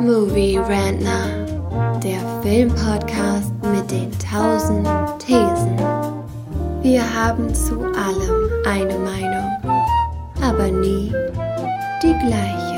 Movie Rantner, der Filmpodcast mit den tausend Thesen. Wir haben zu allem eine Meinung, aber nie die gleiche.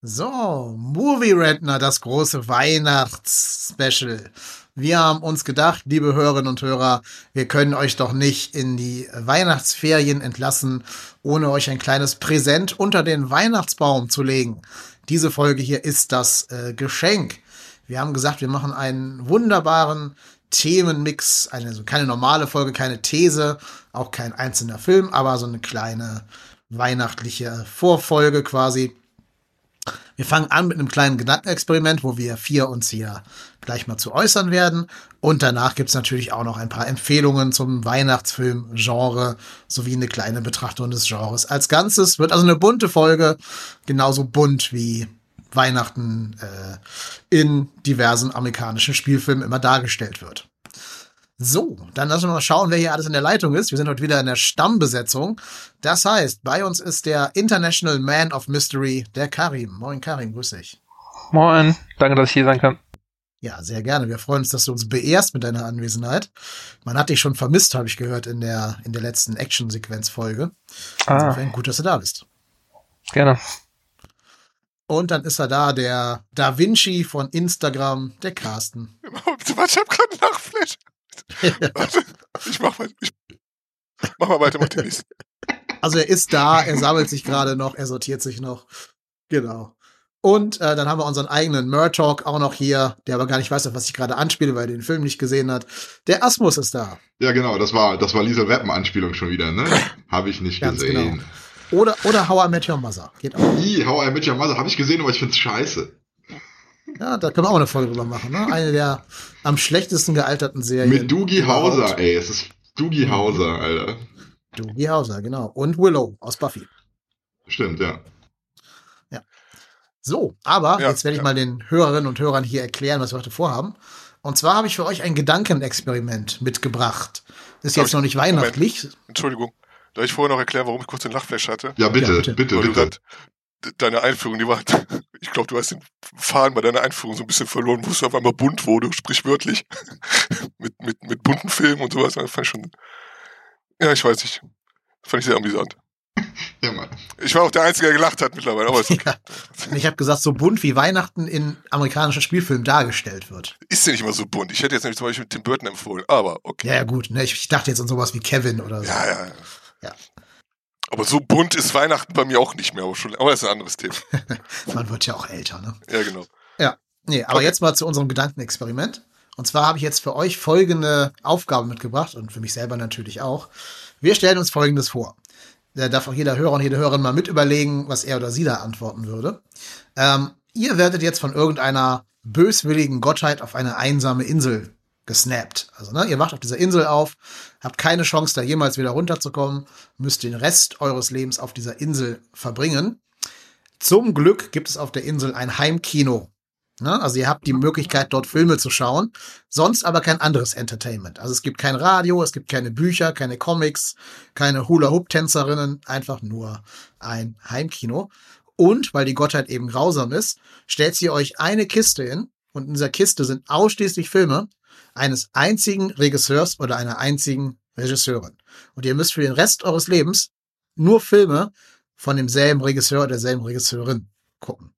So, Movie Rentner, das große Weihnachtsspecial. Wir haben uns gedacht, liebe Hörerinnen und Hörer, wir können euch doch nicht in die Weihnachtsferien entlassen, ohne euch ein kleines Präsent unter den Weihnachtsbaum zu legen. Diese Folge hier ist das äh, Geschenk. Wir haben gesagt, wir machen einen wunderbaren Themenmix, also keine normale Folge, keine These, auch kein einzelner Film, aber so eine kleine weihnachtliche Vorfolge quasi. Wir fangen an mit einem kleinen Gedankenexperiment, wo wir vier uns hier gleich mal zu äußern werden. Und danach gibt's natürlich auch noch ein paar Empfehlungen zum Weihnachtsfilm-Genre sowie eine kleine Betrachtung des Genres. Als Ganzes wird also eine bunte Folge, genauso bunt wie Weihnachten äh, in diversen amerikanischen Spielfilmen immer dargestellt wird. So, dann lassen wir mal schauen, wer hier alles in der Leitung ist. Wir sind heute wieder in der Stammbesetzung. Das heißt, bei uns ist der International Man of Mystery, der Karim. Moin Karim, grüß dich. Moin, danke, dass ich hier sein kann. Ja, sehr gerne. Wir freuen uns, dass du uns beehrst mit deiner Anwesenheit. Man hat dich schon vermisst, habe ich gehört, in der, in der letzten Action-Sequenz-Folge. Ah. Insofern gut, dass du da bist. Gerne. Und dann ist er da, der Da Vinci von Instagram, der Carsten. Warte, ich hab gerade einen Nachflash. Warte, ich mach mal, ich mach mal weiter, mach nächsten. Also er ist da, er sammelt sich gerade noch, er sortiert sich noch. Genau. Und äh, dann haben wir unseren eigenen Murtalk auch noch hier, der aber gar nicht weiß, auf was ich gerade anspiele, weil er den Film nicht gesehen hat. Der Asmus ist da. Ja, genau, das war, das war Lisa Weppen-Anspielung schon wieder, ne? Habe ich nicht Ganz gesehen. genau. Oder, oder How I Met Your Mother. Geht auch. I, How I Met Your Mother habe ich gesehen, aber ich find's scheiße. Ja, da können wir auch eine Folge drüber machen. Ne? Eine der am schlechtesten gealterten Serien. Mit Doogie. Hauser, ey, es ist Doogie Hauser, Alter. Doogie Hauser, genau. Und Willow aus Buffy. Stimmt, ja. So, aber Ja, jetzt werde ich ja. mal den Hörerinnen und Hörern hier erklären, was wir heute vorhaben. Und zwar habe ich für euch ein Gedankenexperiment mitgebracht. Ist Darf jetzt ich- noch nicht weihnachtlich. Entschuldigung. Darf ich vorher noch erklären, warum ich kurz den Lachflash hatte? Ja, bitte, Ja, bitte. bitte, bitte. Deine Einführung, die war, ich glaube, du hast den Faden bei deiner Einführung so ein bisschen verloren, wo es auf einmal bunt wurde, sprichwörtlich. mit, mit, mit bunten Filmen und sowas. Das fand ich schon, ja, ich weiß nicht. Fand ich sehr amüsant. Ja, Mann. Ich war auch der Einzige, der gelacht hat mittlerweile, aber Ja. Ich habe gesagt, so bunt wie Weihnachten in amerikanischen Spielfilmen dargestellt wird. ist ja nicht immer so bunt. Ich hätte jetzt nämlich zum Beispiel Tim Burton empfohlen, aber okay. Ja, ja, gut. Ne? Ich, ich dachte jetzt an sowas wie Kevin oder so. Ja, ja. Ja. Aber so bunt ist Weihnachten bei mir auch nicht mehr, aber, schon, aber das ist ein anderes Thema. Man wird ja auch älter, ne? Ja, genau. Nee, aber Okay. jetzt mal zu unserem Gedankenexperiment. Und zwar habe ich jetzt für euch folgende Aufgabe mitgebracht und für mich selber natürlich auch. Wir stellen uns Folgendes vor. Da darf auch jeder Hörer und jede Hörerin mal mit überlegen, was er oder sie da antworten würde. Ähm, ihr werdet jetzt von irgendeiner böswilligen Gottheit auf eine einsame Insel gesnappt. Also, ne, ihr wacht auf dieser Insel auf, habt keine Chance, da jemals wieder runterzukommen, müsst den Rest eures Lebens auf dieser Insel verbringen. Zum Glück gibt es auf der Insel ein Heimkino. Ne? Also ihr habt die Möglichkeit, dort Filme zu schauen, sonst aber kein anderes Entertainment. Also es gibt kein Radio, es gibt keine Bücher, keine Comics, keine Hula-Hoop-Tänzerinnen, einfach nur ein Heimkino. Und weil die Gottheit eben grausam ist, stellt sie euch eine Kiste hin und in dieser Kiste sind ausschließlich Filme eines einzigen Regisseurs oder einer einzigen Regisseurin. Und ihr müsst für den Rest eures Lebens nur Filme von demselben Regisseur oder derselben Regisseurin gucken.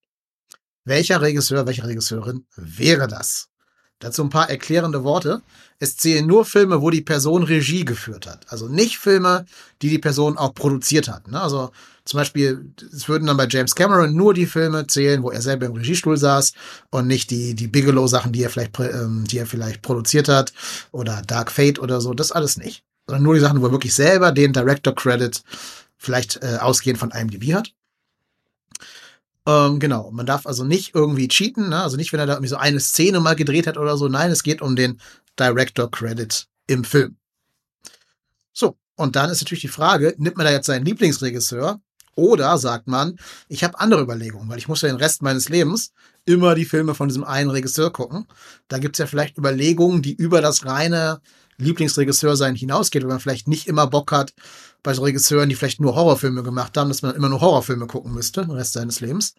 Welcher Regisseur, welche Regisseurin wäre das? Dazu ein paar erklärende Worte. Es zählen nur Filme, wo die Person Regie geführt hat. Also nicht Filme, die die Person auch produziert hat. Ne? Also zum Beispiel, es würden dann bei James Cameron nur die Filme zählen, wo er selber im Regiestuhl saß und nicht die, die Bigelow-Sachen, die er vielleicht, ähm, die er vielleicht produziert hat oder Dark Fate oder so. Das alles nicht. Sondern nur die Sachen, wo er wirklich selber den Director Credit vielleicht äh, ausgehend von IMDb hat. Ähm, genau. Man darf also nicht irgendwie cheaten, ne? also nicht, wenn er da irgendwie so eine Szene mal gedreht hat oder so. Nein, es geht um den Director Credit im Film. So, und dann ist natürlich die Frage, nimmt man da jetzt seinen Lieblingsregisseur oder sagt man, ich habe andere Überlegungen, weil ich muss ja den Rest meines Lebens immer die Filme von diesem einen Regisseur gucken. Da gibt's ja vielleicht Überlegungen, die über das reine Lieblingsregisseur sein hinausgeht, wenn man vielleicht nicht immer Bock hat, bei so Regisseuren, die vielleicht nur Horrorfilme gemacht haben, dass man immer nur Horrorfilme gucken müsste, den Rest seines Lebens.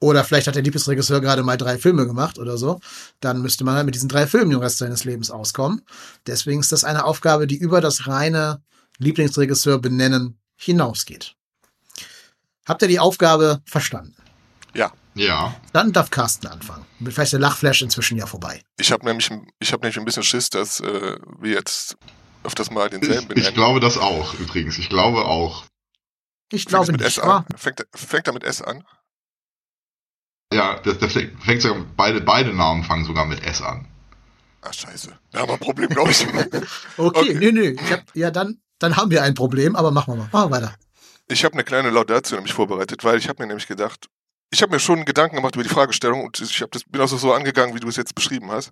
Oder vielleicht hat der Lieblingsregisseur gerade mal drei Filme gemacht oder so. Dann müsste man halt mit diesen drei Filmen den Rest seines Lebens auskommen. Deswegen ist das eine Aufgabe, die über das reine Lieblingsregisseur benennen hinausgeht. Habt ihr die Aufgabe verstanden? Ja. Ja. Dann darf Carsten anfangen. Vielleicht der Lachflash inzwischen ja vorbei. Ich habe nämlich, ich hab nämlich ein bisschen Schiss, dass äh, wir jetzt öfters mal denselben Ich, ich glaube das auch, übrigens. Ich glaube auch. Ich Fängt glaube mit nicht. S an? Fängt, fängt er mit S an? Ja, das, das fängt sogar, beide, beide Namen fangen sogar mit S an. Ah, scheiße. Da haben wir ein Problem, glaube ich. Okay, Okay. nö, nö. Ich hab, ja, dann, dann haben wir ein Problem, aber machen wir mal. Machen wir weiter. Ich habe eine kleine Laudatio nämlich vorbereitet, weil ich habe mir nämlich gedacht, ich habe mir schon Gedanken gemacht über die Fragestellung und ich das, bin auch so- angegangen, wie du es jetzt beschrieben hast.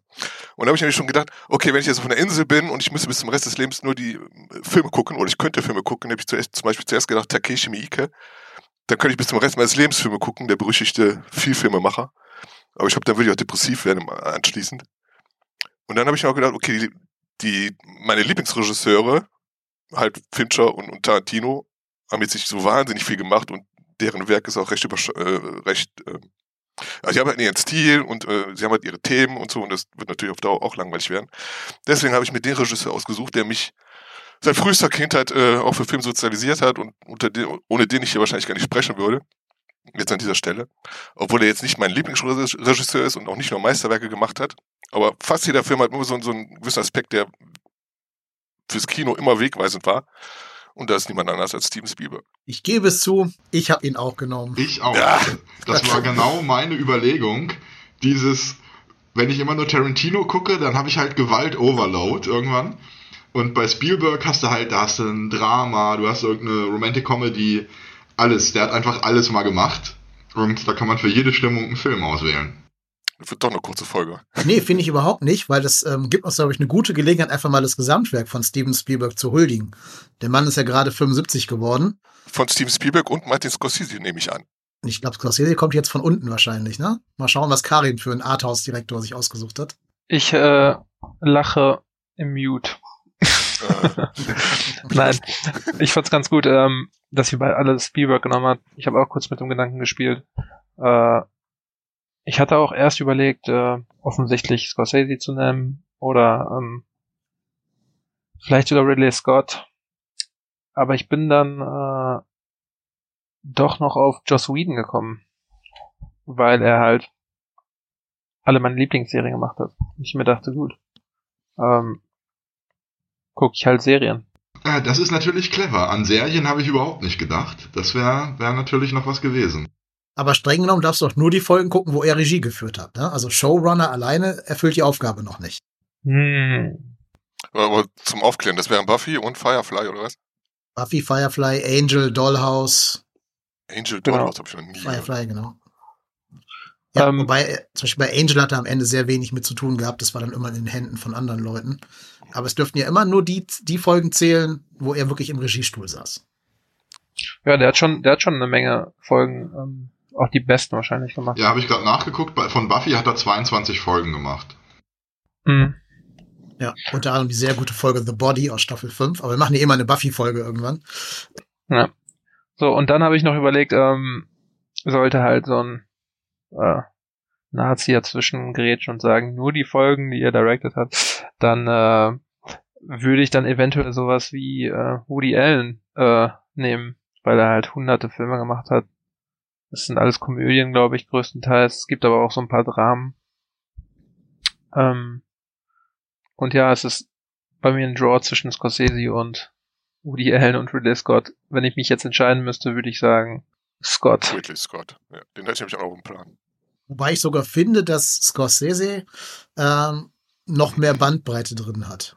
Und da habe ich nämlich schon gedacht, okay, wenn ich jetzt auf einer Insel bin und ich müsste bis zum Rest des Lebens nur die äh, Filme gucken oder ich könnte Filme gucken, habe ich zuerst, zum Beispiel zuerst gedacht, Takeshi Miike, dann könnte ich bis zum Rest meines Lebens Filme gucken, der berüchtigte Vielfilmemacher. Aber ich glaube, dann würde ich auch depressiv werden im- anschließend. Und dann habe ich mir auch gedacht, okay, die, die meine Lieblingsregisseure, halt Fincher und, und Tarantino, haben jetzt nicht so wahnsinnig viel gemacht und deren Werk ist auch recht übersch äh, recht äh, also sie haben halt ihren Stil und äh, sie haben halt ihre Themen und so und das wird natürlich auf Dauer auch langweilig werden. Deswegen habe ich mir den Regisseur ausgesucht, der mich seit frühester Kindheit äh, auch für Film sozialisiert hat und unter den, ohne den ich hier wahrscheinlich gar nicht sprechen würde. Jetzt an dieser Stelle. Obwohl er jetzt nicht mein Lieblingsregisseur ist und auch nicht nur Meisterwerke gemacht hat. Aber fast jeder Film hat immer so, so einen gewissen Aspekt, der fürs Kino immer wegweisend war. Und da ist niemand anders als Steven Spielberg. Ich gebe es zu, ich habe ihn auch genommen. Ich auch. Ja. Das war genau meine Überlegung. Dieses, wenn ich immer nur Tarantino gucke, dann habe ich halt Gewalt-Overload irgendwann. Und bei Spielberg hast du halt, da hast du ein Drama, du hast irgendeine Romantic Comedy, alles. Der hat einfach alles mal gemacht. Und da kann man für jede Stimmung einen Film auswählen. Das wird doch eine kurze Folge. Nee, finde ich überhaupt nicht, weil das ähm, gibt uns, glaube ich, eine gute Gelegenheit, einfach mal das Gesamtwerk von Steven Spielberg zu huldigen. Der Mann ist ja gerade 75 geworden. Von Steven Spielberg und Martin Scorsese nehme ich an. Ich glaube, Scorsese kommt jetzt von unten wahrscheinlich, ne? Mal schauen, was Karin für einen Arthouse-Direktor sich ausgesucht hat. Ich äh, lache im Mute. Äh, Nein, ich fand's ganz gut, ähm, dass ihr bei alles Spielberg genommen hat. Ich habe auch kurz mit dem Gedanken gespielt. Äh, ich hatte auch erst überlegt, äh, offensichtlich Scorsese zu nennen oder ähm, vielleicht sogar Ridley Scott. Aber ich bin dann äh, doch noch auf Joss Whedon gekommen, weil er halt alle meine Lieblingsserien gemacht hat. Ich mir dachte, gut, ähm, gucke ich halt Serien. Äh, das ist natürlich clever. An Serien habe ich überhaupt nicht gedacht. Das wäre wär natürlich noch was gewesen. Aber streng genommen darfst du auch nur die Folgen gucken, wo er Regie geführt hat. Ne? Also Showrunner alleine erfüllt die Aufgabe noch nicht. Hm. aber, zum Aufklären, das wären Buffy und Firefly, oder was? Buffy, Firefly, Angel, Dollhouse, Angel Genau. Dollhouse habe ich noch nie. gehört. Genau. Firefly, genau. Ja, Ähm, wobei, äh, zum Beispiel bei Angel hat er am Ende sehr wenig mit zu tun gehabt. Das war dann immer in den Händen von anderen Leuten. Aber es dürften ja immer nur die, die Folgen zählen, wo er wirklich im Regiestuhl saß. Ja, der hat schon, der hat schon eine Menge Folgen, ähm, auch die besten wahrscheinlich gemacht. Ja, habe ich gerade nachgeguckt. Von Buffy hat er 22 Folgen gemacht. Hm. Ja, unter anderem die sehr gute Folge The Body aus Staffel 5. Aber wir machen ja immer eine Buffy-Folge irgendwann. Ja. So, und dann habe ich noch überlegt, ähm, sollte halt so ein äh, Nazi dazwischen grätschen und sagen, nur die Folgen, die er directed hat, dann äh, würde ich dann eventuell sowas wie äh, Woody Allen äh, nehmen, weil er halt hunderte Filme gemacht hat. Das sind alles Komödien, glaube ich, größtenteils. Es gibt aber auch so ein paar Dramen. Ähm, und ja, es ist bei mir ein Draw zwischen Scorsese und Woody Allen und Ridley Scott. Wenn ich mich jetzt entscheiden müsste, würde ich sagen Scott. Ridley Scott. Ja, den hätte ich nämlich auch auf dem Plan. Wobei ich sogar finde, dass Scorsese ähm, noch mehr Bandbreite drin hat.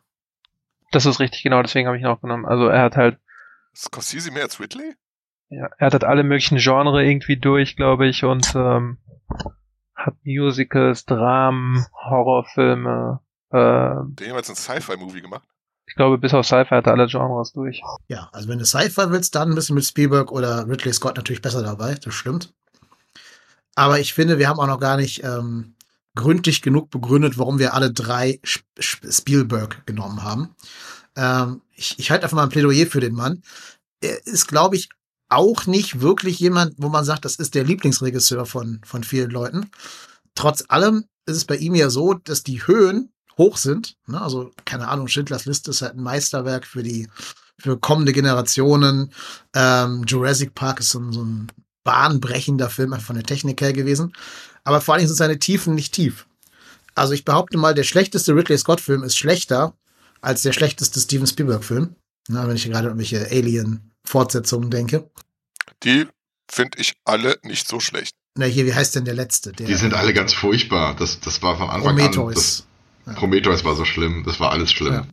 Das ist richtig, genau, deswegen habe ich ihn auch genommen. Also er hat halt, Scorsese mehr als Ridley? Ja, er hat halt alle möglichen Genre irgendwie durch, glaube ich, und ähm, hat Musicals, Dramen, Horrorfilme, äh, Der jemals ein Sci-Fi-Movie gemacht? ich glaube, bis auf Sci-Fi hat er alle Genres durch. Ja, also wenn du Sci-Fi willst, dann bist du mit Spielberg oder Ridley Scott natürlich besser dabei, das stimmt. Aber ich finde, wir haben auch noch gar nicht ähm, gründlich genug begründet, warum wir alle drei Spielberg genommen haben. Ähm, ich, ich halte einfach mal ein Plädoyer für den Mann. Er ist, glaube ich, auch nicht wirklich jemand, wo man sagt, das ist der Lieblingsregisseur von, von vielen Leuten. Trotz allem ist es bei ihm ja so, dass die Höhen hoch sind. Ne? Also, keine Ahnung, Schindlers Liste ist halt ein Meisterwerk für die, für kommende Generationen. Ähm, Jurassic Park ist so, so ein bahnbrechender Film von der Technik her gewesen. Aber vor allem sind seine Tiefen nicht tief. Also ich behaupte mal, der schlechteste Ridley Scott-Film ist schlechter als der schlechteste Steven Spielberg-Film. wenn ich gerade an welche Alien-Fortsetzungen denke. Die finde ich alle nicht so schlecht. Na, hier, wie heißt denn der letzte? Der, die sind alle ganz furchtbar. Das, das war von Anfang Prometheus. an. Das, ja. Prometheus war so schlimm. Das war alles schlimm. Ja.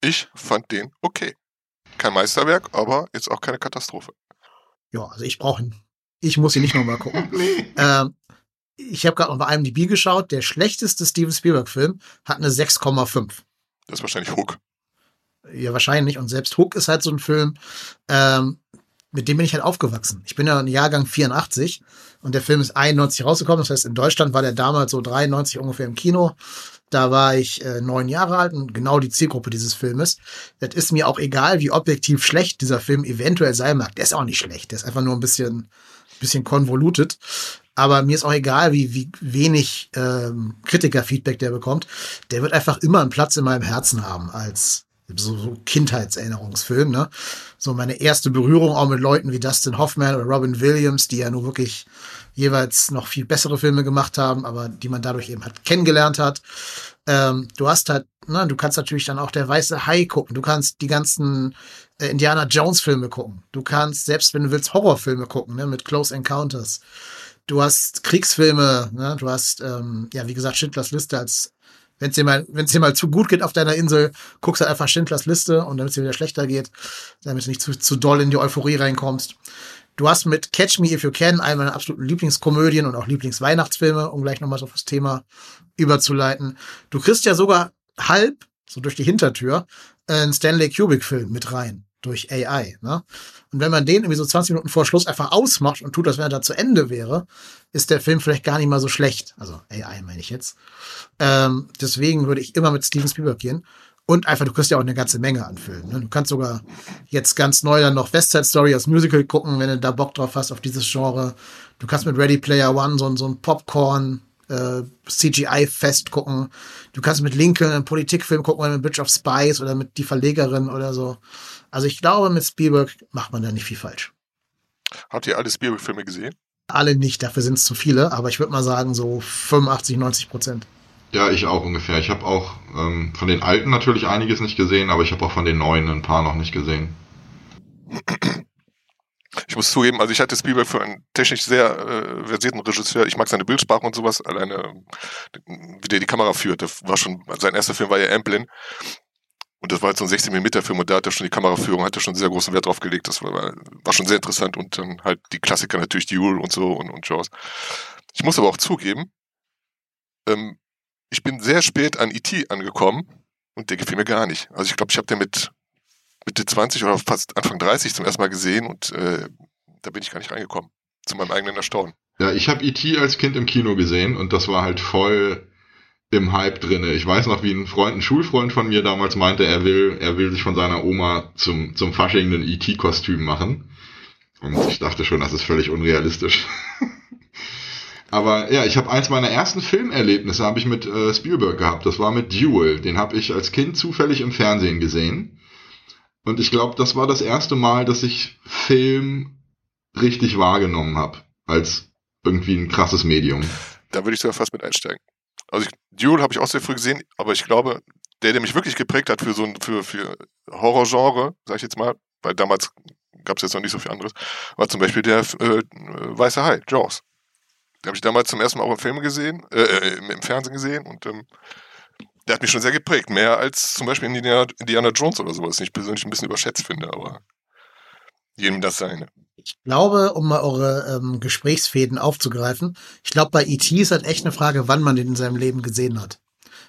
Ich fand den okay. Kein Meisterwerk, aber jetzt auch keine Katastrophe. Ja, also ich brauche ihn. Ich muss ihn nicht nochmal gucken. nee. ähm, ich habe gerade noch bei IMDb geschaut. Der schlechteste Steven Spielberg-Film hat eine 6,5. Das ist wahrscheinlich Hook. Ja, wahrscheinlich. Und selbst Hook ist halt so ein Film, ähm, mit dem bin ich halt aufgewachsen. Ich bin ja im Jahrgang 84 und der Film ist 91 rausgekommen. Das heißt, in Deutschland war der damals so 93 ungefähr im Kino. Da war ich äh, neun Jahre alt und genau die Zielgruppe dieses Filmes. Das ist mir auch egal, wie objektiv schlecht dieser Film eventuell sein mag. Der ist auch nicht schlecht. Der ist einfach nur ein bisschen, bisschen konvolutet. Aber mir ist auch egal, wie, wie wenig ähm, Kritikerfeedback der bekommt. Der wird einfach immer einen Platz in meinem Herzen haben als so, so Kindheitserinnerungsfilm. Ne? So meine erste Berührung auch mit Leuten wie Dustin Hoffman oder Robin Williams, die ja nur wirklich jeweils noch viel bessere Filme gemacht haben, aber die man dadurch eben halt kennengelernt hat. Ähm, du hast halt, ne, du kannst natürlich dann auch der weiße Hai gucken. Du kannst die ganzen äh, Indiana Jones Filme gucken. Du kannst, selbst wenn du willst, Horrorfilme gucken, ne, mit Close Encounters. Du hast Kriegsfilme, ne, du hast, ähm, ja, wie gesagt, Schindlers Liste als wenn es dir mal, wenn es dir mal zu gut geht auf deiner Insel, guckst halt einfach Schindlers Liste und damit es dir wieder schlechter geht, damit du nicht zu, zu doll in die Euphorie reinkommst. Du hast mit Catch Me If You Can einen meiner absoluten Lieblingskomödien und auch Lieblingsweihnachtsfilme, um gleich nochmal so auf das Thema überzuleiten. Du kriegst ja sogar halb, so durch die Hintertür, einen Stanley Kubrick-Film mit rein. Durch AI. Ne? Und wenn man den irgendwie so 20 Minuten vor Schluss einfach ausmacht und tut, als wenn er da zu Ende wäre, ist der Film vielleicht gar nicht mal so schlecht. Also AI meine ich jetzt. Ähm, deswegen würde ich immer mit Steven Spielberg gehen. Und einfach, du kriegst ja auch eine ganze Menge an. Ne? Du kannst sogar jetzt ganz neu dann noch West Side Story als Musical gucken, wenn du da Bock drauf hast auf dieses Genre. Du kannst mit Ready Player One so, so ein Popcorn äh, CGI-Fest gucken. Du kannst mit Lincoln einen Politikfilm gucken oder mit Bridge of Spies oder mit Die Verlegerin oder so. Also ich glaube, mit Spielberg macht man da nicht viel falsch. Habt ihr alle Spielberg-Filme gesehen? Alle nicht, dafür sind es zu viele, aber ich würde mal sagen so 85, 90 Prozent. Ja, ich auch ungefähr. Ich habe auch ähm, von den alten natürlich einiges nicht gesehen, aber ich habe auch von den neuen ein paar noch nicht gesehen. Ich muss zugeben, also ich hatte Spielberg für einen technisch sehr äh, versierten Regisseur. Ich mag seine Bildsprache und sowas, alleine wie der die Kamera führt. Das war schon, sein erster Film war ja Amblin. Und das war halt so ein 16 mm Film und da hat er schon die Kameraführung, hat er schon sehr großen Wert drauf gelegt. Das war, war schon sehr interessant und dann halt die Klassiker natürlich, Duel und so und, und Jaws. Ich muss aber auch zugeben, ähm, ich bin sehr spät an E.T. angekommen und der gefiel mir gar nicht. Also ich glaube, ich habe den mit Mitte 20 oder fast Anfang 30 zum ersten Mal gesehen und äh, da bin ich gar nicht reingekommen. Zu meinem eigenen Erstaunen. Ja, ich habe E.T. als Kind im Kino gesehen und das war halt voll im Hype drinne. Ich weiß noch, wie ein Freund, ein Schulfreund von mir damals meinte, er will, er will sich von seiner Oma zum, zum Fasching ein E.T.-Kostüm machen. Und ich dachte schon, das ist völlig unrealistisch. Aber ja, ich habe eins meiner ersten Filmerlebnisse habe ich mit äh, Spielberg gehabt. Das war mit Duel. Den habe ich als Kind zufällig im Fernsehen gesehen. Und ich glaube, das war das erste Mal, dass ich Film richtig wahrgenommen habe. Als irgendwie ein krasses Medium. Da würde ich sogar fast mit einsteigen. Also ich, Duel habe ich auch sehr früh gesehen, aber ich glaube, der, der mich wirklich geprägt hat für so ein für, für Horrorgenre, sag ich jetzt mal, weil damals gab es jetzt noch nicht so viel anderes, war zum Beispiel der äh, Weiße Hai, Jaws. Den habe ich damals zum ersten Mal auch im Film gesehen, äh, äh, im, Fernsehen gesehen und ähm, der hat mich schon sehr geprägt. Mehr als zum Beispiel Indiana, Indiana Jones oder sowas, den ich persönlich ein bisschen überschätzt finde, aber jedem das seine. Ich glaube, um mal eure ähm, Gesprächsfäden aufzugreifen, ich glaube, bei E.T. ist halt echt eine Frage, wann man den in seinem Leben gesehen hat.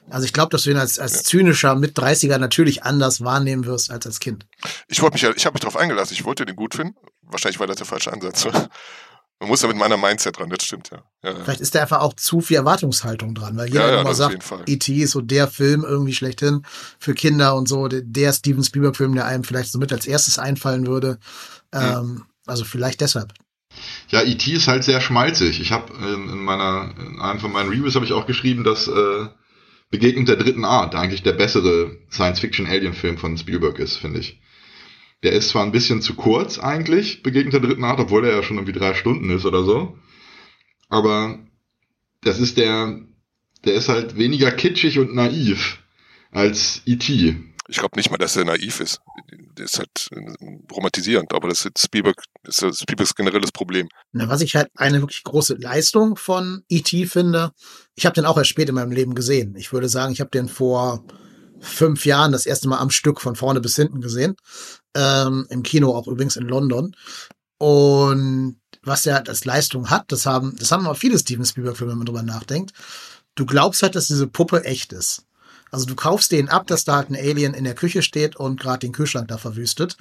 Also ich glaube, dass du ihn als, als zynischer mit 30er natürlich anders wahrnehmen wirst als als Kind. Ich wollte mich ja, ich habe mich darauf eingelassen, ich wollte den gut finden. Wahrscheinlich war das der falsche Ansatz. Man muss ja mit meiner Mindset dran, das stimmt, ja. ja. Vielleicht ist da einfach auch zu viel Erwartungshaltung dran, weil jeder Ja, ja, immer sagt. E.T. ist so der Film irgendwie schlechthin für Kinder und so, der, Steven Spielberg-Film, der einem vielleicht so mit als erstes einfallen würde. Ähm, also vielleicht deshalb. Ja, E.T. ist halt sehr schmalzig. Ich habe in, in meiner, in einem von meinen Reviews habe ich auch geschrieben, dass äh, Begegnung der dritten Art eigentlich der bessere Science-Fiction-Alien-Film von Spielberg ist, finde ich. Der ist zwar ein bisschen zu kurz eigentlich, Begegnung der dritten Art, obwohl er ja schon irgendwie drei Stunden ist oder so. Aber das ist der, der ist halt weniger kitschig und naiv als E.T. Ich glaube nicht mal, dass er naiv ist. Der ist halt äh, romantisierend, aber das ist Spielberg, das ist Spielbergs generelles Problem. Na, was ich halt eine wirklich große Leistung von E.T. finde, ich habe den auch erst spät in meinem Leben gesehen. Ich würde sagen, ich habe den vor fünf Jahren das erste Mal am Stück von vorne bis hinten gesehen. Ähm, Im Kino auch übrigens in London. Und was er als Leistung hat, das haben, das haben auch viele Steven Spielberg-Filme, wenn man drüber nachdenkt. Du glaubst halt, dass diese Puppe echt ist. Also du kaufst denen ab, dass da halt ein Alien in der Küche steht und gerade den Kühlschrank da verwüstet.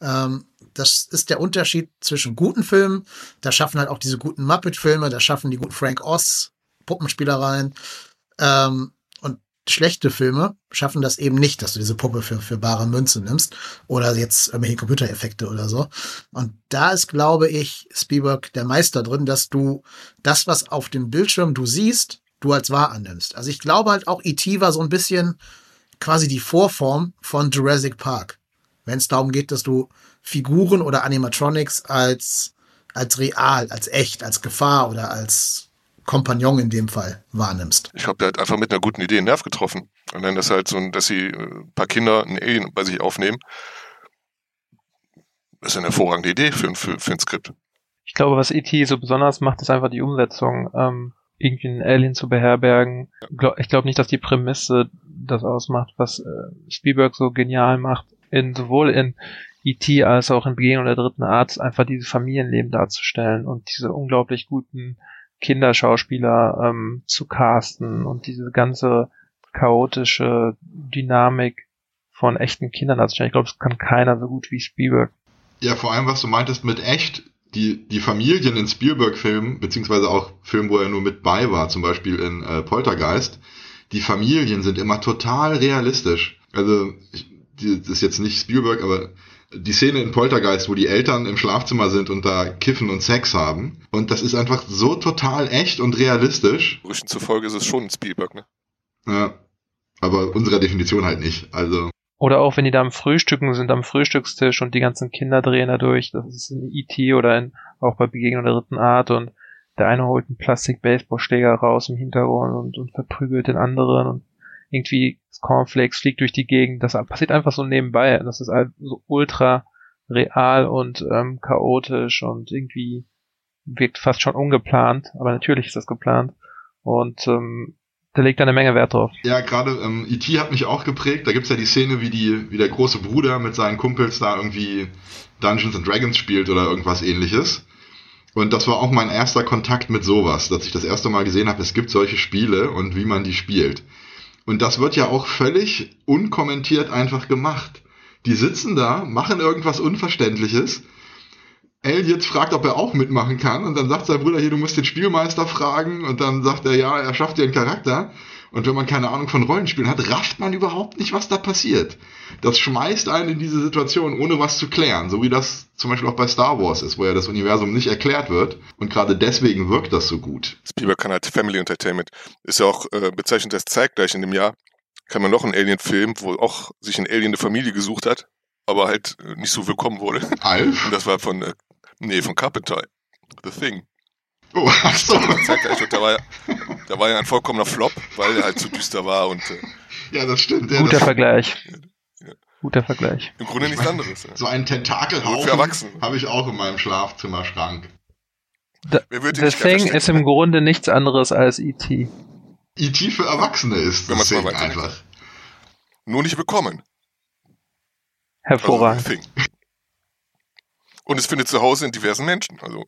Ähm, das ist der Unterschied zwischen guten Filmen. Da schaffen halt auch diese guten Muppet-Filme, da schaffen die guten Frank Oz Puppenspielereien. Ähm, und schlechte Filme schaffen das eben nicht, dass du diese Puppe für, für bare Münze nimmst oder jetzt irgendwelche Computereffekte oder so. Und da ist, glaube ich, Spielberg der Meister drin, dass du das, was auf dem Bildschirm du siehst, du als wahr annimmst. Also ich glaube halt auch, E.T. war so ein bisschen quasi die Vorform von Jurassic Park. Wenn es darum geht, dass du Figuren oder Animatronics als, als real, als echt, als Gefahr oder als Kompagnon in dem Fall wahrnimmst. Ich glaube, der hat einfach mit einer guten Idee einen Nerv getroffen. Und dann das halt so, ein- dass sie äh, ein paar Kinder ein Alien bei sich aufnehmen. Das ist eine hervorragende Idee für, ein- für, für ein Skript. Ich glaube, was E.T. so besonders macht, ist einfach die Umsetzung. Ähm, irgendwie einen Alien zu beherbergen. Ich glaube nicht, dass die Prämisse das ausmacht, was äh, Spielberg so genial macht, in sowohl in E.T. als auch in Begegnung der dritten Art, einfach dieses Familienleben darzustellen und diese unglaublich guten Kinderschauspieler ähm, zu casten und diese ganze chaotische Dynamik von echten Kindern darzustellen. Ich glaube, das kann keiner so gut wie Spielberg. Ja, vor allem, was du meintest mit echt, die, die Familien in Spielberg-Filmen, beziehungsweise auch Filmen, wo er nur mit bei war, zum Beispiel in äh, Poltergeist, die Familien sind immer total realistisch. Also, ich, die, das ist jetzt nicht Spielberg, aber die Szene in Poltergeist, wo die Eltern im Schlafzimmer sind und da kiffen und Sex haben. Und das ist einfach so total echt und realistisch. Gerüchten zufolge ist es schon ein Spielberg, ne? Ja, aber unserer Definition halt nicht. Also, Oder auch wenn die da am Frühstücken sind, am Frühstückstisch und die ganzen Kinder drehen da durch. Das ist in E.T. oder in, auch bei Begegnung der dritten Art und der eine holt einen Plastik-Baseballschläger raus im Hintergrund und, und verprügelt den anderen und irgendwie Cornflakes fliegt durch die Gegend. Das passiert einfach so nebenbei. Das ist halt so ultra real und ähm, chaotisch und irgendwie wirkt fast schon ungeplant, aber natürlich ist das geplant. Und ähm, der legt da eine Menge Wert drauf. Ja, gerade ähm, E.T. hat mich auch geprägt. Da gibt's ja die Szene, wie, die, wie der große Bruder mit seinen Kumpels da irgendwie Dungeons and Dragons spielt oder irgendwas ähnliches. Und das war auch mein erster Kontakt mit sowas, dass ich das erste Mal gesehen habe, es gibt solche Spiele und wie man die spielt. Und das wird ja auch völlig unkommentiert einfach gemacht. Die sitzen da, machen irgendwas Unverständliches. Elliot fragt, ob er auch mitmachen kann. Und dann sagt sein Bruder hier, du musst den Spielmeister fragen. Und dann sagt er, ja, er schafft dir einen Charakter. Und wenn man keine Ahnung von Rollenspielen hat, rafft man überhaupt nicht, was da passiert. Das schmeißt einen in diese Situation, ohne was zu klären. So wie das zum Beispiel auch bei Star Wars ist, wo ja das Universum nicht erklärt wird. Und gerade deswegen wirkt das so gut. Spielberg kann halt Family Entertainment. Ist ja auch äh, bezeichnet als zeitgleich in dem Jahr. Kann man noch einen Alien-Film, wo auch sich ein Alien eine Familie gesucht hat, aber halt äh, nicht so willkommen wurde. Alf? Und das war von, äh, nee, von Carpenter. The Thing. Oh, ach so. Da war, ja, da war ja ein vollkommener Flop, weil er halt zu düster war und äh, Ja, das stimmt. Ja, Guter das, Vergleich. Ja. Guter Vergleich. im Grunde nichts anderes. Ja. so einen Tentakelhaufen Erwachsene. habe ich auch in meinem Schlafzimmerschrank. The, Thing ist im Grunde nichts anderes als E.T. E.T. für Erwachsene ist Wenn das weiterdenkt. einfach. Nur nicht bekommen. Hervorragend. Also, The Thing. Und es findet zu Hause in diversen Menschen. Also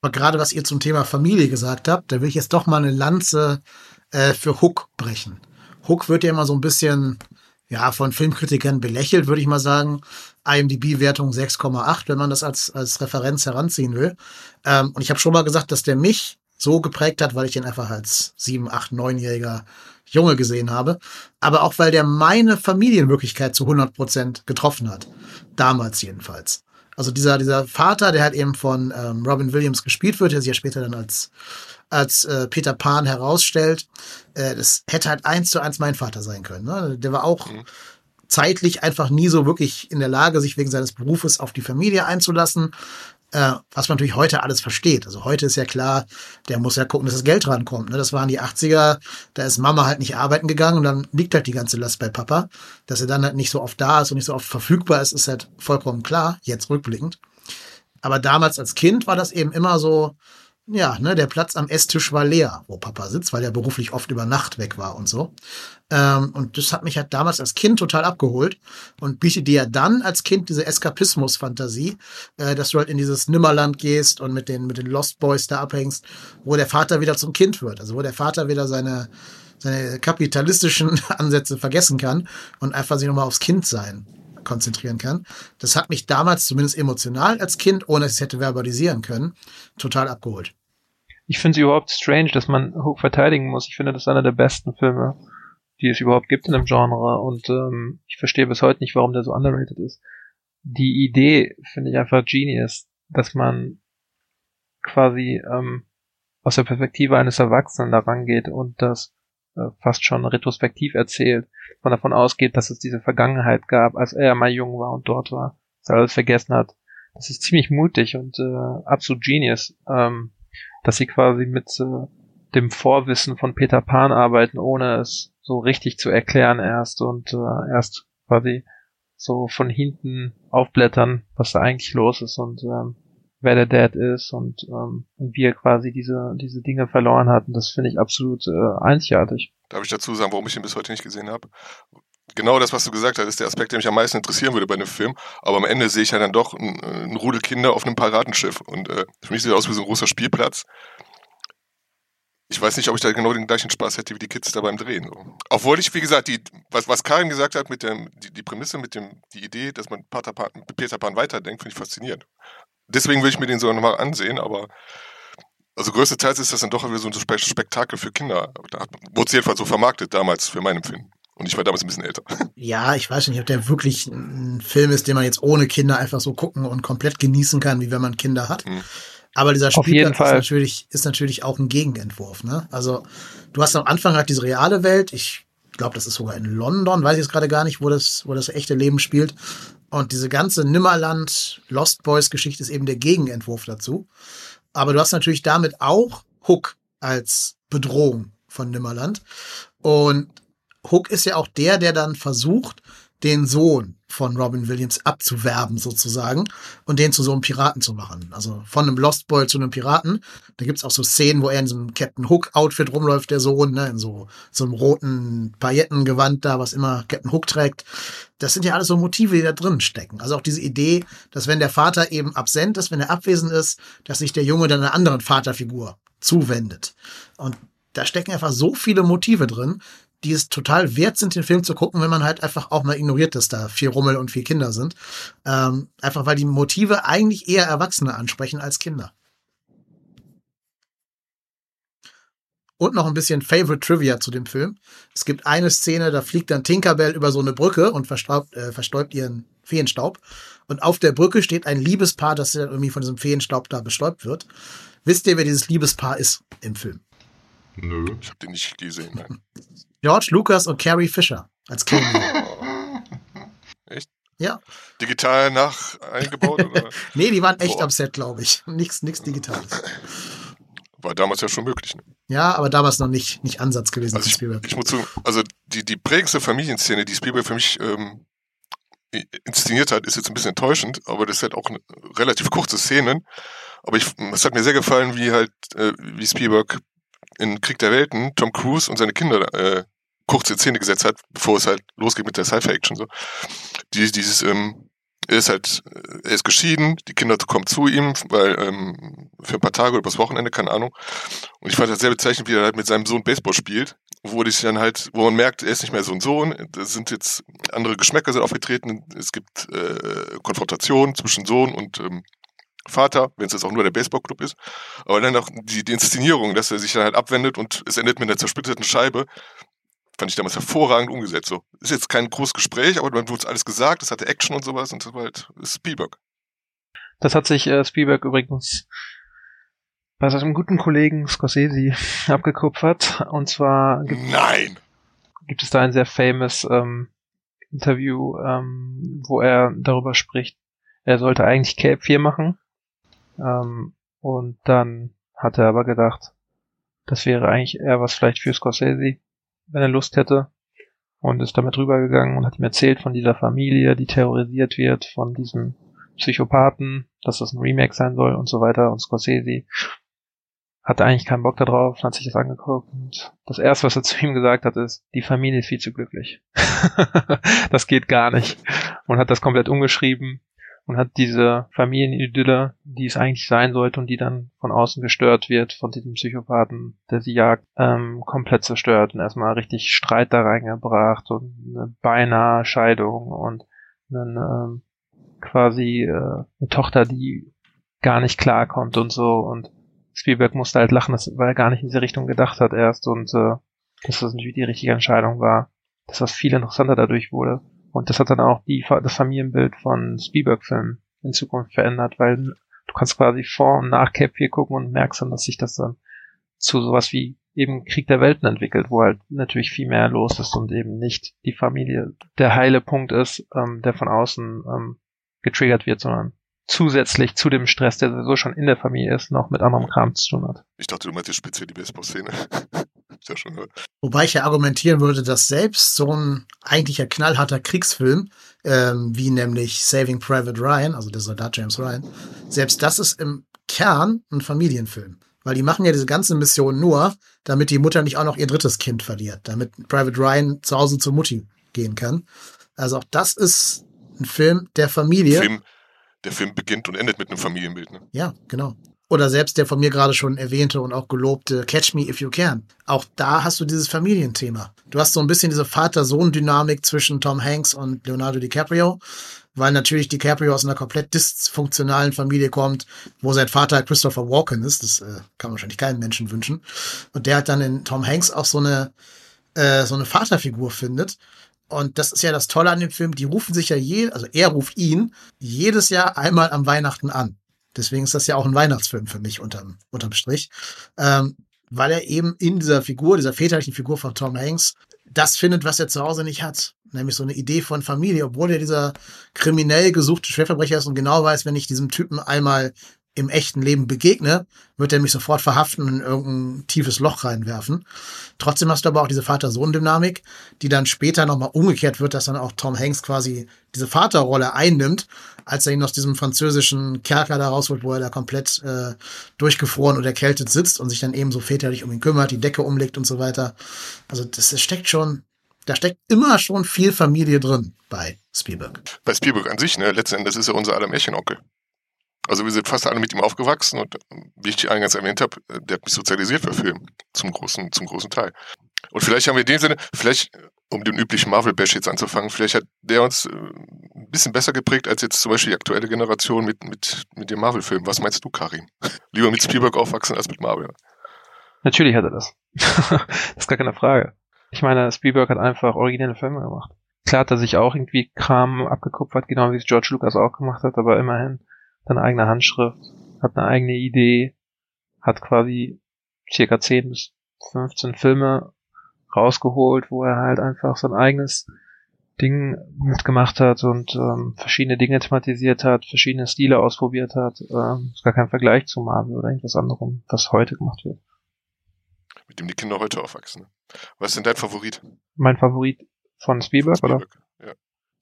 Aber gerade was ihr zum Thema Familie gesagt habt, da will ich jetzt doch mal eine Lanze äh, für Hook brechen. Hook wird ja immer so ein bisschen ja, von Filmkritikern belächelt, würde ich mal sagen. IMDb-Wertung 6,8, wenn man das als, als Referenz heranziehen will. Ähm, und ich habe schon mal gesagt, dass der mich so geprägt hat, weil ich den einfach als 7, 8, 9-jähriger Junge gesehen habe. Aber auch, weil der meine Familienwirklichkeit zu 100 Prozent getroffen hat. Damals jedenfalls. Also dieser, dieser Vater, der halt eben von ähm, Robin Williams gespielt wird, der sich ja später dann als, als äh, Peter Pan herausstellt, äh, das hätte halt eins zu eins mein Vater sein können. Ne? Der war auch mhm. zeitlich einfach nie so wirklich in der Lage, sich wegen seines Berufes auf die Familie einzulassen äh, was man natürlich heute alles versteht. Also heute ist ja klar, der muss ja gucken, dass das Geld rankommt. Ne? Das waren die 80er, da ist Mama halt nicht arbeiten gegangen und dann liegt halt die ganze Last bei Papa. Dass er dann halt nicht so oft da ist und nicht so oft verfügbar ist, ist halt vollkommen klar, jetzt rückblickend. Aber damals als Kind war das eben immer so, ja, ne, der Platz am Esstisch war leer, wo Papa sitzt, weil er beruflich oft über Nacht weg war und so. Ähm, und das hat mich halt damals als Kind total abgeholt und bietet dir dann als Kind diese Eskapismus-Fantasie, äh, dass du halt in dieses Nimmerland gehst und mit den, mit den Lost Boys da abhängst, wo der Vater wieder zum Kind wird. Also wo der Vater wieder seine, seine kapitalistischen Ansätze vergessen kann und einfach sich nochmal aufs Kind sein konzentrieren kann. Das hat mich damals zumindest emotional als Kind, ohne dass ich es hätte verbalisieren können, total abgeholt. Ich finde es überhaupt strange, dass man Hook verteidigen muss. Ich finde, das ist einer der besten Filme die es überhaupt gibt in dem Genre und ähm, ich verstehe bis heute nicht, warum der so underrated ist. Die Idee finde ich einfach genius, dass man quasi ähm, aus der Perspektive eines Erwachsenen da rangeht und das äh, fast schon retrospektiv erzählt, man davon ausgeht, dass es diese Vergangenheit gab, als er mal jung war und dort war, dass er alles vergessen hat. Das ist ziemlich mutig und äh, absolut genius, ähm, dass sie quasi mit äh, dem Vorwissen von Peter Pan arbeiten, ohne es so richtig zu erklären erst und äh, erst quasi so von hinten aufblättern, was da eigentlich los ist und ähm, wer der Dad ist und, ähm, wie er quasi diese, diese Dinge verloren hat. Und das finde ich absolut äh, einzigartig. Darf ich dazu sagen, warum ich ihn bis heute nicht gesehen habe? Genau das, was du gesagt hast, ist der Aspekt, der mich am meisten interessieren würde bei einem Film. Aber am Ende sehe ich ja dann doch ein, ein Rudel Kinder auf einem Piratenschiff. Und äh, für mich sieht das aus wie so ein großer Spielplatz ich weiß nicht, ob ich da genau den gleichen Spaß hätte wie die Kids da beim Drehen. Obwohl ich, wie gesagt, die, was, was Karin gesagt hat mit dem, die, die Prämisse, mit dem, die Idee, dass man Peter Pan, Peter Pan weiterdenkt, finde ich faszinierend. Deswegen will ich mir den so nochmal ansehen, aber also größtenteils ist das dann doch wieder so ein Spektakel für Kinder. Da wurde es jedenfalls so vermarktet damals für mein Empfinden. Und ich war damals ein bisschen älter. Ja, ich weiß nicht, ob der wirklich ein Film ist, den man jetzt ohne Kinder einfach so gucken und komplett genießen kann, wie wenn man Kinder hat. Hm. Aber dieser Spielplatz ist natürlich, ist natürlich auch ein Gegenentwurf. Ne? Also du hast am Anfang halt diese reale Welt. Ich glaube, das ist sogar in London, weiß ich jetzt gerade gar nicht, wo das, wo das echte Leben spielt. Und diese ganze Nimmerland Lost Boys Geschichte ist eben der Gegenentwurf dazu. Aber du hast natürlich damit auch Hook als Bedrohung von Nimmerland. Und Hook ist ja auch der, der dann versucht, den Sohn von Robin Williams abzuwerben sozusagen und den zu so einem Piraten zu machen. Also von einem Lost Boy zu einem Piraten. Da gibt's auch so Szenen, wo er in so einem Captain Hook Outfit rumläuft, der Sohn, ne, in so, so einem roten Paillettengewand da, was immer Captain Hook trägt. Das sind ja alles so Motive, die da drin stecken. Also auch diese Idee, dass wenn der Vater eben absent ist, wenn er abwesend ist, dass sich der Junge dann einer anderen Vaterfigur zuwendet. Und da stecken einfach so viele Motive drin, die es total wert sind, den Film zu gucken, wenn man halt einfach auch mal ignoriert, dass da vier Rummel und vier Kinder sind. Ähm, einfach weil die Motive eigentlich eher Erwachsene ansprechen als Kinder. Und noch ein bisschen Favorite Trivia zu dem Film. Es gibt eine Szene, da fliegt dann Tinkerbell über so eine Brücke und verstaubt, äh, verstäubt ihren Feenstaub. Und auf der Brücke steht ein Liebespaar, das irgendwie von diesem Feenstaub da bestäubt wird. Wisst ihr, wer dieses Liebespaar ist im Film? Nö, ich habe den nicht gesehen. Nein. George Lucas und Carrie Fisher als Cameo. echt? Ja. Digital nach eingebaut? Oder? nee, die waren echt Boah. am Set, glaube ich. Nichts, nichts Digitales. War damals ja schon möglich. Ne? Ja, aber damals noch nicht, nicht Ansatz gewesen also ich, Spielberg. Ich muss sagen, also die, die prägendste Familienszene, die Spielberg für mich ähm, inszeniert hat, ist jetzt ein bisschen enttäuschend, aber das ist halt auch eine relativ kurze Szene. Aber ich, es hat mir sehr gefallen, wie halt, äh, wie Spielberg in Krieg der Welten Tom Cruise und seine Kinder äh, kurze Szene gesetzt hat, bevor es halt losgeht mit der Sci-Fi-Action so. Die, dieses, ähm, er ist halt, er ist geschieden, die Kinder kommen zu ihm, weil ähm, für ein paar Tage oder übers Wochenende, keine Ahnung. Und ich fand das sehr bezeichnend, wie er halt mit seinem Sohn Baseball spielt wo sich dann halt, wo man merkt, er ist nicht mehr so ein Sohn, es sind jetzt andere Geschmäcker sind aufgetreten, es gibt äh, Konfrontationen zwischen Sohn und ähm, Vater, wenn es jetzt auch nur der Baseballclub ist, aber dann auch die, die Inszenierung, dass er sich dann halt abwendet und es endet mit einer zersplitterten Scheibe, fand ich damals hervorragend umgesetzt. So ist jetzt kein großes Gespräch, aber dann wurde alles gesagt, es hatte Action und sowas und war halt Spielberg. Das hat sich äh, Spielberg übrigens bei seinem guten Kollegen Scorsese abgekupfert. Und zwar gibt, Nein! gibt es da ein sehr famous ähm, Interview, ähm, wo er darüber spricht, er sollte eigentlich Cape 4 machen. Ähm, und dann hat er aber gedacht, das wäre eigentlich eher was vielleicht für Scorsese, wenn er Lust hätte. Und ist damit rübergegangen und hat ihm erzählt von dieser Familie, die terrorisiert wird, von diesem Psychopathen, dass das ein Remake sein soll und so weiter. Und Scorsese hatte eigentlich keinen Bock darauf, hat sich das angeguckt und das erste, was er zu ihm gesagt hat, ist, die Familie ist viel zu glücklich. das geht gar nicht. Und hat das komplett umgeschrieben und hat diese Familienidylle, die es eigentlich sein sollte und die dann von außen gestört wird, von diesem Psychopathen, der sie jagt, ähm, komplett zerstört und erstmal richtig Streit da reingebracht und eine beinahe Scheidung und einen, ähm, quasi äh, eine Tochter, die gar nicht klarkommt und so und Spielberg musste halt lachen, weil er gar nicht in diese Richtung gedacht hat erst und äh, dass das natürlich die richtige Entscheidung war, dass das viel interessanter dadurch wurde. Und das hat dann auch die, das Familienbild von Spielberg-Filmen in Zukunft verändert, weil du kannst quasi vor und nach Cap 4 gucken und merkst dann, dass sich das dann zu sowas wie eben Krieg der Welten entwickelt, wo halt natürlich viel mehr los ist und eben nicht die Familie der heile Punkt ist, ähm, der von außen ähm, getriggert wird, sondern zusätzlich zu dem Stress, der sowieso schon in der Familie ist, noch mit anderem Kram zu tun hat. Ich dachte, du meinst speziell die Baseball-Szene. Ja schon gehört. Wobei ich ja argumentieren würde, dass selbst so ein eigentlicher knallharter Kriegsfilm, ähm, wie nämlich Saving Private Ryan, also der Soldat James Ryan, selbst das ist im Kern ein Familienfilm. Weil die machen ja diese ganze Mission nur, damit die Mutter nicht auch noch ihr drittes Kind verliert, damit Private Ryan zu Hause zur Mutti gehen kann. Also auch das ist ein Film der Familie. Film, der Film beginnt und endet mit einem Familienbild. Ne? Ja, genau. Oder selbst der von mir gerade schon erwähnte und auch gelobte Catch Me If You Can. Auch da hast du dieses Familienthema. Du hast so ein bisschen diese Vater-Sohn-Dynamik zwischen Tom Hanks und Leonardo DiCaprio, weil natürlich DiCaprio aus einer komplett dysfunktionalen Familie kommt, wo sein Vater Christopher Walken ist. Das äh, kann wahrscheinlich keinen Menschen wünschen. Und der hat dann in Tom Hanks auch so eine, äh, so eine Vaterfigur findet. Und das ist ja das Tolle an dem Film. Die rufen sich ja je, also er ruft ihn jedes Jahr einmal am Weihnachten an. Deswegen ist das ja auch ein Weihnachtsfilm für mich unterm, unterm Strich. Ähm, weil er eben in dieser Figur, dieser väterlichen Figur von Tom Hanks, das findet, was er zu Hause nicht hat. Nämlich so eine Idee von Familie, obwohl er dieser kriminell gesuchte Schwerverbrecher ist und genau weiß, wenn ich diesem Typen einmal im echten Leben begegne, wird er mich sofort verhaften und in irgendein tiefes Loch reinwerfen. Trotzdem hast du aber auch diese Vater-Sohn-Dynamik, die dann später nochmal umgekehrt wird, dass dann auch Tom Hanks quasi diese Vaterrolle einnimmt, als er ihn aus diesem französischen Kerker da rausholt, wo er da komplett äh, durchgefroren und erkältet sitzt und sich dann eben so väterlich um ihn kümmert, die Decke umlegt und so weiter. Also das, das steckt schon, da steckt immer schon viel Familie drin bei Spielberg. Bei Spielberg an sich, ne, letzten Endes ist er unser aller Märchenonkel. Also wir sind fast alle mit ihm aufgewachsen und wie ich die eingangs erwähnt habe, der hat mich sozialisiert für Film zum großen, zum großen Teil. Und vielleicht haben wir in dem Sinne, vielleicht, um den üblichen Marvel-Bash jetzt anzufangen, vielleicht hat der uns äh, ein bisschen besser geprägt als jetzt zum Beispiel die aktuelle Generation mit, mit, mit dem Marvel-Film. Was meinst du, Karim? Lieber mit Spielberg aufwachsen als mit Marvel. Natürlich hat er das. das ist gar keine Frage. Ich meine, Spielberg hat einfach originelle Filme gemacht. Klar hat er sich auch irgendwie Kram abgekupfert, genau wie es George Lucas auch gemacht hat, aber immerhin eine eigene Handschrift, hat eine eigene Idee, hat quasi circa 10 bis 15 Filme rausgeholt, wo er halt einfach sein eigenes Ding mitgemacht hat und ähm, verschiedene Dinge thematisiert hat, verschiedene Stile ausprobiert hat. Ähm, ist gar kein Vergleich zu Marvel oder irgendwas anderem, was heute gemacht wird. Mit dem die Kinder heute aufwachsen. Was ist denn dein Favorit? Mein Favorit von Spielberg, Spielberg. oder?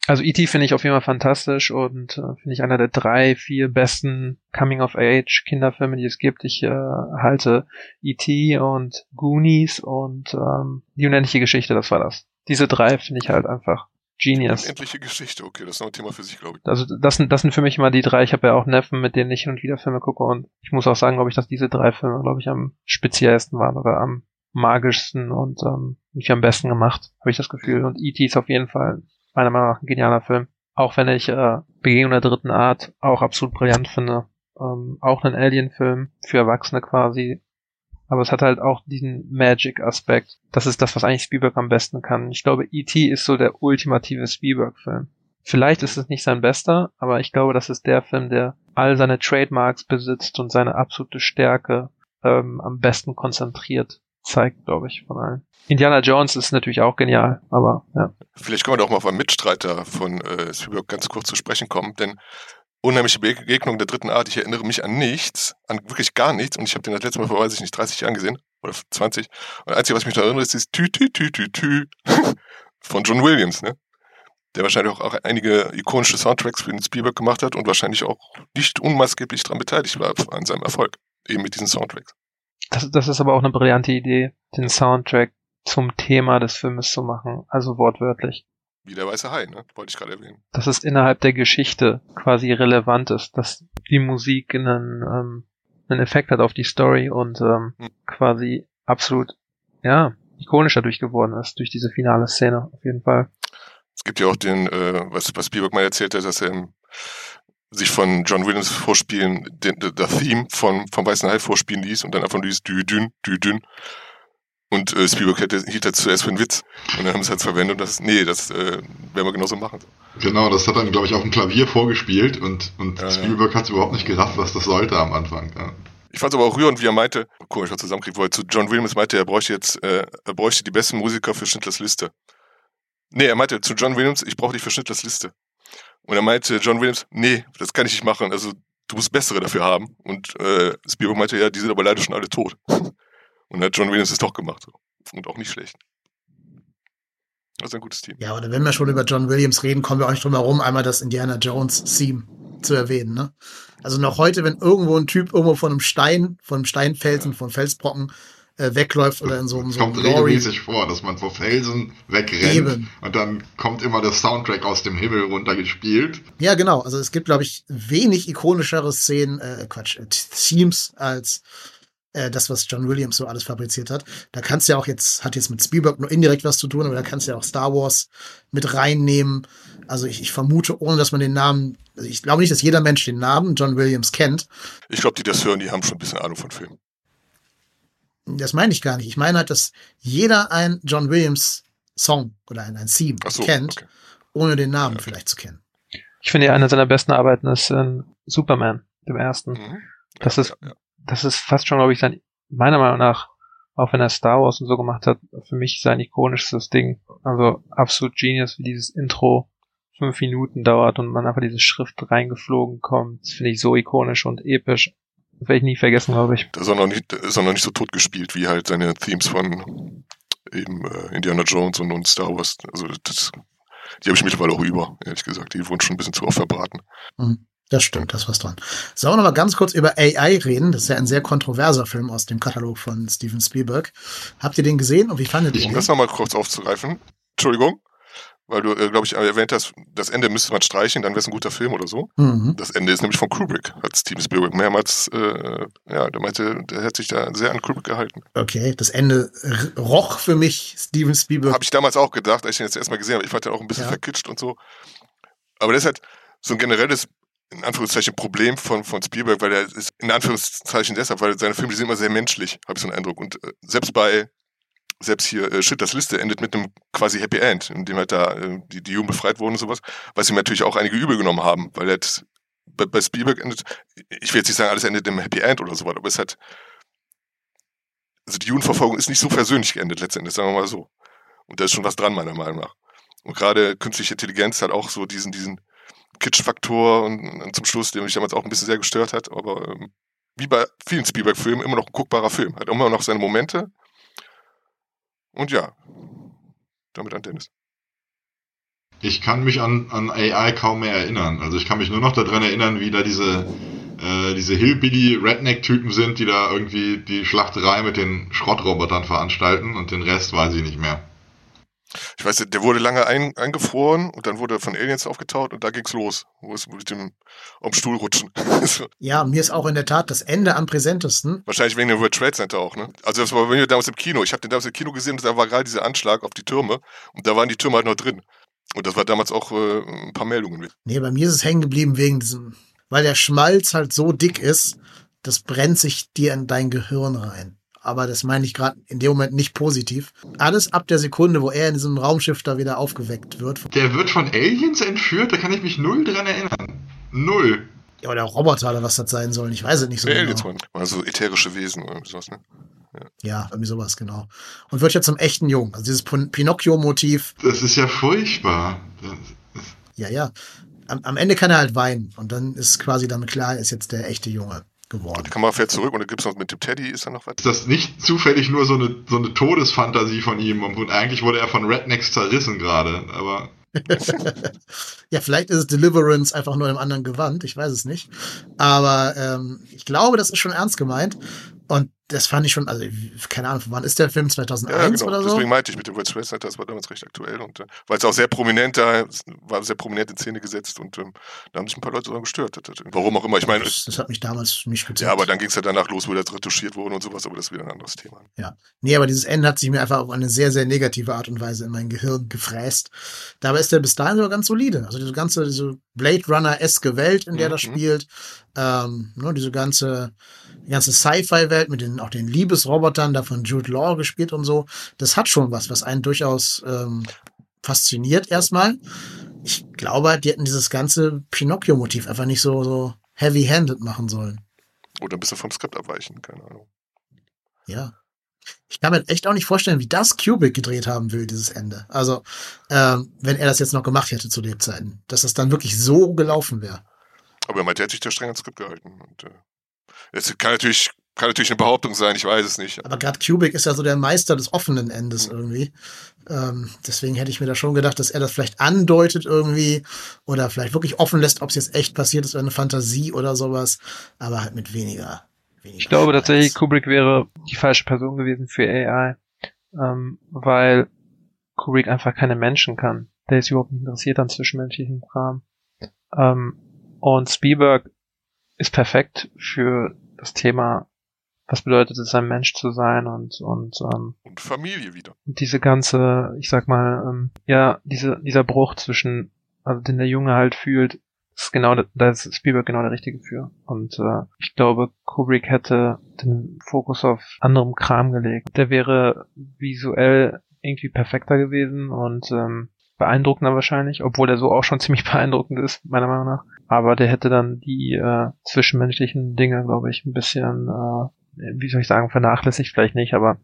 Also E.T. finde ich auf jeden Fall fantastisch und äh, finde ich einer der drei, vier besten Coming-of-Age-Kinderfilme, die es gibt. Ich äh, halte E.T. und Goonies und ähm, Die unendliche Geschichte, das war das. Diese drei finde ich halt einfach genius. Unendliche Geschichte, okay, das ist noch ein Thema für sich, glaube ich. Also das sind, das sind für mich immer die drei. Ich habe ja auch Neffen, mit denen ich hin und wieder Filme gucke und ich muss auch sagen, glaube ich, dass diese drei Filme, glaube ich, am speziellsten waren oder am magischsten und ähm, nicht am besten gemacht, habe ich das Gefühl. Und E.T. ist auf jeden Fall meiner Meinung nach ein genialer Film. Auch wenn ich äh, Begegnung der dritten Art auch absolut brillant finde. Ähm, auch ein Alien-Film für Erwachsene quasi. Aber es hat halt auch diesen Magic-Aspekt. Das ist das, was eigentlich Spielberg am besten kann. Ich glaube, E.T. ist so der ultimative Spielberg-Film. Vielleicht ist es nicht sein bester, aber ich glaube, das ist der Film, der all seine Trademarks besitzt und seine absolute Stärke ähm, am besten konzentriert zeigt, glaube ich, von allen. Indiana Jones ist natürlich auch genial, aber ja. Vielleicht können wir doch mal auf einen Mitstreiter von äh, Spielberg ganz kurz zu sprechen kommen, denn Unheimliche Begegnung der dritten Art, ich erinnere mich an nichts, an wirklich gar nichts und ich habe den das letzte Mal vor, weiß ich nicht, 30 Jahren gesehen oder 20 und das Einzige, was mich noch erinnert, ist dieses Tü, Tü, Tü, Tü, Tü von John Williams, ne? der wahrscheinlich auch, auch einige ikonische Soundtracks für den Spielberg gemacht hat und wahrscheinlich auch nicht unmaßgeblich daran beteiligt war an seinem Erfolg, eben mit diesen Soundtracks. Das, das ist aber auch eine brillante Idee, den Soundtrack zum Thema des Filmes zu machen, also wortwörtlich. Wie der weiße Hai, ne? Wollte ich gerade erwähnen. Dass es innerhalb der Geschichte quasi relevant ist, dass die Musik einen, ähm, einen Effekt hat auf die Story und ähm, hm. quasi absolut, ja, ikonisch dadurch geworden ist, durch diese finale Szene, auf jeden Fall. Es gibt ja auch den, äh, was, was Spielberg mal erzählt hat, dass er im, sich von John Williams vorspielen, der Theme von, vom Weißen Hai vorspielen ließ und dann einfach nur dieses Dü-Dün, Dü-Dün. Und äh, Spielberg hätte, hielt das zuerst für einen Witz. Und dann haben sie es halt verwendet und das, nee, das äh, werden wir genauso machen. Genau, das hat dann, glaube ich, auf dem Klavier vorgespielt und, und ja, Spielberg ja. hat es überhaupt nicht gerafft, was das sollte am Anfang. Ja. Ich fand es aber auch rührend, wie er meinte, komisch, was zusammenkriegt, wo er zu John Williams meinte, er bräuchte jetzt, äh, er bräuchte die besten Musiker für Schindlers Liste. Nee, er meinte zu John Williams, ich brauche dich für Schindlers Liste. Und er meinte John Williams, nee, das kann ich nicht machen, also du musst bessere dafür haben. Und äh, Spielberg meinte, ja, die sind aber leider schon alle tot. Und hat John Williams es doch gemacht. So. Und auch nicht schlecht. Das ist ein gutes Team. Ja, oder wenn wir schon über John Williams reden, kommen wir auch nicht drum herum, einmal das Indiana Jones Theme zu erwähnen. Ne? Also noch heute, wenn irgendwo ein Typ irgendwo von einem Stein, von einem Steinfelsen, ja. von Felsbrocken äh, wegläuft oder in so einem. Es kommt regelmäßig vor, dass man vor Felsen wegrennt Eben. und dann kommt immer der Soundtrack aus dem Himmel runtergespielt. Ja, genau. Also es gibt, glaube ich, wenig ikonischere Szenen, äh, Quatsch, äh, Themes als äh, das, was John Williams so alles fabriziert hat. Da kannst du ja auch jetzt, hat jetzt mit Spielberg nur indirekt was zu tun, aber da kannst du ja auch Star Wars mit reinnehmen. Also ich, ich vermute, ohne dass man den Namen, also ich glaube nicht, dass jeder Mensch den Namen John Williams kennt. Ich glaube, die das hören, die haben schon ein bisschen Ahnung von Filmen. Das meine ich gar nicht. Ich meine halt, dass jeder ein John Williams Song oder ein, ein Theme so, kennt, okay. ohne den Namen okay. vielleicht zu kennen. Ich finde, eine seiner besten Arbeiten ist in Superman, dem ersten. Mhm. Das ja, ist ja, ja das ist fast schon, glaube ich, sein, meiner Meinung nach, auch wenn er Star Wars und so gemacht hat, für mich sein ikonischstes Ding. Also absolut genius, wie dieses Intro fünf Minuten dauert und man einfach diese Schrift reingeflogen kommt. Das finde ich so ikonisch und episch. Das werde ich nie vergessen, glaube ich. Das ist auch noch nicht, ist auch noch nicht so tot gespielt, wie halt seine Themes von eben äh, Indiana Jones und, und Star Wars. Also das, die habe ich mittlerweile auch über, ehrlich gesagt. Die wurden schon ein bisschen zu oft verbraten. Mhm. Das stimmt, das was dran. Sollen wir noch mal ganz kurz über AI reden? Das ist ja ein sehr kontroverser Film aus dem Katalog von Steven Spielberg. Habt ihr den gesehen und wie fandet ihr den? Um das noch mal kurz aufzugreifen. Entschuldigung weil du, äh, glaube ich, erwähnt hast, das Ende müsste man streichen, dann wäre es ein guter Film oder so. Mhm. Das Ende ist nämlich von Kubrick, hat Steven Spielberg mehrmals, äh, ja, der meinte, der hat sich da sehr an Kubrick gehalten. Okay, das Ende roch für mich Steven Spielberg. Habe ich damals auch gedacht, als ich den jetzt erstmal gesehen habe. Ich fand den auch ein bisschen ja. verkitscht und so. Aber das ist halt so ein generelles in Anführungszeichen Problem von, von Spielberg, weil er ist in Anführungszeichen deshalb, weil seine Filme die sind immer sehr menschlich, habe ich so einen Eindruck. Und äh, selbst bei selbst hier äh, Schindlers Liste endet mit einem quasi Happy End, in dem halt da äh, die, die Jungen befreit wurden und sowas, was ihm natürlich auch einige übel genommen haben, weil hat, bei, bei Spielberg endet, ich will jetzt nicht sagen, alles endet im Happy End oder sowas, aber es hat, also die Judenverfolgung ist nicht so persönlich geendet letztendlich, sagen wir mal so. Und da ist schon was dran, meiner Meinung nach. Und gerade künstliche Intelligenz hat auch so diesen, diesen Kitsch-Faktor und, und, zum Schluss, der mich damals auch ein bisschen sehr gestört hat, aber ähm, wie bei vielen Spielberg-Filmen immer noch ein guckbarer Film. Hat immer noch seine Momente, und ja, damit an Dennis. Ich kann mich an, an AI kaum mehr erinnern. Also ich kann mich nur noch daran erinnern, wie da diese, äh, diese Hillbilly-Redneck-Typen sind, die da irgendwie die Schlachterei mit den Schrottrobotern veranstalten und den Rest weiß ich nicht mehr. Ich weiß nicht, der wurde lange ein, eingefroren und dann wurde er von Aliens aufgetaut und da ging's los. Wo es mit dem am Stuhl rutschen. Ja, mir ist auch in der Tat das Ende am präsentesten. Wahrscheinlich wegen dem World Trade Center auch, ne? Also das war bei mir damals im Kino. Ich habe den damals im Kino gesehen und da war gerade dieser Anschlag auf die Türme und da waren die Türme halt noch drin. Und das war damals auch äh, ein paar Meldungen mit. Nee, bei mir ist es hängen geblieben wegen diesem, weil der Schmalz halt so dick ist, das brennt sich dir in dein Gehirn rein. Aber das meine ich gerade in dem Moment nicht positiv. Alles ab der Sekunde, wo er in diesem Raumschiff da wieder aufgeweckt wird. Der wird von Aliens entführt, da kann ich mich null dran erinnern. Null. Ja, oder Roboter oder was das sein sollen. Ich weiß es nicht so Nee, genau. Aliens waren, waren so ätherische Wesen oder sowas, ne? Ja, irgendwie sowas, genau. Und wird ja zum echten Jungen. Also dieses Pin- Pinocchio-Motiv. Das ist ja furchtbar. Ja, ja. Am, am Ende kann er halt weinen. Und dann ist quasi damit klar, er ist jetzt der echte Junge geworden. Die Kamera fährt zurück und dann gibt's noch mit dem Teddy, ist da noch was? ist das nicht zufällig nur so eine, so eine Todesfantasie von ihm? Und eigentlich wurde er von Rednecks zerrissen gerade. Aber Ja, vielleicht ist es Deliverance einfach nur im anderen Gewand, ich weiß es nicht. Aber ähm, ich glaube, das ist schon ernst gemeint. Und das fand ich schon, also keine Ahnung, wann ist der Film? 2001 Ja, genau. oder so? Deswegen meinte ich mit dem World Trade Center, das war damals recht aktuell und äh, weil es auch sehr prominent da, war sehr prominent in Szene gesetzt und ähm, da haben sich ein paar Leute daran gestört. Warum auch immer. Ich meine, das, das hat mich damals nicht gezählt. ja, aber dann ging es ja danach los, wo das retuschiert wurde und sowas, aber das ist wieder ein anderes Thema. Nee, aber dieses Ende hat sich mir einfach auf eine sehr, sehr negative Art und Weise in mein Gehirn gefräst. Dabei ist der bis dahin sogar ganz solide. Also diese ganze, diese Blade Runner-eske Welt, in der Mhm. das spielt, ähm, ne, diese ganze, die ganze Sci-Fi-Welt mit den, auch den Liebesrobotern, da von Jude Law gespielt und so, das hat schon was, was einen durchaus ähm, fasziniert erstmal. Ich glaube, die hätten dieses ganze Pinocchio-Motiv einfach nicht so, so heavy-handed machen sollen. Oder ein bisschen vom Skript abweichen, keine Ahnung. Ja. Ich kann mir echt auch nicht vorstellen, wie das Kubrick gedreht haben will, dieses Ende. Also, ähm, wenn er das jetzt noch gemacht hätte zu Lebzeiten, dass das dann wirklich so gelaufen wäre. Aber er meinte, er hat sich da streng ans Skript gehalten. Und, äh, es kann natürlich, kann natürlich eine Behauptung sein, ich weiß es nicht. Aber gerade Kubrick ist ja so der Meister des offenen Endes irgendwie. Ähm, deswegen hätte ich mir da schon gedacht, dass er das vielleicht andeutet irgendwie oder vielleicht wirklich offen lässt, ob es jetzt echt passiert ist oder eine Fantasie oder sowas, aber halt mit weniger. weniger Ich glaube Schmerz. tatsächlich, Kubrick wäre die falsche Person gewesen für AI, ähm, weil Kubrick einfach keine Menschen kann. Der ist überhaupt nicht interessiert an zwischenmenschlichen Kram. Ähm, und Spielberg ist perfekt für das Thema, was bedeutet es, ein Mensch zu sein und, und ähm, Und Familie wieder. und diese ganze, ich sag mal, ähm, ja, diese, dieser Bruch zwischen, also den der Junge halt fühlt, ist genau, da- ist Spielberg genau der Richtige für. Und äh, ich glaube, Kubrick hätte den Fokus auf anderem Kram gelegt. Der wäre visuell irgendwie perfekter gewesen und ähm, beeindruckender wahrscheinlich, obwohl er so auch schon ziemlich beeindruckend ist, meiner Meinung nach. Aber der hätte dann die äh, zwischenmenschlichen Dinge, glaube ich, ein bisschen, äh, wie soll ich sagen, vernachlässigt vielleicht nicht, aber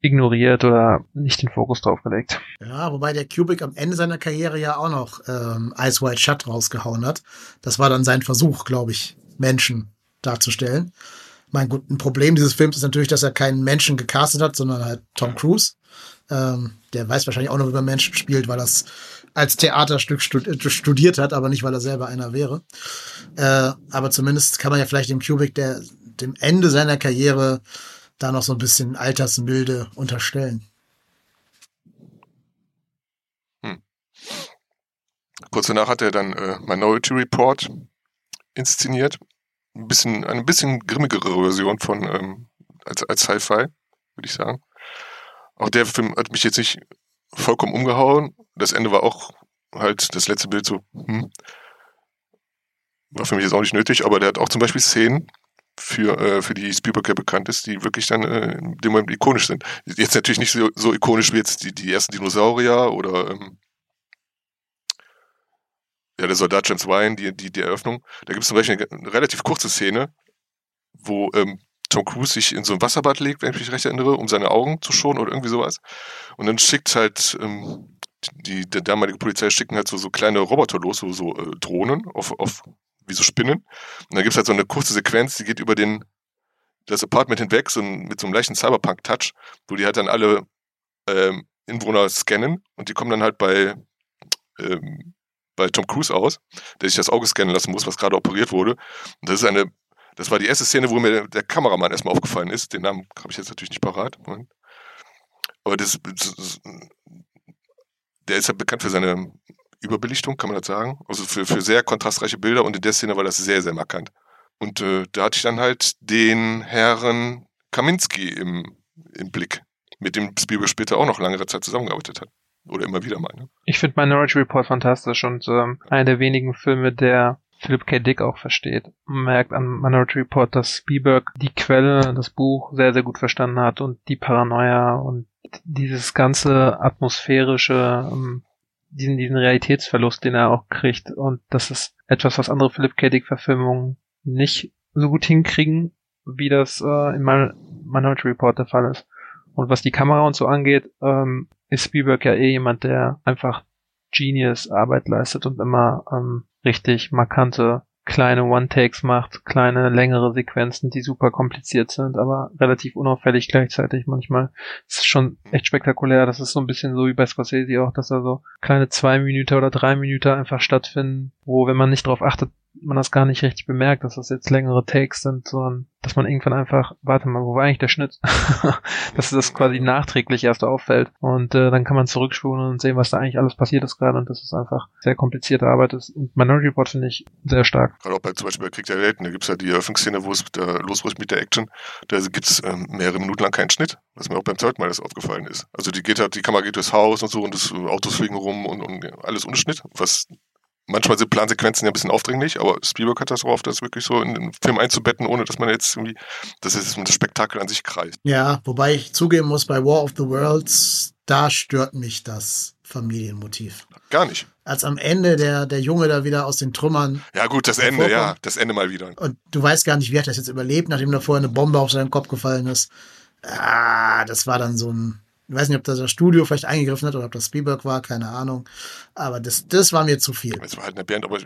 ignoriert oder nicht den Fokus drauf gelegt. Ja, wobei der Kubrick am Ende seiner Karriere ja auch noch ähm, Ice White Shut rausgehauen hat. Das war dann sein Versuch, glaube ich, Menschen darzustellen. Mein gut, ein Problem dieses Films ist natürlich, dass er keinen Menschen gecastet hat, sondern halt Tom Cruise. Ähm, der weiß wahrscheinlich auch noch, wie man Menschen spielt, weil er es als Theaterstück äh, studiert hat, aber nicht, weil er selber einer wäre. Äh, aber zumindest kann man ja vielleicht dem Kubrick, der dem Ende seiner Karriere da noch so ein bisschen Altersmilde unterstellen. Kurz danach hat er dann äh, Minority Report inszeniert. Ein bisschen, eine bisschen grimmigere Version von ähm, als, als Sci-Fi, würde ich sagen. Auch der Film hat mich jetzt nicht vollkommen umgehauen. Das Ende war auch halt das letzte Bild so, hm, war für mich jetzt auch nicht nötig, aber der hat auch zum Beispiel Szenen, für, äh, für die Spielberg ja bekannt ist, die wirklich dann äh, in dem Moment ikonisch sind. Jetzt natürlich nicht so, so ikonisch wie jetzt die, die ersten Dinosaurier oder ähm, ja, der Soldat James Ryan, die, die, die Eröffnung. Da gibt es zum Beispiel eine, eine relativ kurze Szene, wo ähm, Tom Cruise sich in so ein Wasserbad legt, wenn ich mich recht erinnere, um seine Augen zu schonen oder irgendwie sowas. Und dann schickt halt ähm, die, der damalige Polizei schicken halt so, so kleine Roboter los, so, so äh, Drohnen auf, auf wie so Spinnen. Und dann gibt's halt so eine kurze Sequenz, die geht über den das Apartment hinweg, so mit so einem leichten Cyberpunk-Touch, wo die halt dann alle ähm, Inwohner scannen und die kommen dann halt bei ähm, bei Tom Cruise aus, der sich das Auge scannen lassen muss, was gerade operiert wurde. Und das ist eine, das war die erste Szene, wo mir der, der Kameramann erstmal aufgefallen ist. Den Namen habe ich jetzt natürlich nicht parat. Moment. Aber das, das, der ist ja bekannt für seine Überbelichtung, kann man das sagen. Also für, für sehr kontrastreiche Bilder und in der Szene war das sehr, sehr markant. Und äh, da hatte ich dann halt den Herrn Kaminski im, im Blick, mit dem Spielberg später auch noch längere Zeit zusammengearbeitet hat. Oder immer wieder mal. Ne? Ich finde Minority Report fantastisch und ähm, einer der wenigen Filme, der Philip K. Dick auch versteht. Man merkt an Minority Report, dass Spielberg die Quelle, das Buch sehr, sehr gut verstanden hat und die Paranoia und dieses ganze atmosphärische, ähm, diesen, diesen Realitätsverlust, den er auch kriegt. Und das ist etwas, was andere Philip K. Dick Verfilmungen nicht so gut hinkriegen, wie das äh, in Minority Report der Fall ist. Und was die Kamera und so angeht, ähm, ist Spielberg ja eh jemand, der einfach Genius Arbeit leistet und immer ähm, richtig markante kleine One-Takes macht, kleine längere Sequenzen, die super kompliziert sind, aber relativ unauffällig gleichzeitig manchmal. Es ist schon echt spektakulär. Das ist so ein bisschen so wie bei Scorsese auch, dass da so kleine zwei Minuten oder drei Minuten einfach stattfinden, wo, wenn man nicht drauf achtet, man das gar nicht richtig bemerkt, dass das jetzt längere Takes sind, sondern dass man irgendwann einfach, warte mal, wo war eigentlich der Schnitt? dass das quasi nachträglich erst auffällt. Und äh, dann kann man zurückspulen und sehen, was da eigentlich alles passiert ist gerade. Und das ist einfach sehr komplizierte Arbeit. Ist. Und Minority Report finde ich sehr stark. Gerade auch bei zum Beispiel bei Krieg der Welten, da gibt es ja die Eröffnungsszene, wo es losbricht mit der Action. Da gibt es ähm, mehrere Minuten lang keinen Schnitt, was mir auch beim zweiten Mal das aufgefallen ist. Also die geht halt, die Kamera geht durchs Haus und so und das Autos fliegen rum und, und alles ohne Schnitt, was manchmal sind Plansequenzen ja ein bisschen aufdringlich, aber Spielberg hat das drauf, das wirklich so in den Film einzubetten, ohne dass man jetzt irgendwie, dass es das Spektakel an sich kreist. Ja, wobei ich zugeben muss, bei War of the Worlds, da stört mich das Familienmotiv. Gar nicht. Als am Ende der, der Junge da wieder aus den Trümmern. Ja, gut, das Ende, ja, das Ende mal wieder. Und du weißt gar nicht, wie hat das jetzt überlebt, nachdem da vorher eine Bombe auf seinen Kopf gefallen ist. Ah, das war dann so ein, ich weiß nicht, ob das das Studio vielleicht eingegriffen hat oder ob das Spielberg war, keine Ahnung. Aber das, das war mir zu viel. Es war halt eine Band, aber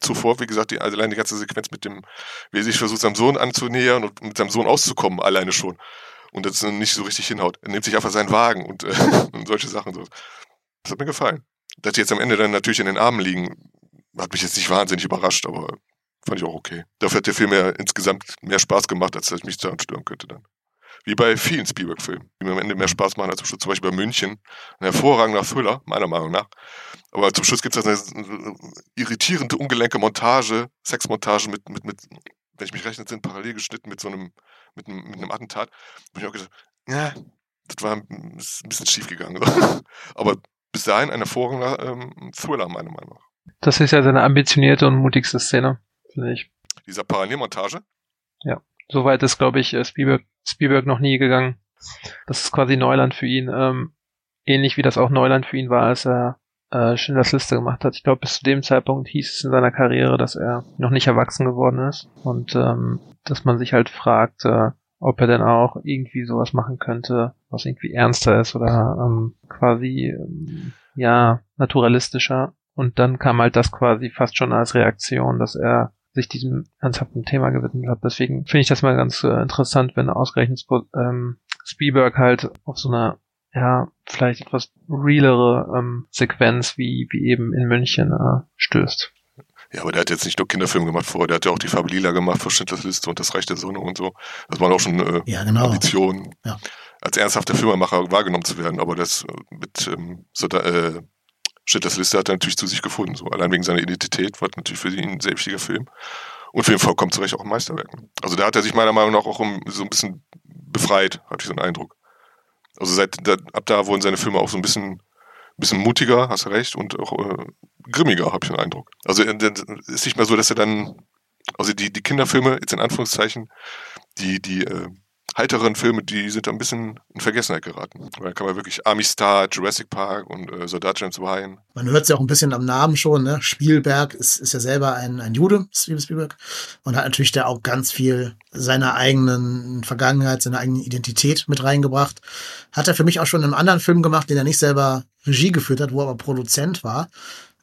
zuvor, wie gesagt, die, also allein die ganze Sequenz mit dem, wie er sich versucht, seinem Sohn anzunähern und mit seinem Sohn auszukommen, alleine schon. Und das nicht so richtig hinhaut. Er nimmt sich einfach seinen Wagen und, äh, und solche Sachen. So. Das hat mir gefallen. Dass die jetzt am Ende dann natürlich in den Armen liegen, hat mich jetzt nicht wahnsinnig überrascht, aber fand ich auch okay. Dafür hat der Film ja insgesamt mehr Spaß gemacht, als dass ich mich daran stören könnte dann. Wie bei vielen Spielberg-Filmen, die mir am Ende mehr Spaß machen als zum Schluss. Zum Beispiel bei München. Ein hervorragender Thriller, meiner Meinung nach. Aber zum Schluss gibt es eine irritierende, ungelenke Montage, Sexmontage mit, mit, mit, wenn ich mich rechne, sind parallel geschnitten mit so einem, mit einem, mit einem Attentat. Wo ich auch gesagt, ja, das war ein bisschen schief gegangen. Aber bis dahin ein hervorragender ähm, Thriller, meiner Meinung nach. Das ist ja seine ambitionierte und mutigste Szene, finde ich. Dieser Parallelmontage? Ja. Soweit ist, glaube ich, äh, Spielberg, Spielberg noch nie gegangen. Das ist quasi Neuland für ihn. Ähm, ähnlich wie das auch Neuland für ihn war, als er äh, Schindlers Liste gemacht hat. Ich glaube, bis zu dem Zeitpunkt hieß es in seiner Karriere, dass er noch nicht erwachsen geworden ist und ähm, dass man sich halt fragt, äh, ob er denn auch irgendwie sowas machen könnte, was irgendwie ernster ist oder ähm, quasi ähm, ja naturalistischer. Und dann kam halt das quasi fast schon als Reaktion, dass er sich diesem ernsthaften Thema gewidmet hat. Deswegen finde ich das mal ganz äh, interessant, wenn ausgerechnet ähm, Spielberg halt auf so eine ja, vielleicht etwas realere ähm, Sequenz wie, wie eben in München äh, stößt. Ja, aber der hat jetzt nicht nur Kinderfilme gemacht vorher, der hat ja auch die Farbe Lila gemacht für Schindlers Liste und das Reich der Sonne und so. Das waren auch schon äh, ja, genau. Ambitionen, ja. als ernsthafter Filmemacher wahrgenommen zu werden. Aber das äh, mit ähm, so da, äh, Schindlers Liste hat er natürlich zu sich gefunden. So. Allein wegen seiner Identität war natürlich für ihn ein sehr wichtiger Film. Und für ihn vollkommen zu Recht auch ein Meisterwerk. Also da hat er sich meiner Meinung nach auch so ein bisschen befreit, hatte ich so einen Eindruck. Also seit ab da wurden seine Filme auch so ein bisschen, bisschen mutiger, hast du recht, und auch äh, grimmiger, habe ich den Eindruck. Also äh, ist nicht mehr so, dass er dann, also die, die Kinderfilme, jetzt in Anführungszeichen, die, die äh, heiteren Filme, die sind ein bisschen in Vergessenheit geraten. Da kann man wirklich Army Star, Jurassic Park und äh, Soldat James Ryan. Man hört es ja auch ein bisschen am Namen schon, ne? Spielberg ist, ist ja selber ein, ein Jude, Steven Spielberg, und hat natürlich da auch ganz viel seiner eigenen Vergangenheit, seiner eigenen Identität mit reingebracht. Hat er für mich auch schon in einem anderen Film gemacht, den er nicht selber Regie geführt hat, wo er aber Produzent war.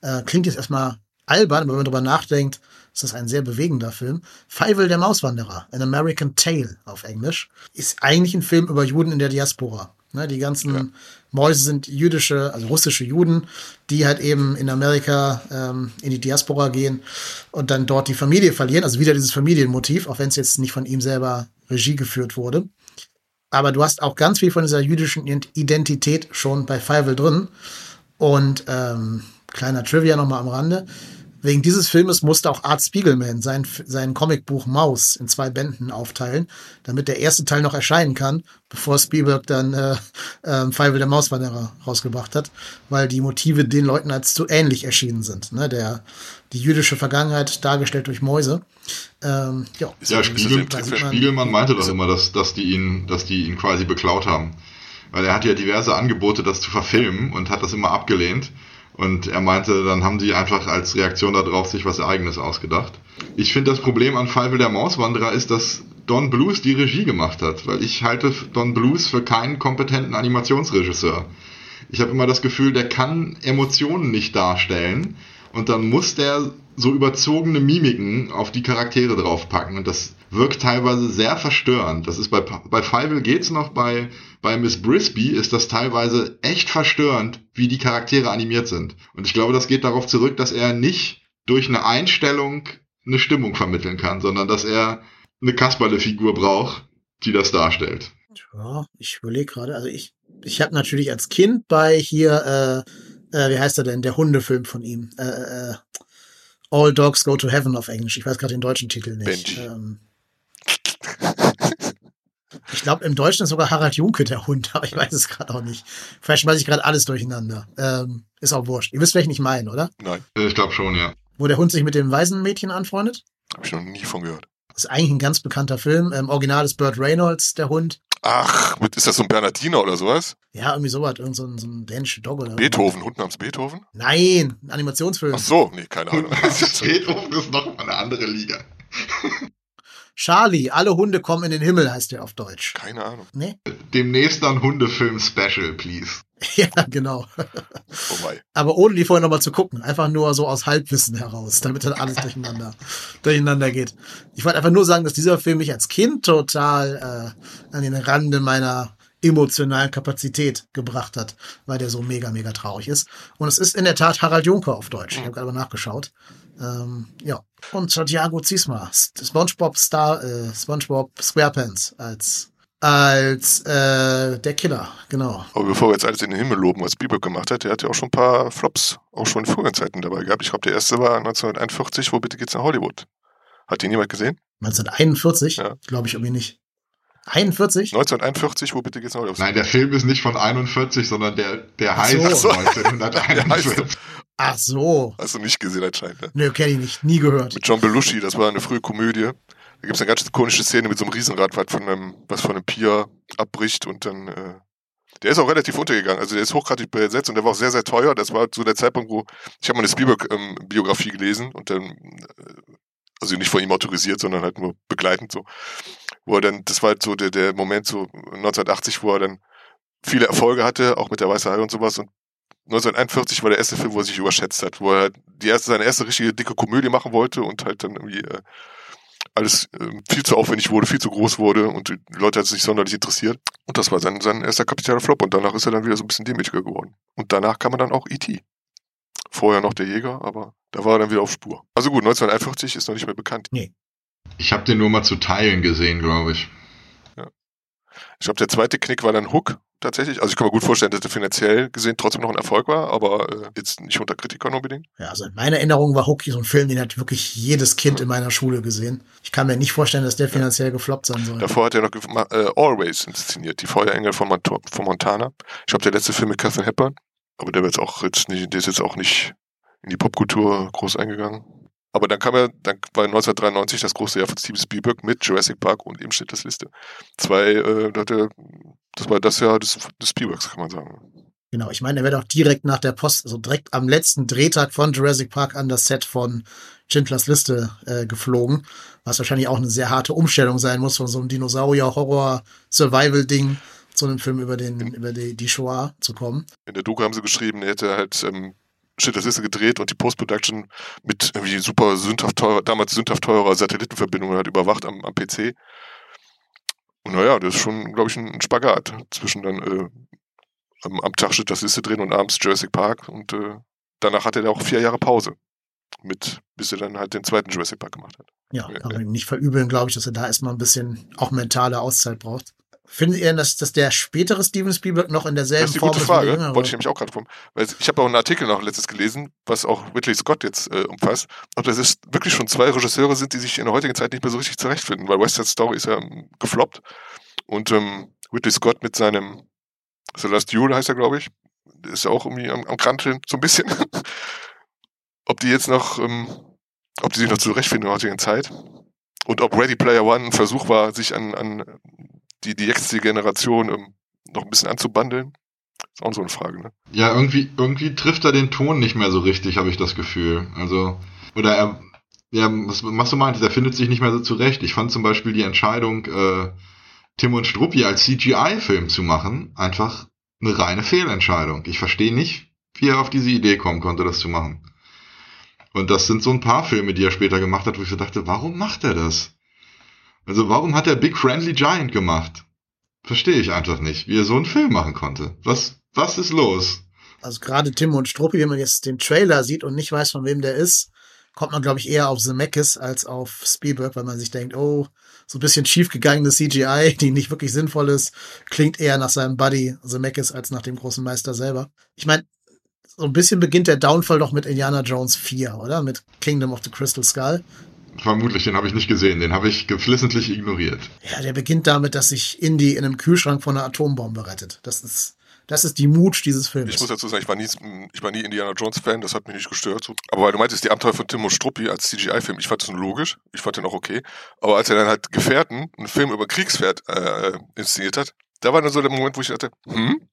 Äh, klingt jetzt erstmal albern, aber wenn man darüber nachdenkt, ist das ein sehr bewegender Film. Feivel der Mauswanderer, An American Tale auf Englisch, ist eigentlich ein Film über Juden in der Diaspora. Ne, die ganzen ja. Mäuse sind jüdische, also russische Juden, die halt eben in Amerika ähm, in die Diaspora gehen und dann dort die Familie verlieren. Also wieder dieses Familienmotiv, auch wenn es jetzt nicht von ihm selber Regie geführt wurde. Aber du hast auch ganz viel von dieser jüdischen Identität schon bei Feivel drin. Und ähm, kleiner Trivia nochmal am Rande. Wegen dieses Filmes musste auch Art Spiegelman sein, sein Comicbuch Maus in zwei Bänden aufteilen, damit der erste Teil noch erscheinen kann, bevor Spielberg dann äh, äh, Pfeil der Mauswanderer rausgebracht hat, weil die Motive den Leuten als zu ähnlich erschienen sind. Ne? Der, die jüdische Vergangenheit dargestellt durch Mäuse. Ähm, ja, ja Spiegel, Spiegelmann meinte doch immer, dass, dass, die ihn, dass die ihn quasi beklaut haben. Weil er hat ja diverse Angebote, das zu verfilmen und hat das immer abgelehnt. Und er meinte, dann haben die einfach als Reaktion darauf sich was Eigenes ausgedacht. Ich finde, das Problem an Fall der Mauswanderer ist, dass Don Blues die Regie gemacht hat, weil ich halte Don Blues für keinen kompetenten Animationsregisseur. Ich habe immer das Gefühl, der kann Emotionen nicht darstellen und dann muss der so überzogene Mimiken auf die Charaktere draufpacken und das wirkt teilweise sehr verstörend. Das ist bei, bei Fievel geht's noch, bei, bei Miss Brisby ist das teilweise echt verstörend, wie die Charaktere animiert sind. Und ich glaube, das geht darauf zurück, dass er nicht durch eine Einstellung eine Stimmung vermitteln kann, sondern dass er eine Kasperle-Figur braucht, die das darstellt. Ja, ich überlege gerade, also ich, ich habe natürlich als Kind bei hier, äh, äh, wie heißt er denn, der Hundefilm von ihm, äh, äh, All Dogs Go to Heaven auf Englisch. Ich weiß gerade den deutschen Titel nicht. Ähm, ich glaube, im Deutschen ist sogar Harald Junke der Hund, aber ich weiß es gerade auch nicht. Vielleicht schmeiße ich gerade alles durcheinander. Ähm, ist auch wurscht. Ihr wisst, welchen ich meine, oder? Nein. Ich glaube schon, ja. Wo der Hund sich mit dem Waisenmädchen anfreundet? Habe ich noch nie von gehört. Das ist eigentlich ein ganz bekannter Film. Im Original ist Burt Reynolds der Hund. Ach, ist das so ein Bernardiner oder sowas? Ja, irgendwie sowas. Irgend so ein, so ein dänischer Dog oder Beethoven, Hund namens Beethoven? Nein, ein Animationsfilm. Ach so, nee, keine Ahnung. Beethoven ist noch mal eine andere Liga. Charlie, alle Hunde kommen in den Himmel, heißt der auf Deutsch. Keine Ahnung. Nee? Demnächst dann Hundefilm-Special, please. ja, genau. Vorbei. Aber ohne die vorher nochmal zu gucken. Einfach nur so aus Halbwissen heraus, damit dann alles durcheinander, durcheinander geht. Ich wollte einfach nur sagen, dass dieser Film mich als Kind total äh, an den Rande meiner emotionalen Kapazität gebracht hat, weil der so mega, mega traurig ist. Und es ist in der Tat Harald Juncker auf Deutsch. Ich habe gerade mal nachgeschaut. Ähm, ja. Und Santiago Ziesma, SpongeBob Star, äh, SpongeBob SquarePants als als äh, der Killer, genau. Aber bevor wir jetzt alles in den Himmel loben, was Bieber gemacht hat, der hat ja auch schon ein paar Flops auch schon in früheren Zeiten dabei gehabt. Ich glaube, der erste war 1941, wo bitte geht's nach Hollywood. Hat den jemand gesehen? 1941? Ja. Glaube ich irgendwie nicht. 41? 1941, wo bitte geht's nach Hollywood? Nein, der Film ist nicht von 41, sondern der, der heißt so. 1941. Ach so. Hast du nicht gesehen anscheinend, ne? Nö, kenne ich nicht. Nie gehört. Mit John Belushi, das war eine frühe Komödie. Da gibt es eine ganz ikonische Szene mit so einem Riesenrad, was von einem, was von einem Pier abbricht und dann, äh, der ist auch relativ untergegangen. Also der ist hochgradig besetzt und der war auch sehr, sehr teuer. Das war so der Zeitpunkt, wo ich habe mal eine Spielberg-Biografie gelesen und dann, äh, also nicht von ihm autorisiert, sondern halt nur begleitend so. Wo er dann, das war halt so der, der Moment so 1980, wo er dann viele Erfolge hatte, auch mit der Weiße Hai und sowas und 1941 war der erste Film, wo er sich überschätzt hat, wo er die erste, seine erste richtige dicke Komödie machen wollte und halt dann irgendwie äh, alles äh, viel zu aufwendig wurde, viel zu groß wurde und die Leute hat es nicht sonderlich interessiert. Und das war sein, sein erster kapitaler Flop und danach ist er dann wieder so ein bisschen demütiger geworden. Und danach kam er dann auch E.T. Vorher noch der Jäger, aber da war er dann wieder auf Spur. Also gut, 1941 ist noch nicht mehr bekannt. Ich habe den nur mal zu Teilen gesehen, glaube ich. Ich glaube, der zweite Knick war dann Hook tatsächlich. Also ich kann mir gut vorstellen, dass der finanziell gesehen trotzdem noch ein Erfolg war, aber äh, jetzt nicht unter Kritikern unbedingt. Ja, also in meiner Erinnerung war Hookie so ein Film, den hat wirklich jedes Kind in meiner Schule gesehen. Ich kann mir nicht vorstellen, dass der finanziell gefloppt sein soll. Davor hat er noch äh, Always inszeniert, die Feuerengel von, Mont von Montana. Ich glaube, der letzte Film mit Catherine Hepburn, aber der wird jetzt auch jetzt nicht, der ist jetzt auch nicht in die Popkultur groß eingegangen. Aber dann kam er, dann war 1993 das große Jahr von Steven Spielberg mit Jurassic Park und eben Schindlers Liste. Zwei, äh, da hat er, das war das Jahr des, des Spielbergs, kann man sagen. Genau, ich meine, er wird auch direkt nach der Post, also direkt am letzten Drehtag von Jurassic Park an das Set von Schindlers Liste äh, geflogen, was wahrscheinlich auch eine sehr harte Umstellung sein muss von so einem Dinosaurier-Horror-Survival-Ding zu einem Film über den über die, die Shoah zu kommen. In der Doku haben sie geschrieben, er hätte halt ähm, Schindlers Liste gedreht und die Post-Production mit irgendwie super sündhaft teurer, damals sündhaft teurer Satellitenverbindungen halt überwacht am, am PC. Und naja, das ist schon, glaube ich, ein Spagat zwischen dann äh, am, am Tag Schindlers Liste drehen und abends Jurassic Park und äh, danach hatte er auch vier Jahre Pause. Mit, bis er dann halt den zweiten Jurassic Park gemacht hat. Ja, Ja, kann man ihm nicht verübeln, glaube ich, dass er da erstmal ein bisschen auch mentale Auszeit braucht. Findet ihr, dass, dass der spätere Steven Spielberg noch in derselben Das ist die Form gute ist Frage. Wollte ich nämlich auch gerade. Weil ich habe auch einen Artikel noch letztes gelesen, was auch Ridley Scott jetzt äh, umfasst, ob das ist wirklich schon zwei Regisseure sind, die sich in der heutigen Zeit nicht mehr so richtig zurechtfinden, weil West Side Story ist ja ähm, gefloppt und ähm, Ridley Scott mit seinem The Last Duel heißt er, glaube ich, ist ja auch irgendwie am, am Kranteln, so ein bisschen. ob die jetzt noch, ähm, ob die sich noch zurechtfinden in der heutigen Zeit und ob Ready Player One ein Versuch war, sich an, an die, die jetzige Generation ähm, noch ein bisschen anzubandeln. Ist auch so eine Frage, ne? Ja, irgendwie, irgendwie trifft er den Ton nicht mehr so richtig, habe ich das Gefühl. Also, oder er, ja, was, was du meintest, er findet sich nicht mehr so zurecht. Ich fand zum Beispiel die Entscheidung, äh, Tim und Struppi als CGI-Film zu machen, einfach eine reine Fehlentscheidung. Ich verstehe nicht, wie er auf diese Idee kommen konnte, das zu machen. Und das sind so ein paar Filme, die er später gemacht hat, wo ich so dachte, warum macht er das? Also warum hat er Big Friendly Giant gemacht? Verstehe ich einfach nicht, wie er so einen Film machen konnte. Was, was ist los? Also gerade Tim und Struppi, wenn man jetzt den Trailer sieht und nicht weiß, von wem der ist, kommt man, glaube ich, eher auf Zemeckis als auf Spielberg, weil man sich denkt, oh, so ein bisschen schiefgegangene CGI, die nicht wirklich sinnvoll ist, klingt eher nach seinem Buddy Zemeckis als nach dem großen Meister selber. Ich meine, so ein bisschen beginnt der Downfall doch mit Indiana Jones 4, oder? Mit Kingdom of the Crystal Skull. Vermutlich, den habe ich nicht gesehen, den habe ich geflissentlich ignoriert. Ja, der beginnt damit, dass sich Indy in einem Kühlschrank von einer Atombombe rettet. Das ist, das ist die Mut dieses Films. Ich muss dazu sagen, ich war nie, ich war nie Indiana Jones Fan, das hat mich nicht gestört. Aber weil du meintest, die Abenteuer von Tim und Struppi als CGI-Film, ich fand das nur logisch, ich fand den auch okay. Aber als er dann halt Gefährten, einen Film über Kriegspferd äh, inszeniert hat, da war dann so der Moment, wo ich dachte, hm,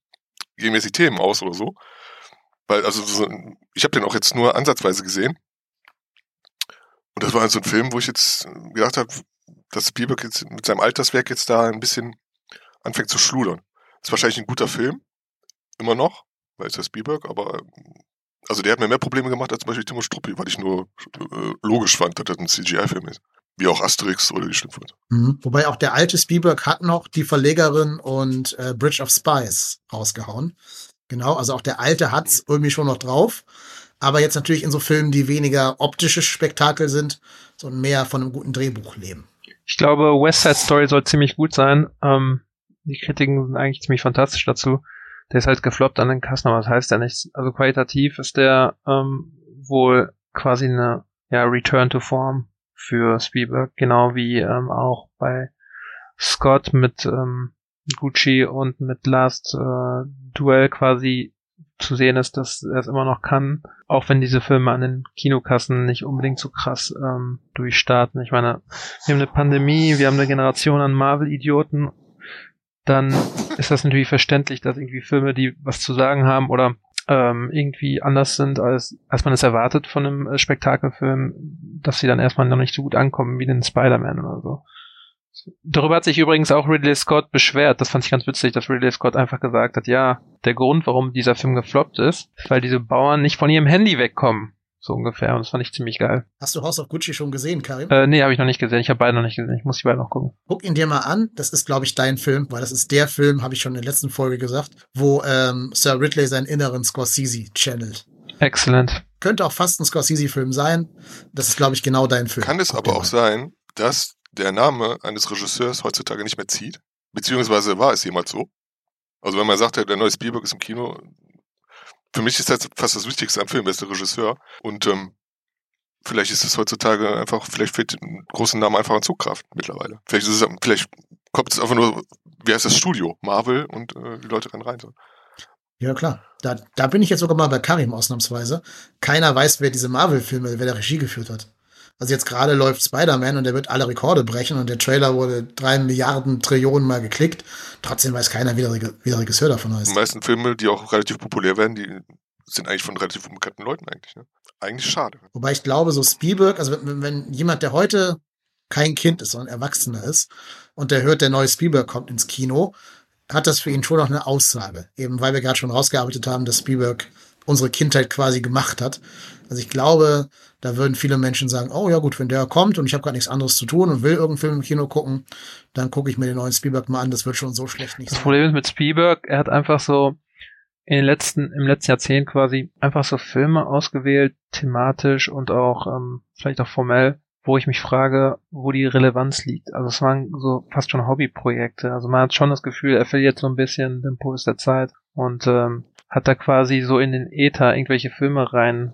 gehen mir jetzt die Themen aus oder so. Weil, also, so, ich habe den auch jetzt nur ansatzweise gesehen. Und das war halt so ein Film, wo ich jetzt gedacht habe, dass Spielberg jetzt mit seinem Alterswerk jetzt da ein bisschen anfängt zu schludern. Das ist wahrscheinlich ein guter Film, immer noch, weil es ja Spielberg, aber also der hat mir mehr Probleme gemacht als zum Beispiel Timo Struppi, weil ich nur äh, logisch fand, dass das ein CGI-Film ist. Wie auch Asterix oder die Schlüpfwörter. Mhm. Wobei auch der alte Spielberg hat noch die Verlegerin und äh, Bridge of Spies rausgehauen. Genau, also auch der alte hat's irgendwie schon noch drauf. Aber jetzt natürlich in so Filmen, die weniger optische Spektakel sind, sondern mehr von einem guten Drehbuch leben. Ich glaube, West Side Story soll ziemlich gut sein. Ähm, die Kritiken sind eigentlich ziemlich fantastisch dazu. Der ist halt gefloppt an den Kassen, aber das heißt ja nichts. Also qualitativ ist der ähm, wohl quasi eine ja, Return to Form für Spielberg, genau wie ähm, auch bei Scott mit ähm, Gucci und mit Last äh, Duell quasi zu sehen ist, dass er es immer noch kann, auch wenn diese Filme an den Kinokassen nicht unbedingt so krass ähm, durchstarten. Ich meine, wir haben eine Pandemie, wir haben eine Generation an Marvel-Idioten, dann ist das natürlich verständlich, dass irgendwie Filme, die was zu sagen haben oder ähm, irgendwie anders sind, als, als man es erwartet von einem äh, Spektakelfilm, dass sie dann erstmal noch nicht so gut ankommen wie den Spider-Man oder so. Darüber hat sich übrigens auch Ridley Scott beschwert. Das fand ich ganz witzig, dass Ridley Scott einfach gesagt hat, ja, der Grund, warum dieser Film gefloppt ist, ist, weil diese Bauern nicht von ihrem Handy wegkommen. So ungefähr. Und das fand ich ziemlich geil. Hast du House of Gucci schon gesehen, Karim? Äh, nee, habe ich noch nicht gesehen. Ich habe beide noch nicht gesehen. Ich muss die beide noch gucken. Guck ihn dir mal an. Das ist, glaube ich, dein Film, weil das ist der Film, habe ich schon in der letzten Folge gesagt, wo ähm, Sir Ridley seinen inneren Scorsese channelt. Excellent. Könnte auch fast ein Scorsese-Film sein. Das ist, glaube ich, genau dein Film. Kann es Guck aber auch sein, dass der Name eines Regisseurs heutzutage nicht mehr zieht? Beziehungsweise war es jemals so? Also wenn man sagt, der neue Spielberg ist im Kino, für mich ist das fast das Wichtigste am Film, er ist der Regisseur. Und ähm, vielleicht ist es heutzutage einfach, vielleicht fehlt den großen Namen einfach an Zugkraft mittlerweile. Vielleicht ist es, vielleicht kommt es einfach nur, wie heißt das Studio? Marvel und äh, die Leute rennen rein. So. Ja, klar. Da, da bin ich jetzt sogar mal bei Karim ausnahmsweise. Keiner weiß, wer diese Marvel-Filme, wer der Regie geführt hat. Also jetzt gerade läuft Spider-Man und der wird alle Rekorde brechen und der Trailer wurde drei Milliarden Trillionen mal geklickt. Trotzdem weiß keiner, wie der, Reg- wie der Regisseur davon Die heißt. meisten Filme, die auch relativ populär werden, die sind eigentlich von relativ unbekannten Leuten eigentlich. Ne? Eigentlich schade. Wobei ich glaube, so Spielberg, also wenn, wenn jemand, der heute kein Kind ist, sondern Erwachsener ist und der hört, der neue Spielberg kommt ins Kino, hat das für ihn schon noch eine Aussage. Eben weil wir gerade schon rausgearbeitet haben, dass Spielberg unsere Kindheit quasi gemacht hat. Also ich glaube, da würden viele Menschen sagen, oh ja gut, wenn der kommt und ich habe gerade nichts anderes zu tun und will irgendeinen Film im Kino gucken, dann gucke ich mir den neuen Spielberg mal an, das wird schon so schlecht nicht Das sein. Problem ist mit Spielberg, er hat einfach so in den letzten, im letzten Jahrzehnt quasi einfach so Filme ausgewählt, thematisch und auch ähm, vielleicht auch formell, wo ich mich frage, wo die Relevanz liegt. Also es waren so fast schon Hobbyprojekte. Also man hat schon das Gefühl, er verliert so ein bisschen den Puls der Zeit und ähm, hat da quasi so in den Äther irgendwelche Filme rein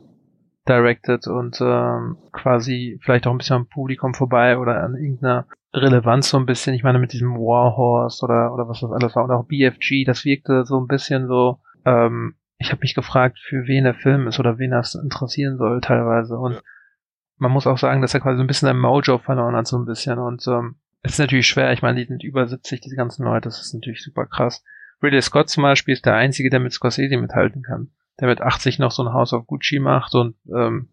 directed und ähm, quasi vielleicht auch ein bisschen am Publikum vorbei oder an irgendeiner Relevanz so ein bisschen. Ich meine mit diesem Warhorse oder oder was das alles war und auch BFG, das wirkte so ein bisschen so. Ähm, ich habe mich gefragt, für wen der Film ist oder wen das interessieren soll teilweise und man muss auch sagen, dass er quasi so ein bisschen sein Mojo verloren hat so ein bisschen und ähm, es ist natürlich schwer. Ich meine, die sind über 70 diese ganzen Leute, das ist natürlich super krass. Ridley Scott zum Beispiel ist der einzige, der mit Scorsese mithalten kann. Der mit 80 noch so ein House of Gucci macht und ähm,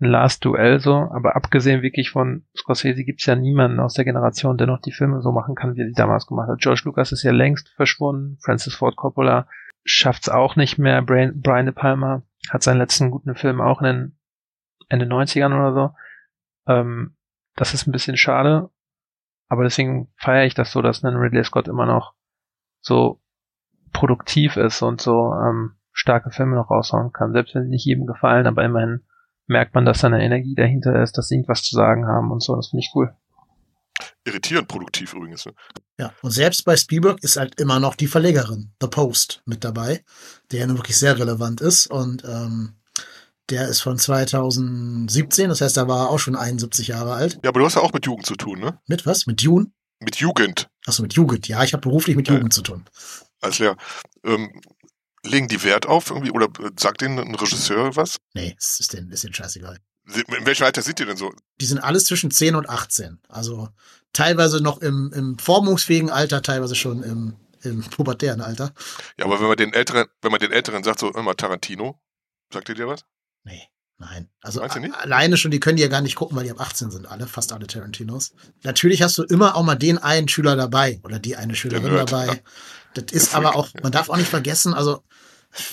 ein Last Duell so, aber abgesehen wirklich von Scorsese gibt's ja niemanden aus der Generation, der noch die Filme so machen kann, wie er die damals gemacht hat. George Lucas ist ja längst verschwunden, Francis Ford Coppola schafft's auch nicht mehr, Brian, Brian De Palma hat seinen letzten guten Film auch in den Ende 90ern oder so. Ähm, das ist ein bisschen schade, aber deswegen feiere ich das so, dass ein Ridley Scott immer noch so produktiv ist und so ähm, starke Filme noch raushauen kann. Selbst wenn sie nicht jedem gefallen, aber immerhin merkt man, dass da eine Energie dahinter ist, dass sie irgendwas zu sagen haben und so. Das finde ich cool. Irritierend produktiv übrigens. Ne? Ja, und selbst bei Spielberg ist halt immer noch die Verlegerin, The Post, mit dabei, der ja nun wirklich sehr relevant ist und ähm, der ist von 2017, das heißt, da war er auch schon 71 Jahre alt. Ja, aber du hast ja auch mit Jugend zu tun, ne? Mit was? Mit Jugend? Mit Jugend. Achso, mit Jugend. Ja, ich habe beruflich mit Jugend ja. zu tun. Als Lehrer. Ähm, legen die Wert auf irgendwie oder äh, sagt denen ein Regisseur was? Nee, es ist denen ein bisschen scheißegal. In welchem Alter sind die denn so? Die sind alles zwischen 10 und 18. Also teilweise noch im, im formungsfähigen Alter, teilweise schon im, im pubertären Alter. Ja, aber wenn man den Älteren, wenn man den Älteren sagt, so immer Tarantino, sagt ihr dir was? Nee. Nein, also alleine schon, die können die ja gar nicht gucken, weil die ab 18 sind, alle, fast alle Tarantinos. Natürlich hast du immer auch mal den einen Schüler dabei oder die eine Schülerin dabei. Ja. Das ist aber auch, man darf auch nicht vergessen, also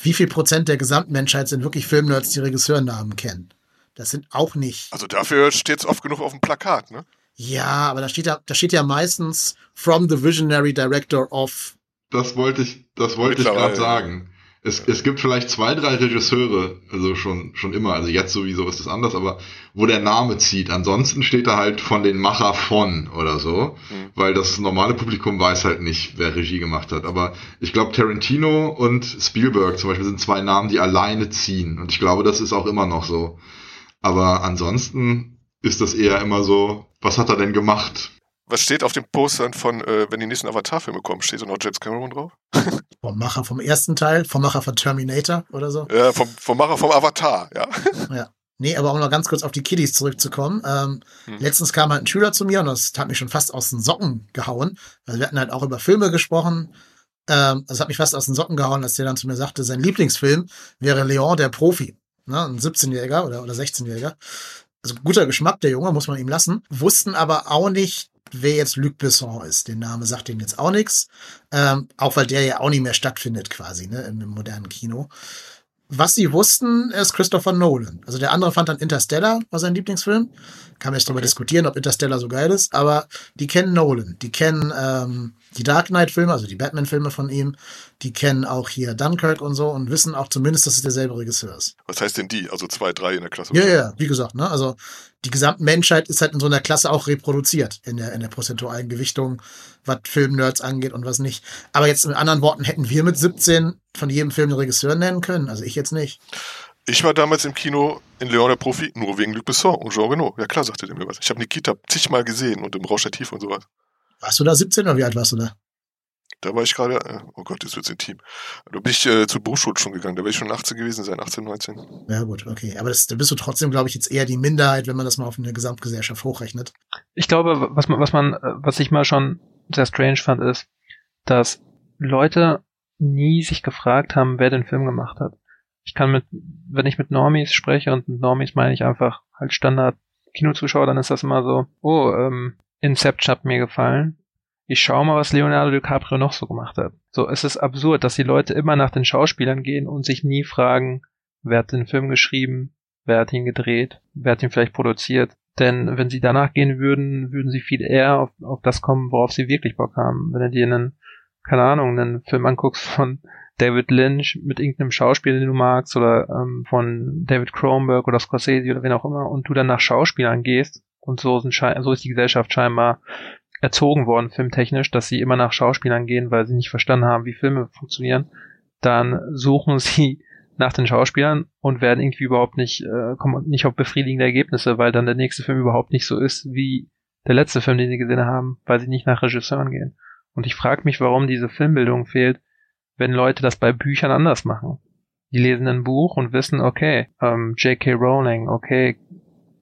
wie viel Prozent der Gesamtmenschheit sind wirklich Filmnerds, die Regisseurnamen kennen? Das sind auch nicht. Also dafür steht es oft genug auf dem Plakat, ne? Ja, aber da steht ja, da steht ja meistens from the visionary director of. Das wollte ich, das wollte ich gerade sagen es, es gibt vielleicht zwei, drei Regisseure, also schon, schon immer, also jetzt sowieso ist es anders, aber wo der Name zieht. Ansonsten steht da halt von den Macher von oder so, mhm. weil das normale Publikum weiß halt nicht, wer Regie gemacht hat. Aber ich glaube, Tarantino und Spielberg zum Beispiel sind zwei Namen, die alleine ziehen. Und ich glaube, das ist auch immer noch so. Aber ansonsten ist das eher immer so, was hat er denn gemacht? Was steht auf den Postern von, äh, wenn die nächsten Avatar-Filme kommen? Steht da noch James Cameron drauf? vom Macher vom ersten Teil, vom Macher von Terminator oder so? Ja, vom, vom Macher vom Avatar, ja. ja. Nee, aber um noch ganz kurz auf die Kiddies zurückzukommen. Ähm, hm. Letztens kam halt ein Schüler zu mir und das hat mich schon fast aus den Socken gehauen. Also wir hatten halt auch über Filme gesprochen. Ähm, das hat mich fast aus den Socken gehauen, als der dann zu mir sagte, sein Lieblingsfilm wäre Leon der Profi. Ne? Ein 17-Jähriger oder, oder 16-Jähriger. Also guter Geschmack, der Junge, muss man ihm lassen. Wussten aber auch nicht, wer jetzt Luc Besson ist. Der Name sagt ihm jetzt auch nichts. Ähm, auch weil der ja auch nicht mehr stattfindet quasi, ne, im modernen Kino. Was sie wussten, ist Christopher Nolan. Also der andere fand dann Interstellar, war sein Lieblingsfilm. Kann man jetzt darüber okay. diskutieren, ob Interstellar so geil ist, aber die kennen Nolan. Die kennen ähm, die Dark Knight-Filme, also die Batman-Filme von ihm. Die kennen auch hier Dunkirk und so und wissen auch zumindest, dass es derselbe Regisseur ist. Was heißt denn die? Also zwei, drei in der Klasse? Ja, ja, wie gesagt, ne? Also die gesamte Menschheit ist halt in so einer Klasse auch reproduziert in der, in der prozentualen Gewichtung, was Filmnerds angeht und was nicht. Aber jetzt mit anderen Worten hätten wir mit 17 von jedem Film den Regisseur nennen können. Also ich jetzt nicht. Ich war damals im Kino in Leon der Profi nur wegen Luc Besson und Jean Reno. Ja klar, sagte der mir was. Ich habe Nikita zigmal gesehen und im Rausch der Tiefe und sowas. Warst du da 17 oder wie alt warst du da? Da war ich gerade, äh, oh Gott, jetzt wird's intim. Da bin ich äh, zur Berufsschule schon gegangen, da wäre ich schon 18 gewesen sein, 18, 19. Ja gut, okay. Aber das, da bist du trotzdem, glaube ich, jetzt eher die Minderheit, wenn man das mal auf eine Gesamtgesellschaft hochrechnet. Ich glaube, was man, was man, was ich mal schon sehr strange fand, ist, dass Leute nie sich gefragt haben, wer den Film gemacht hat. Ich kann mit, wenn ich mit Normies spreche und mit Normies meine ich einfach halt Standard Kinozuschauer, dann ist das immer so, oh, ähm, Inception hat mir gefallen ich schau mal, was Leonardo DiCaprio noch so gemacht hat. So, es ist absurd, dass die Leute immer nach den Schauspielern gehen und sich nie fragen, wer hat den Film geschrieben, wer hat ihn gedreht, wer hat ihn vielleicht produziert. Denn wenn sie danach gehen würden, würden sie viel eher auf, auf das kommen, worauf sie wirklich Bock haben. Wenn du dir einen, keine Ahnung, einen Film anguckst von David Lynch mit irgendeinem Schauspieler, den du magst, oder ähm, von David Cronenberg oder Scorsese oder wen auch immer, und du dann nach Schauspielern gehst und so, sind, so ist die Gesellschaft scheinbar erzogen worden, filmtechnisch, dass sie immer nach Schauspielern gehen, weil sie nicht verstanden haben, wie Filme funktionieren, dann suchen sie nach den Schauspielern und werden irgendwie überhaupt nicht, äh, kommen nicht auf befriedigende Ergebnisse, weil dann der nächste Film überhaupt nicht so ist wie der letzte Film, den sie gesehen haben, weil sie nicht nach Regisseuren gehen. Und ich frage mich, warum diese Filmbildung fehlt, wenn Leute das bei Büchern anders machen. Die lesen ein Buch und wissen, okay, ähm, J.K. Rowling, okay,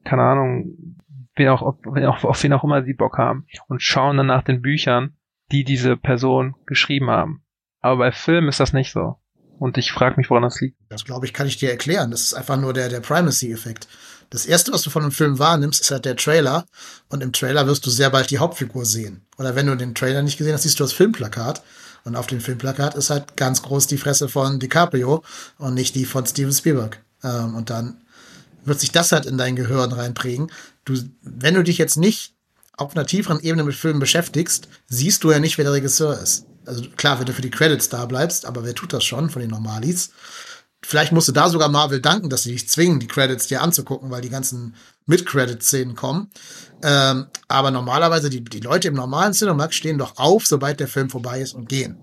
keine Ahnung, wen auch, wen auch, auf wen auch immer sie Bock haben und schauen dann nach den Büchern, die diese Person geschrieben haben. Aber bei Filmen ist das nicht so. Und ich frage mich, woran das liegt. Das glaube ich, kann ich dir erklären. Das ist einfach nur der, der Primacy-Effekt. Das erste, was du von einem Film wahrnimmst, ist halt der Trailer. Und im Trailer wirst du sehr bald die Hauptfigur sehen. Oder wenn du den Trailer nicht gesehen hast, siehst du das Filmplakat. Und auf dem Filmplakat ist halt ganz groß die Fresse von DiCaprio und nicht die von Steven Spielberg. Ähm, und dann wird sich das halt in dein Gehirn reinprägen. Du, wenn du dich jetzt nicht auf einer tieferen Ebene mit Filmen beschäftigst, siehst du ja nicht, wer der Regisseur ist also klar, wenn du für die Credits da bleibst, aber wer tut das schon von den Normalis? Vielleicht musst du da sogar Marvel danken, dass sie dich zwingen, die Credits dir anzugucken, weil die ganzen Mid-Credit-Szenen kommen. Ähm, aber normalerweise, die, die Leute im normalen Cinemax stehen doch auf, sobald der Film vorbei ist und gehen.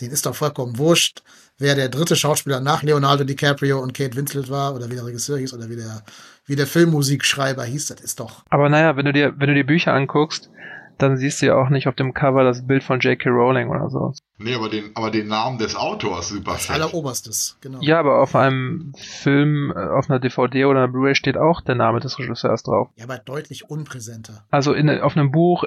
Den ist doch vollkommen wurscht, wer der dritte Schauspieler nach Leonardo DiCaprio und Kate Winslet war oder wie der Regisseur hieß oder wie der, wie der Filmmusikschreiber hieß, das ist doch. Aber naja, wenn du dir, wenn du dir Bücher anguckst, dann siehst du ja auch nicht auf dem Cover das Bild von J.K. Rowling oder so. Nee, aber den, aber den Namen des Autors super fett. Alleroberstes, genau. Ja, aber auf einem Film, äh, auf einer DVD oder einer Blu-ray steht auch der Name des Regisseurs drauf. Ja, aber deutlich unpräsenter. Also in, auf einem Buch,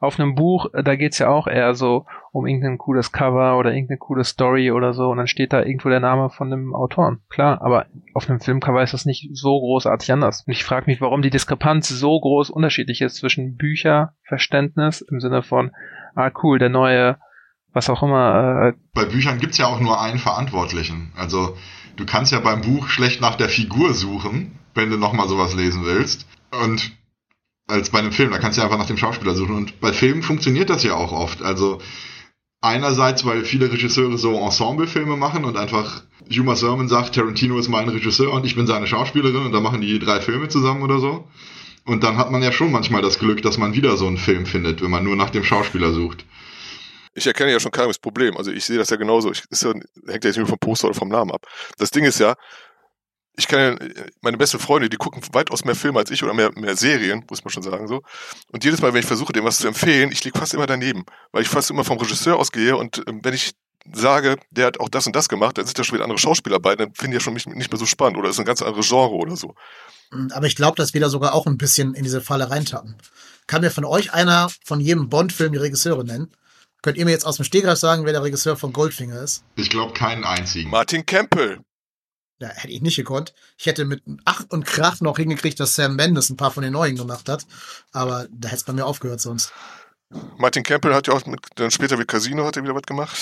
auf einem Buch, äh, da geht's ja auch eher so um irgendein cooles Cover oder irgendeine coole Story oder so und dann steht da irgendwo der Name von dem Autoren. Klar, aber auf einem Filmcover ist das nicht so großartig anders. Und ich frage mich, warum die Diskrepanz so groß unterschiedlich ist zwischen Bücherverständnis im Sinne von, ah cool, der neue was auch immer. Äh, Bei Büchern gibt's ja auch nur einen Verantwortlichen. Also du kannst ja beim Buch schlecht nach der Figur suchen, wenn du nochmal sowas lesen willst. Und als bei einem Film, da kannst du ja einfach nach dem Schauspieler suchen. Und bei Filmen funktioniert das ja auch oft. Also einerseits, weil viele Regisseure so Ensemblefilme machen und einfach Juma Sermon sagt, Tarantino ist mein Regisseur und ich bin seine Schauspielerin und dann machen die drei Filme zusammen oder so. Und dann hat man ja schon manchmal das Glück, dass man wieder so einen Film findet, wenn man nur nach dem Schauspieler sucht ich erkenne ja schon kein Problem. Also ich sehe das ja genauso. Ich, ist ja, hängt ja jetzt nicht vom Poster oder vom Namen ab. Das Ding ist ja, ich kann ja, meine besten Freunde, die gucken weitaus mehr Filme als ich oder mehr, mehr Serien, muss man schon sagen so. Und jedes Mal, wenn ich versuche, dem was zu empfehlen, ich liege fast immer daneben, weil ich fast immer vom Regisseur ausgehe und ähm, wenn ich sage, der hat auch das und das gemacht, dann sind da schon wieder andere Schauspieler bei, dann finde ich ja schon nicht, nicht mehr so spannend oder ist ein ganz anderes Genre oder so. Mm, aber ich glaube, dass wir da sogar auch ein bisschen in diese Falle reintappen. Kann mir von euch einer von jedem Bond-Film die Regisseure nennen? Könnt ihr mir jetzt aus dem Stegreif sagen, wer der Regisseur von Goldfinger ist? Ich glaube keinen einzigen. Martin Campbell. Ja, hätte ich nicht gekonnt. Ich hätte mit Ach und Krach noch hingekriegt, dass Sam Mendes ein paar von den neuen gemacht hat. Aber da hätte es bei mir aufgehört sonst. Martin Campbell hat ja auch mit, dann später wie Casino hat er wieder was gemacht,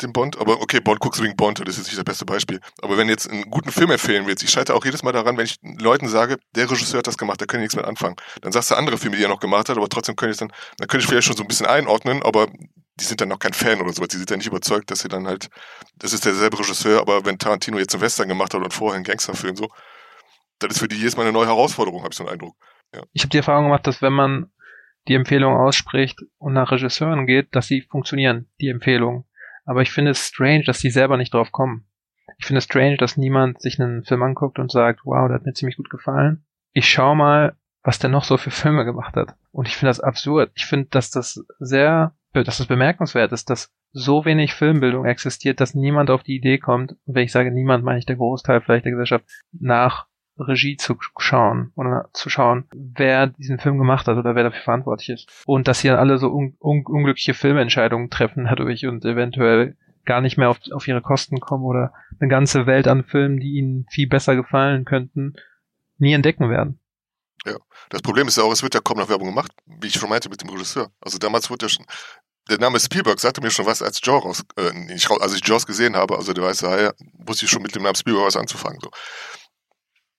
den Bond. Aber okay, Bond guckst du wegen Bond, das ist jetzt nicht das beste Beispiel. Aber wenn jetzt einen guten Film empfehlen willst, ich scheitere auch jedes Mal daran, wenn ich Leuten sage, der Regisseur hat das gemacht, da können nichts mehr anfangen. Dann sagst du andere Filme, die er noch gemacht hat, aber trotzdem könnte ich dann, dann könnte ich vielleicht schon so ein bisschen einordnen, aber die sind dann noch kein Fan oder sowas. Die sind dann nicht überzeugt, dass sie dann halt, das ist derselbe Regisseur, aber wenn Tarantino jetzt einen Western gemacht hat und vorher einen Gangsterfilm so, das ist für die jedes Mal eine neue Herausforderung, habe ich so einen Eindruck. Ja. Ich habe die Erfahrung gemacht, dass wenn man die Empfehlung ausspricht und nach Regisseuren geht, dass sie funktionieren, die Empfehlungen. Aber ich finde es strange, dass die selber nicht drauf kommen. Ich finde es strange, dass niemand sich einen Film anguckt und sagt, wow, der hat mir ziemlich gut gefallen. Ich schau mal, was der noch so für Filme gemacht hat. Und ich finde das absurd. Ich finde, dass das sehr, dass das bemerkenswert ist, dass so wenig Filmbildung existiert, dass niemand auf die Idee kommt, und wenn ich sage niemand, meine ich der Großteil vielleicht der Gesellschaft, nach Regie zu schauen oder zu schauen, wer diesen Film gemacht hat oder wer dafür verantwortlich ist. Und dass hier alle so un un unglückliche Filmentscheidungen treffen dadurch und eventuell gar nicht mehr auf, auf ihre Kosten kommen oder eine ganze Welt an Filmen, die ihnen viel besser gefallen könnten, nie entdecken werden. Ja, das Problem ist ja auch, es wird ja kaum noch Werbung gemacht, wie ich schon meinte mit dem Regisseur. Also damals wurde ja schon, der Name Spielberg sagte mir schon was als Jaws, raus, äh, ich, als ich Jaws gesehen habe, also der weiße Hai, wusste ich schon mit dem Namen Spielberg was anzufangen. So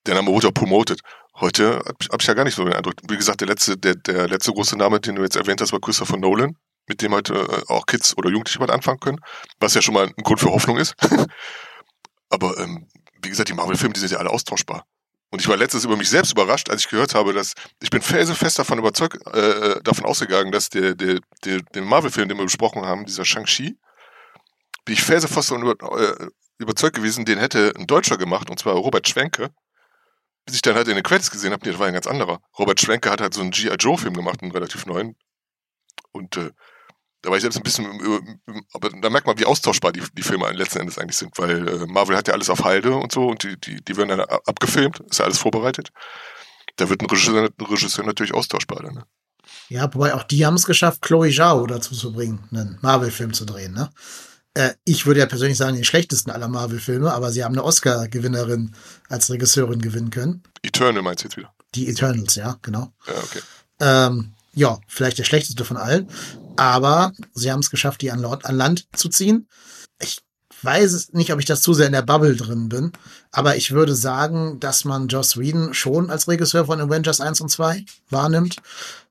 der Name wurde auch promoted. Heute habe hab ich ja gar nicht so den Eindruck. Wie gesagt, der letzte, der, der letzte große Name, den du jetzt erwähnt hast, war Christopher Nolan, mit dem heute äh, auch Kids oder Jugendliche was anfangen können, was ja schon mal ein Grund für Hoffnung ist. Aber ähm, wie gesagt, die Marvel-Filme, die sind ja alle austauschbar. Und ich war letztens über mich selbst überrascht, als ich gehört habe, dass ich bin felsenfest davon überzeugt, äh, davon ausgegangen, dass der, der, der, den Marvel-Film, den wir besprochen haben, dieser Shang-Chi, bin ich felsenfest davon über, äh, überzeugt gewesen, den hätte ein Deutscher gemacht, und zwar Robert Schwenke. Bis ich dann halt in den Credits gesehen habe, nee, das war ein ganz anderer. Robert Schwenke hat halt so einen G.I. Joe-Film gemacht, einen relativ neuen. Und äh, da war ich selbst ein bisschen, aber da merkt man, wie austauschbar die, die Filme letzten Endes eigentlich sind, weil äh, Marvel hat ja alles auf Halde und so und die, die, die werden dann abgefilmt, ist ja alles vorbereitet. Da wird ein Regisseur, ein Regisseur natürlich austauschbar dann, ne? Ja, wobei auch die haben es geschafft, Chloe Zhao dazu zu bringen, einen Marvel-Film zu drehen, ne? Äh, ich würde ja persönlich sagen, den schlechtesten aller Marvel-Filme, aber sie haben eine Oscar-Gewinnerin als Regisseurin gewinnen können. Eternal meinst du jetzt wieder? Die Eternals, ja, genau. Ja, okay. Ähm, ja, vielleicht der schlechteste von allen aber sie haben es geschafft, die an, an Land zu ziehen. Ich weiß nicht, ob ich das zu sehr in der Bubble drin bin, aber ich würde sagen, dass man Joss Whedon schon als Regisseur von Avengers 1 und 2 wahrnimmt,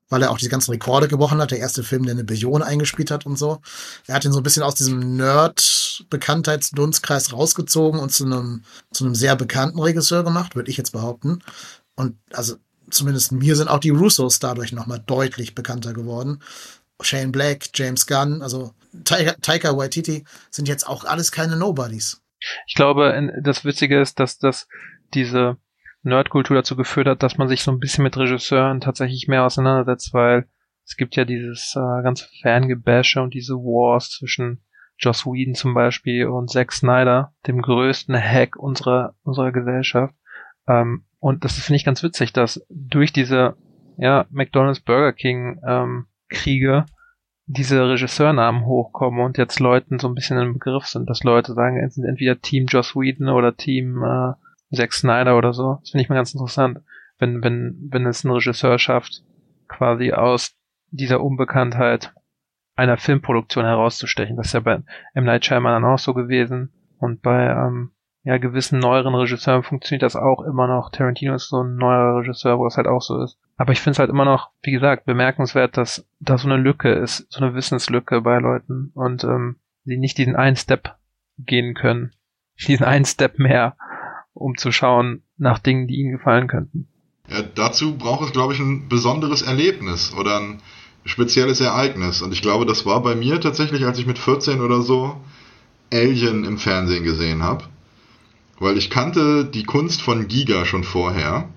weil er auch diese ganzen Rekorde gebrochen hat. Der erste Film, der eine Billion eingespielt hat und so. Er hat ihn so ein bisschen aus diesem Nerd-Bekanntheitsdunstkreis rausgezogen und zu einem, zu einem sehr bekannten Regisseur gemacht, würde ich jetzt behaupten. Und also zumindest mir sind auch die Russos dadurch nochmal deutlich bekannter geworden. Shane Black, James Gunn, also Taika, Waititi sind jetzt auch alles keine Nobodies. Ich glaube, das Witzige ist, dass das diese Nerdkultur dazu geführt hat, dass man sich so ein bisschen mit Regisseuren tatsächlich mehr auseinandersetzt, weil es gibt ja dieses äh, ganze Fangebäsche und diese Wars zwischen Joss Whedon zum Beispiel und Zack Snyder, dem größten Hack unserer, unserer Gesellschaft. Ähm, und das finde ich ganz witzig, dass durch diese ja, McDonald's Burger King ähm, Kriege diese Regisseurnamen hochkommen und jetzt Leuten so ein bisschen im Begriff sind, dass Leute sagen, es sind entweder Team Joss Whedon oder Team äh, Zack Snyder oder so. Das finde ich mal ganz interessant, wenn, wenn, wenn es ein Regisseur schafft, quasi aus dieser Unbekanntheit einer Filmproduktion herauszustechen. Das ist ja bei M. Night Shyamalan auch so gewesen und bei ähm, ja, gewissen neueren Regisseuren funktioniert das auch immer noch. Tarantino ist so ein neuer Regisseur, wo das halt auch so ist. Aber ich finde es halt immer noch, wie gesagt, bemerkenswert, dass da so eine Lücke ist, so eine Wissenslücke bei Leuten und ähm, sie nicht diesen einen Step gehen können, diesen einen Step mehr, um zu schauen nach Dingen, die ihnen gefallen könnten. Ja, dazu braucht es, glaube ich, ein besonderes Erlebnis oder ein spezielles Ereignis. Und ich glaube, das war bei mir tatsächlich, als ich mit 14 oder so Alien im Fernsehen gesehen habe weil ich kannte die Kunst von Giga schon vorher.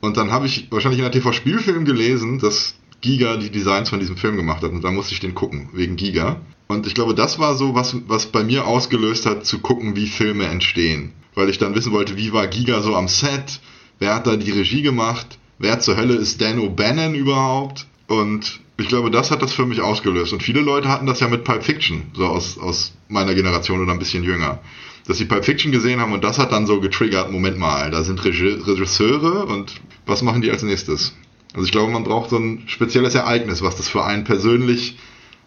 Und dann habe ich wahrscheinlich in der TV-Spielfilm gelesen, dass Giga die Designs von diesem Film gemacht hat. Und da musste ich den gucken, wegen Giga. Und ich glaube, das war so, was, was bei mir ausgelöst hat, zu gucken, wie Filme entstehen. Weil ich dann wissen wollte, wie war Giga so am Set? Wer hat da die Regie gemacht? Wer zur Hölle ist Dan O'Bannon überhaupt? Und ich glaube, das hat das für mich ausgelöst. Und viele Leute hatten das ja mit Pulp Fiction, so aus, aus meiner Generation oder ein bisschen jünger dass sie Pulp Fiction gesehen haben und das hat dann so getriggert, Moment mal, da sind Regisseure und was machen die als nächstes? Also ich glaube, man braucht so ein spezielles Ereignis, was das für einen persönlich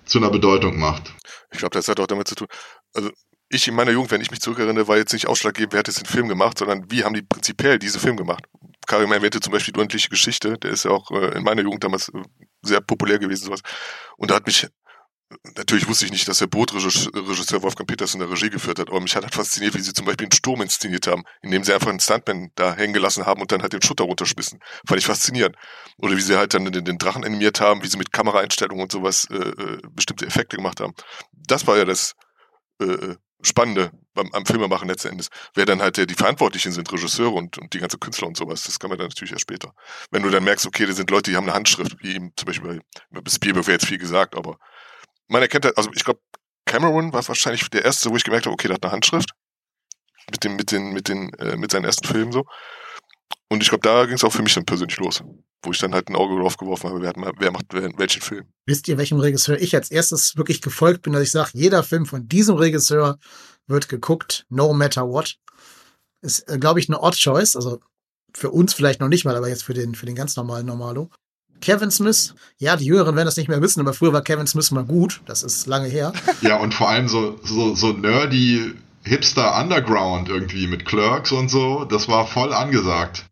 zu einer Bedeutung macht. Ich glaube, das hat auch damit zu tun, also ich in meiner Jugend, wenn ich mich zurückerinnere, war jetzt nicht ausschlaggebend, wer hat jetzt den Film gemacht, sondern wie haben die prinzipiell diese Film gemacht. Karim erwähnte zum Beispiel die unendliche Geschichte, der ist ja auch äh, in meiner Jugend damals äh, sehr populär gewesen, sowas. Und da hat mich Natürlich wusste ich nicht, dass der Bootregisseur Wolfgang Peters in der Regie geführt hat, aber mich hat halt fasziniert, wie sie zum Beispiel einen Sturm inszeniert haben, indem sie einfach einen Stuntman da hängen gelassen haben und dann halt den Schutter runterschmissen. Fand ich faszinierend. Oder wie sie halt dann den, den Drachen animiert haben, wie sie mit Kameraeinstellungen und sowas äh, äh, bestimmte Effekte gemacht haben. Das war ja das äh, äh Spannende beim, am Filmemachen letzten Endes. Wer dann halt der, die Verantwortlichen sind, Regisseure und, und die ganze Künstler und sowas, das kann man dann natürlich erst später. Wenn du dann merkst, okay, da sind Leute, die haben eine Handschrift, wie eben zum Beispiel bei Spielberg wäre jetzt viel gesagt, aber man erkennt halt, also ich glaube, Cameron war wahrscheinlich der erste, wo ich gemerkt habe, okay, der hat eine Handschrift. Mit dem, mit den, mit den, äh, mit seinen ersten Filmen so. Und ich glaube, da ging es auch für mich dann persönlich los, wo ich dann halt ein Auge drauf geworfen habe, wer, hat, wer macht welchen Film. Wisst ihr, welchem Regisseur ich als erstes wirklich gefolgt bin, dass ich sage, jeder Film von diesem Regisseur wird geguckt, no matter what. Ist, äh, glaube ich, eine Odd Choice. Also für uns vielleicht noch nicht mal, aber jetzt für den, für den ganz normalen Normalo. Kevin Smith, ja, die Jüngeren werden das nicht mehr wissen, aber früher war Kevin Smith mal gut. Das ist lange her. Ja, und vor allem so, so, so nerdy Hipster Underground irgendwie mit Clerks und so. Das war voll angesagt.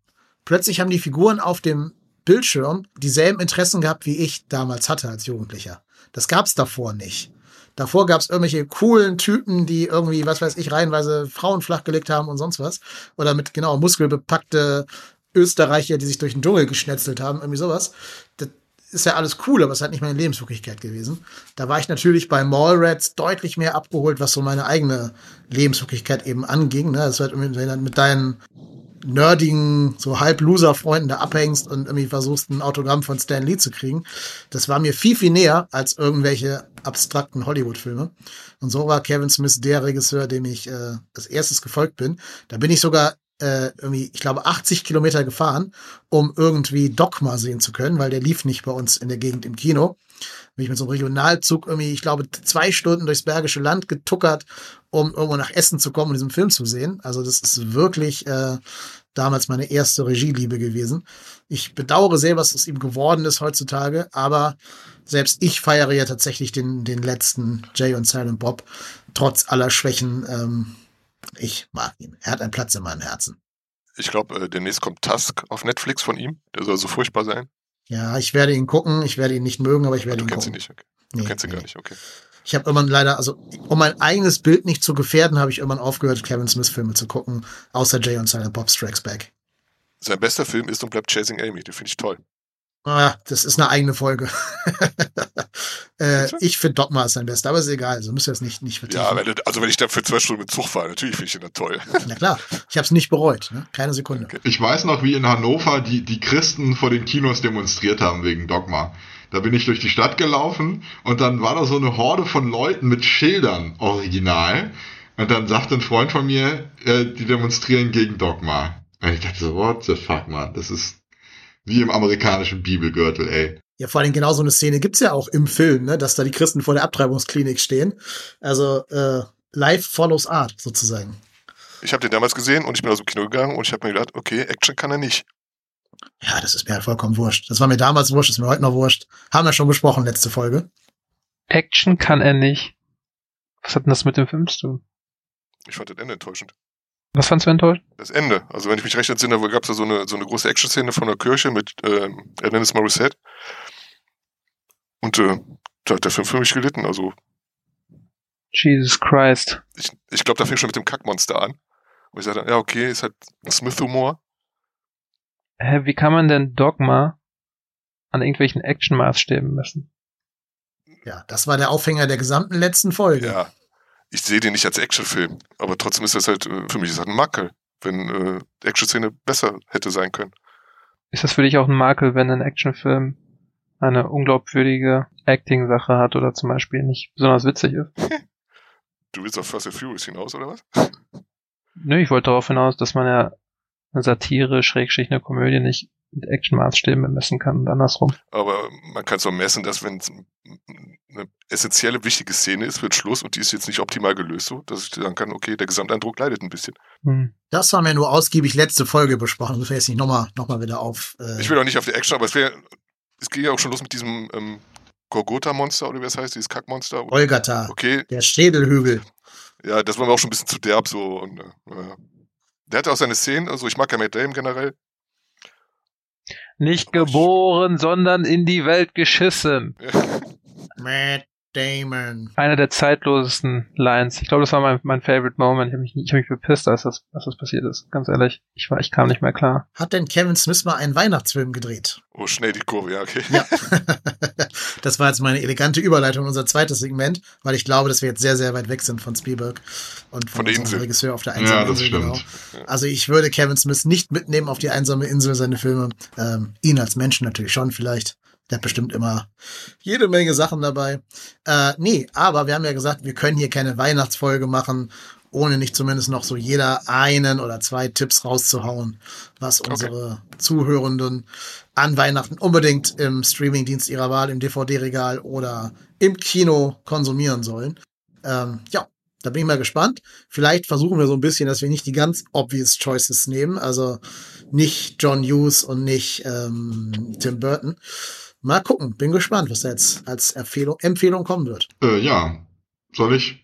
Plötzlich haben die Figuren auf dem Bildschirm dieselben Interessen gehabt, wie ich damals hatte als Jugendlicher. Das gab's davor nicht. Davor gab es irgendwelche coolen Typen, die irgendwie, was weiß ich, reihenweise Frauen flachgelegt haben und sonst was. Oder mit genau muskelbepackte Österreicher, die sich durch den Dschungel geschnetzelt haben, irgendwie sowas. Ist ja alles cool, aber es halt nicht meine Lebenswirklichkeit gewesen. Da war ich natürlich bei Mallrats deutlich mehr abgeholt, was so meine eigene Lebenswirklichkeit eben anging. Ne? Das halt mit, mit deinen nerdigen, so halb Loser-Freunden da abhängst und irgendwie versuchst, ein Autogramm von Stan Lee zu kriegen. Das war mir viel, viel näher als irgendwelche abstrakten Hollywood-Filme. Und so war Kevin Smith der Regisseur, dem ich äh, als erstes gefolgt bin. Da bin ich sogar äh, irgendwie, ich glaube, 80 Kilometer gefahren, um irgendwie Dogma sehen zu können, weil der lief nicht bei uns in der Gegend im Kino. Bin ich mit so einem Regionalzug irgendwie, ich glaube, zwei Stunden durchs Bergische Land getuckert, um irgendwo nach Essen zu kommen und diesen Film zu sehen. Also das ist wirklich äh, damals meine erste Regieliebe gewesen. Ich bedauere sehr, was aus ihm geworden ist heutzutage, aber selbst ich feiere ja tatsächlich den, den letzten Jay und Silent Bob, trotz aller Schwächen. Ähm, ich mag ihn. Er hat einen Platz in meinem Herzen. Ich glaube, äh, demnächst kommt Tusk auf Netflix von ihm. Der soll so furchtbar sein. Ja, ich werde ihn gucken. Ich werde ihn nicht mögen, aber ich werde du ihn kennst gucken. ihn nicht, okay. Du Nee, kennst ihn nee. gar nicht, okay. Ich habe irgendwann leider, also um mein eigenes Bild nicht zu gefährden, habe ich irgendwann aufgehört, Kevin Smith Filme zu gucken, außer Jay und Silent Bob Strikes Back. Sein bester Film ist und bleibt Chasing Amy. Den finde ich toll. Ah, das ist eine eigene Folge. äh, ich finde Dogma ist sein bester, aber ist egal, also müsst ihr das nicht, nicht vertiefen. Ja, wenn, also wenn ich da für zwei Stunden mit Zug fahre, natürlich finde ich den da toll. Na klar, ich habe es nicht bereut, ne? keine Sekunde. Okay. Ich weiß noch, wie in Hannover die, die Christen vor den Kinos demonstriert haben wegen Dogma. Da bin ich durch die Stadt gelaufen und dann war da so eine Horde von Leuten mit Schildern original. Und dann sagte ein Freund von mir, äh, die demonstrieren gegen Dogma. Und ich dachte so, what the fuck, man, das ist wie im amerikanischen Bibelgürtel, ey. Ja, vor allem genau so eine Szene gibt's ja auch im Film, ne? dass da die Christen vor der Abtreibungsklinik stehen. Also äh, Life follows Art sozusagen. Ich habe den damals gesehen und ich bin aus dem Kino gegangen und ich habe mir gedacht, okay, Action kann er nicht. Ja, das ist mir halt vollkommen wurscht. Das war mir damals wurscht, ist mir heute noch wurscht. Haben wir schon besprochen, letzte Folge. Action kann er nicht. Was hat denn das mit dem Film zu tun? Ich fand das Ende enttäuschend. Was fandst du enttäuschend? Das Ende. Also wenn ich mich recht entsinne, gab es da so eine, so eine große Action-Szene von der Kirche mit ähm, Alanis Morissette. Und äh, da hat der Film für mich gelitten. Also Jesus Christ. ich, ich glaube, da fing schon mit dem Kackmonster an. Und ich sagte, ja, okay, ist halt Smith-Humor. Hä, wie kann man denn Dogma an irgendwelchen Action-Maßstäben messen? Ja, das war der Aufhänger der gesamten letzten Folge. Ja. Ich sehe den nicht als Actionfilm, aber trotzdem ist das halt, äh, für mich ist das ein Makel, wenn äh, Action-Szene besser hätte sein können. Ist das für dich auch ein Makel, wenn ein Actionfilm eine unglaubwürdige Acting-Sache hat oder zum Beispiel nicht besonders witzig ist? Du willst auf Fast and Furious hinaus, oder was? Nö, ich wollte darauf hinaus, dass man ja eine Satire, Schrägstrich, eine Komödie nicht mit Action-Maßstäben bemessen kann und andersrum. Aber man kann es auch messen, dass wenn es eine essentielle, wichtige Szene ist, wird Schluss und die ist jetzt nicht optimal gelöst, so, dass ich sagen kann, okay, der Gesamteindruck leidet ein bisschen. Hm. Das haben wir nur ausgiebig letzte Folge besprochen. Das wir jetzt nicht nochmal noch mal wieder auf. Äh, Ich will auch nicht auf die Action, aber es wäre, es ging ja auch schon los mit diesem ähm, Gorgota-Monster oder wie es heißt, dieses Kackmonster. Golgatha, Okay, der Schädelhügel. ja, das war mir auch schon ein bisschen zu derb so und äh, ja. der hatte auch seine Szenen, also ich mag ja Matt Damon generell. Nicht geboren, sondern in die Welt geschissen. Damon. Einer der zeitlosesten Lines. Ich glaube, das war mein, mein favorite Moment. Ich habe mich, ich hab mich bepisst, als das, als das passiert ist. Ganz ehrlich. Ich war, ich kam nicht mehr klar. Hat denn Kevin Smith mal einen Weihnachtsfilm gedreht? Oh, schnell die Kurve, ja, okay. Ja. das war jetzt meine elegante Überleitung in unser zweites Segment, weil ich glaube, dass wir jetzt sehr, sehr weit weg sind von Spielberg und von, Von der Insel. Regisseur auf der Ja, einsamen das Insel. Genau. stimmt. Also ich würde Kevin Smith nicht mitnehmen auf die einsame Insel, seine Filme. Ähm, ihn als Menschen natürlich schon vielleicht. Der hat bestimmt immer jede Menge Sachen dabei. Äh, nee, aber wir haben ja gesagt, wir können hier keine Weihnachtsfolge machen, ohne nicht zumindest noch so jeder einen oder zwei Tipps rauszuhauen, was unsere Zuhörenden an Weihnachten unbedingt im Streamingdienst ihrer Wahl, im DVD-Regal oder im Kino konsumieren sollen. Ähm, ja, da bin ich mal gespannt. Vielleicht versuchen wir so ein bisschen, dass wir nicht die ganz obvious Choices nehmen. Also nicht John Hughes und nicht ähm, Tim Burton. Mal gucken. Bin gespannt, was da jetzt als Empfehlung, Empfehlung kommen wird. Äh, ja, soll ich?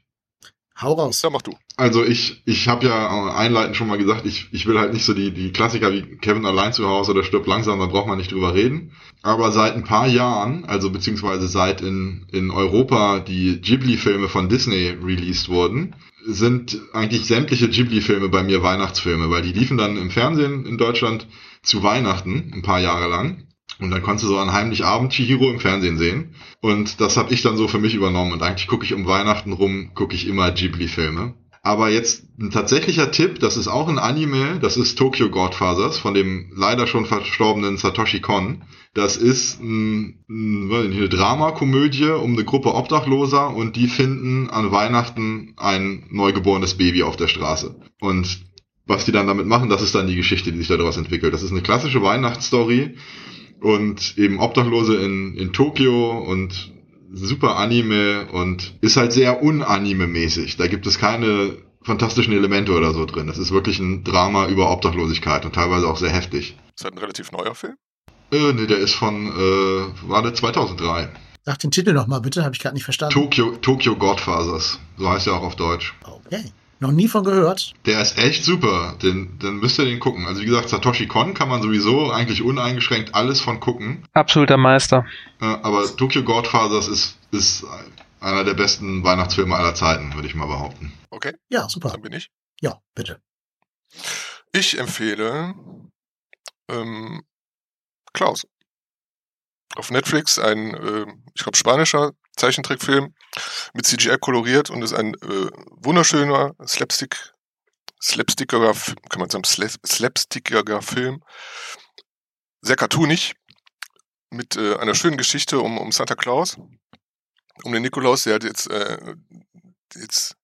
Hau raus. Ja, mach du. Also ich, ich habe ja einleitend schon mal gesagt, ich, ich will halt nicht so die, die Klassiker wie Kevin allein zu Hause oder stirbt langsam, da braucht man nicht drüber reden. Aber seit ein paar Jahren, also beziehungsweise seit in, in Europa die Ghibli-Filme von Disney released wurden, sind eigentlich sämtliche Ghibli-Filme bei mir Weihnachtsfilme, weil die liefen dann im Fernsehen in Deutschland zu Weihnachten ein paar Jahre lang. Und dann konntest du so an heimlich Abend Chihiro im Fernsehen sehen. Und das habe ich dann so für mich übernommen. Und eigentlich gucke ich um Weihnachten rum, gucke ich immer Ghibli-Filme. Aber jetzt ein tatsächlicher Tipp, das ist auch ein Anime, das ist Tokyo Godfathers von dem leider schon verstorbenen Satoshi Kon. Das ist ein, eine Dramakomödie um eine Gruppe Obdachloser und die finden an Weihnachten ein neugeborenes Baby auf der Straße. Und was die dann damit machen, das ist dann die Geschichte, die sich daraus entwickelt. Das ist eine klassische Weihnachtsstory und eben Obdachlose in, in Tokio und super Anime und ist halt sehr unanime-mäßig. Da gibt es keine fantastischen Elemente oder so drin. Das ist wirklich ein Drama über Obdachlosigkeit und teilweise auch sehr heftig. Ist das ein relativ neuer Film? Äh, nee, der ist von, äh, war der 2003. Sag den Titel nochmal bitte, habe ich gerade nicht verstanden. Tokyo, Tokyo Godfathers. So heißt er auch auf Deutsch. Okay. Noch nie von gehört. Der ist echt super. Den, dann müsst ihr den gucken. Also wie gesagt, Satoshi Kon kann man sowieso eigentlich uneingeschränkt alles von gucken. Absoluter Meister. Äh, aber Tokyo Godfathers ist, ist einer der besten Weihnachtsfilme aller Zeiten, würde ich mal behaupten. Okay. Ja, super. Dann bin ich. Ja, bitte. Ich empfehle ähm, Klaus. Auf Netflix ein, äh, ich glaube, spanischer Zeichentrickfilm mit CGI koloriert und ist ein äh, wunderschöner Slapstick, slapstickiger, kann man sagen, slapstickiger Film. Sehr cartoonig, mit äh, einer schönen Geschichte um, um Santa Claus, um den Nikolaus, der hat jetzt, äh, jetzt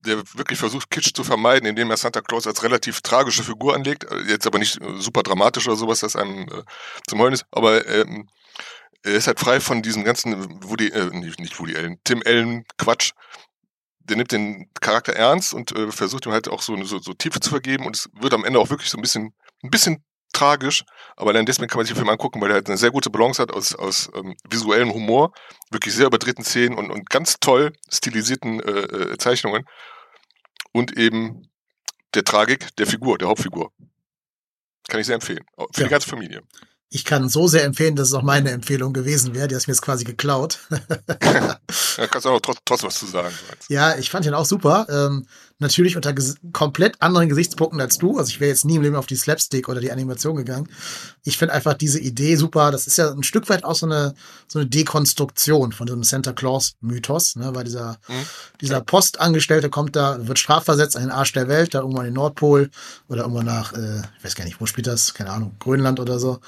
der wirklich versucht, Kitsch zu vermeiden, indem er Santa Claus als relativ tragische Figur anlegt. Jetzt aber nicht super dramatisch oder sowas, das einem äh, zum Heulen ist. Aber ähm, er ist halt frei von diesem ganzen Woody, äh, nicht Woody Allen, Tim Allen Quatsch. Der nimmt den Charakter ernst und äh, versucht ihm halt auch so, so, so Tiefe zu vergeben und es wird am Ende auch wirklich so ein bisschen, ein bisschen tragisch, aber dann deswegen kann man sich den Film angucken, weil er halt eine sehr gute Balance hat aus, aus ähm, visuellem Humor, wirklich sehr überdrehten Szenen und, und ganz toll stilisierten äh, äh, Zeichnungen und eben der Tragik der Figur, der Hauptfigur. Kann ich sehr empfehlen. Für Ja. die ganze Familie. Ich kann so sehr empfehlen, dass es auch meine Empfehlung gewesen wäre. Die hast mir jetzt quasi geklaut. Da kannst du auch trotz, trotzdem was zu sagen. ja, ich fand ihn auch super. Ähm, natürlich unter komplett anderen Gesichtspunkten als du. Also ich wäre jetzt nie im Leben auf die Slapstick oder die Animation gegangen. Ich finde einfach diese Idee super. Das ist ja ein Stück weit auch so eine, so eine Dekonstruktion von diesem Santa Claus-Mythos, ne? weil dieser, Mhm. dieser Postangestellte kommt da, wird strafversetzt an den Arsch der Welt, da irgendwann in den Nordpol oder irgendwann nach, äh, ich weiß gar nicht, wo spielt das? Keine Ahnung, Grönland oder so.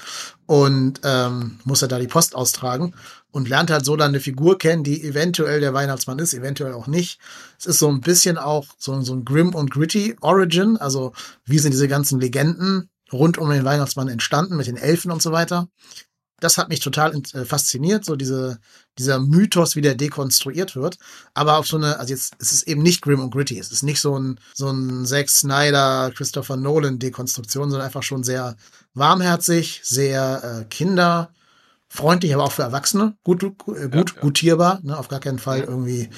Und ähm, muss er da die Post austragen und lernt halt so dann eine Figur kennen, die eventuell der Weihnachtsmann ist, eventuell auch nicht. Es ist so ein bisschen auch so, so ein grim und gritty Origin, also wie sind diese ganzen Legenden rund um den Weihnachtsmann entstanden mit den Elfen und so weiter. Das hat mich total äh, fasziniert, so diese, dieser Mythos, wie der dekonstruiert wird. Aber auf so eine, also jetzt, es ist eben nicht grim und gritty. Es ist nicht so ein, so ein Zack Snyder, Christopher Nolan Dekonstruktion, sondern einfach schon sehr warmherzig, sehr äh, kinderfreundlich, aber auch für Erwachsene gut, gut, äh, gut Ja, ja. gutierbar. Ne? Auf gar keinen Fall irgendwie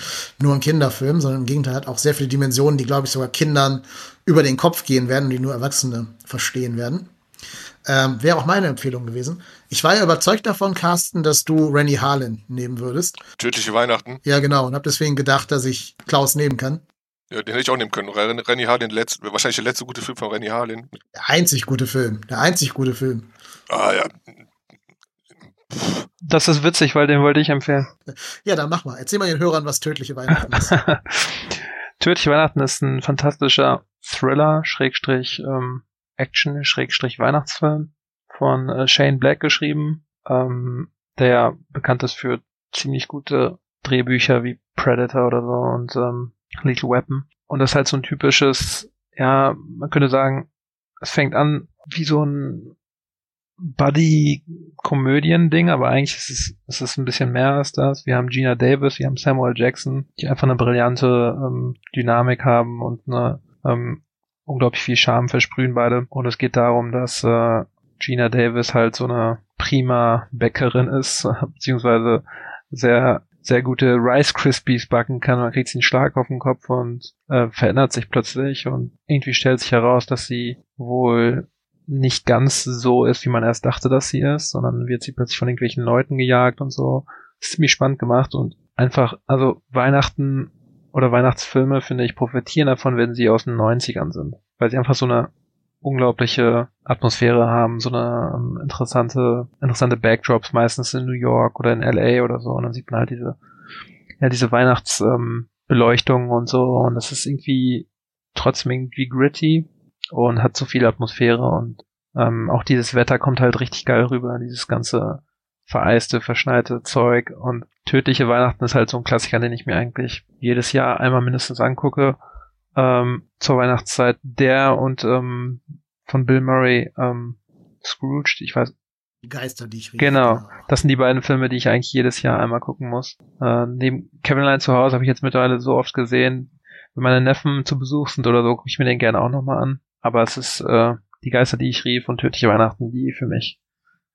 nur ein Kinderfilm, sondern im Gegenteil hat auch sehr viele Dimensionen, die, glaube ich, sogar Kindern über den Kopf gehen werden und die nur Erwachsene verstehen werden. Ähm, Wäre auch meine Empfehlung gewesen. Ich war ja überzeugt davon, Carsten, dass du Rennie Harlan nehmen würdest. Tödliche Weihnachten. Ja, genau. Und habe deswegen gedacht, dass ich Klaus nehmen kann. Ja, den hätte ich auch nehmen können. Ren- Renny Harlin, letzt, wahrscheinlich der letzte gute Film von Renny Harlin. Der einzig gute Film. Der einzig gute Film. Ah ja, Das ist witzig, weil den wollte ich empfehlen. Ja, dann mach mal. Erzähl mal den Hörern, was tödliche Weihnachten ist. Tödliche Weihnachten ist ein fantastischer Thriller, Schrägstrich, ähm, Action, Schrägstrich Weihnachtsfilm von äh, Shane Black geschrieben, ähm, der bekannt ist für ziemlich gute Drehbücher wie Predator oder so und ähm, Lethal Weapon. Und das ist halt so ein typisches, ja, man könnte sagen, es fängt an wie so ein Buddy-Komödien-Ding, aber eigentlich ist es, ist es ein bisschen mehr als das. Wir haben Gina Davis, wir haben Samuel Jackson, die einfach eine brillante ähm, Dynamik haben und eine ähm, unglaublich viel Charme versprühen beide. Und es geht darum, dass äh, Gina Davis halt so eine prima Bäckerin ist, beziehungsweise sehr sehr gute Rice Krispies backen kann. Man kriegt sie einen Schlag auf den Kopf und äh, verändert sich plötzlich und irgendwie stellt sich heraus, dass sie wohl nicht ganz so ist, wie man erst dachte, dass sie ist, sondern wird sie plötzlich von irgendwelchen Leuten gejagt und so. Ist ziemlich spannend gemacht und einfach, also Weihnachten oder Weihnachtsfilme, finde ich, profitieren davon, wenn sie aus den 90ern sind. Weil sie einfach so eine unglaubliche Atmosphäre haben, so eine um, interessante, interessante Backdrops, meistens in New York oder in LA oder so. Und dann sieht man halt diese, ja, diese Weihnachtsbeleuchtung ähm, und so. Und das ist irgendwie trotzdem irgendwie gritty und hat so viel Atmosphäre und ähm, auch dieses Wetter kommt halt richtig geil rüber, dieses ganze vereiste, verschneite Zeug und tödliche Weihnachten ist halt so ein Klassiker, den ich mir eigentlich jedes Jahr einmal mindestens angucke ähm, zur Weihnachtszeit. Der und ähm, von Bill Murray, ähm, Scrooge, ich weiß. Die Geister, die ich rede. Genau, das sind die beiden Filme, die ich eigentlich jedes Jahr einmal gucken muss. Äh, neben Kevin Allein zu Hause habe ich jetzt mittlerweile so oft gesehen. Wenn meine Neffen zu Besuch sind oder so, gucke ich mir den gerne auch nochmal an. Aber es ist äh, die Geister, die ich rief und tödliche Weihnachten, die für mich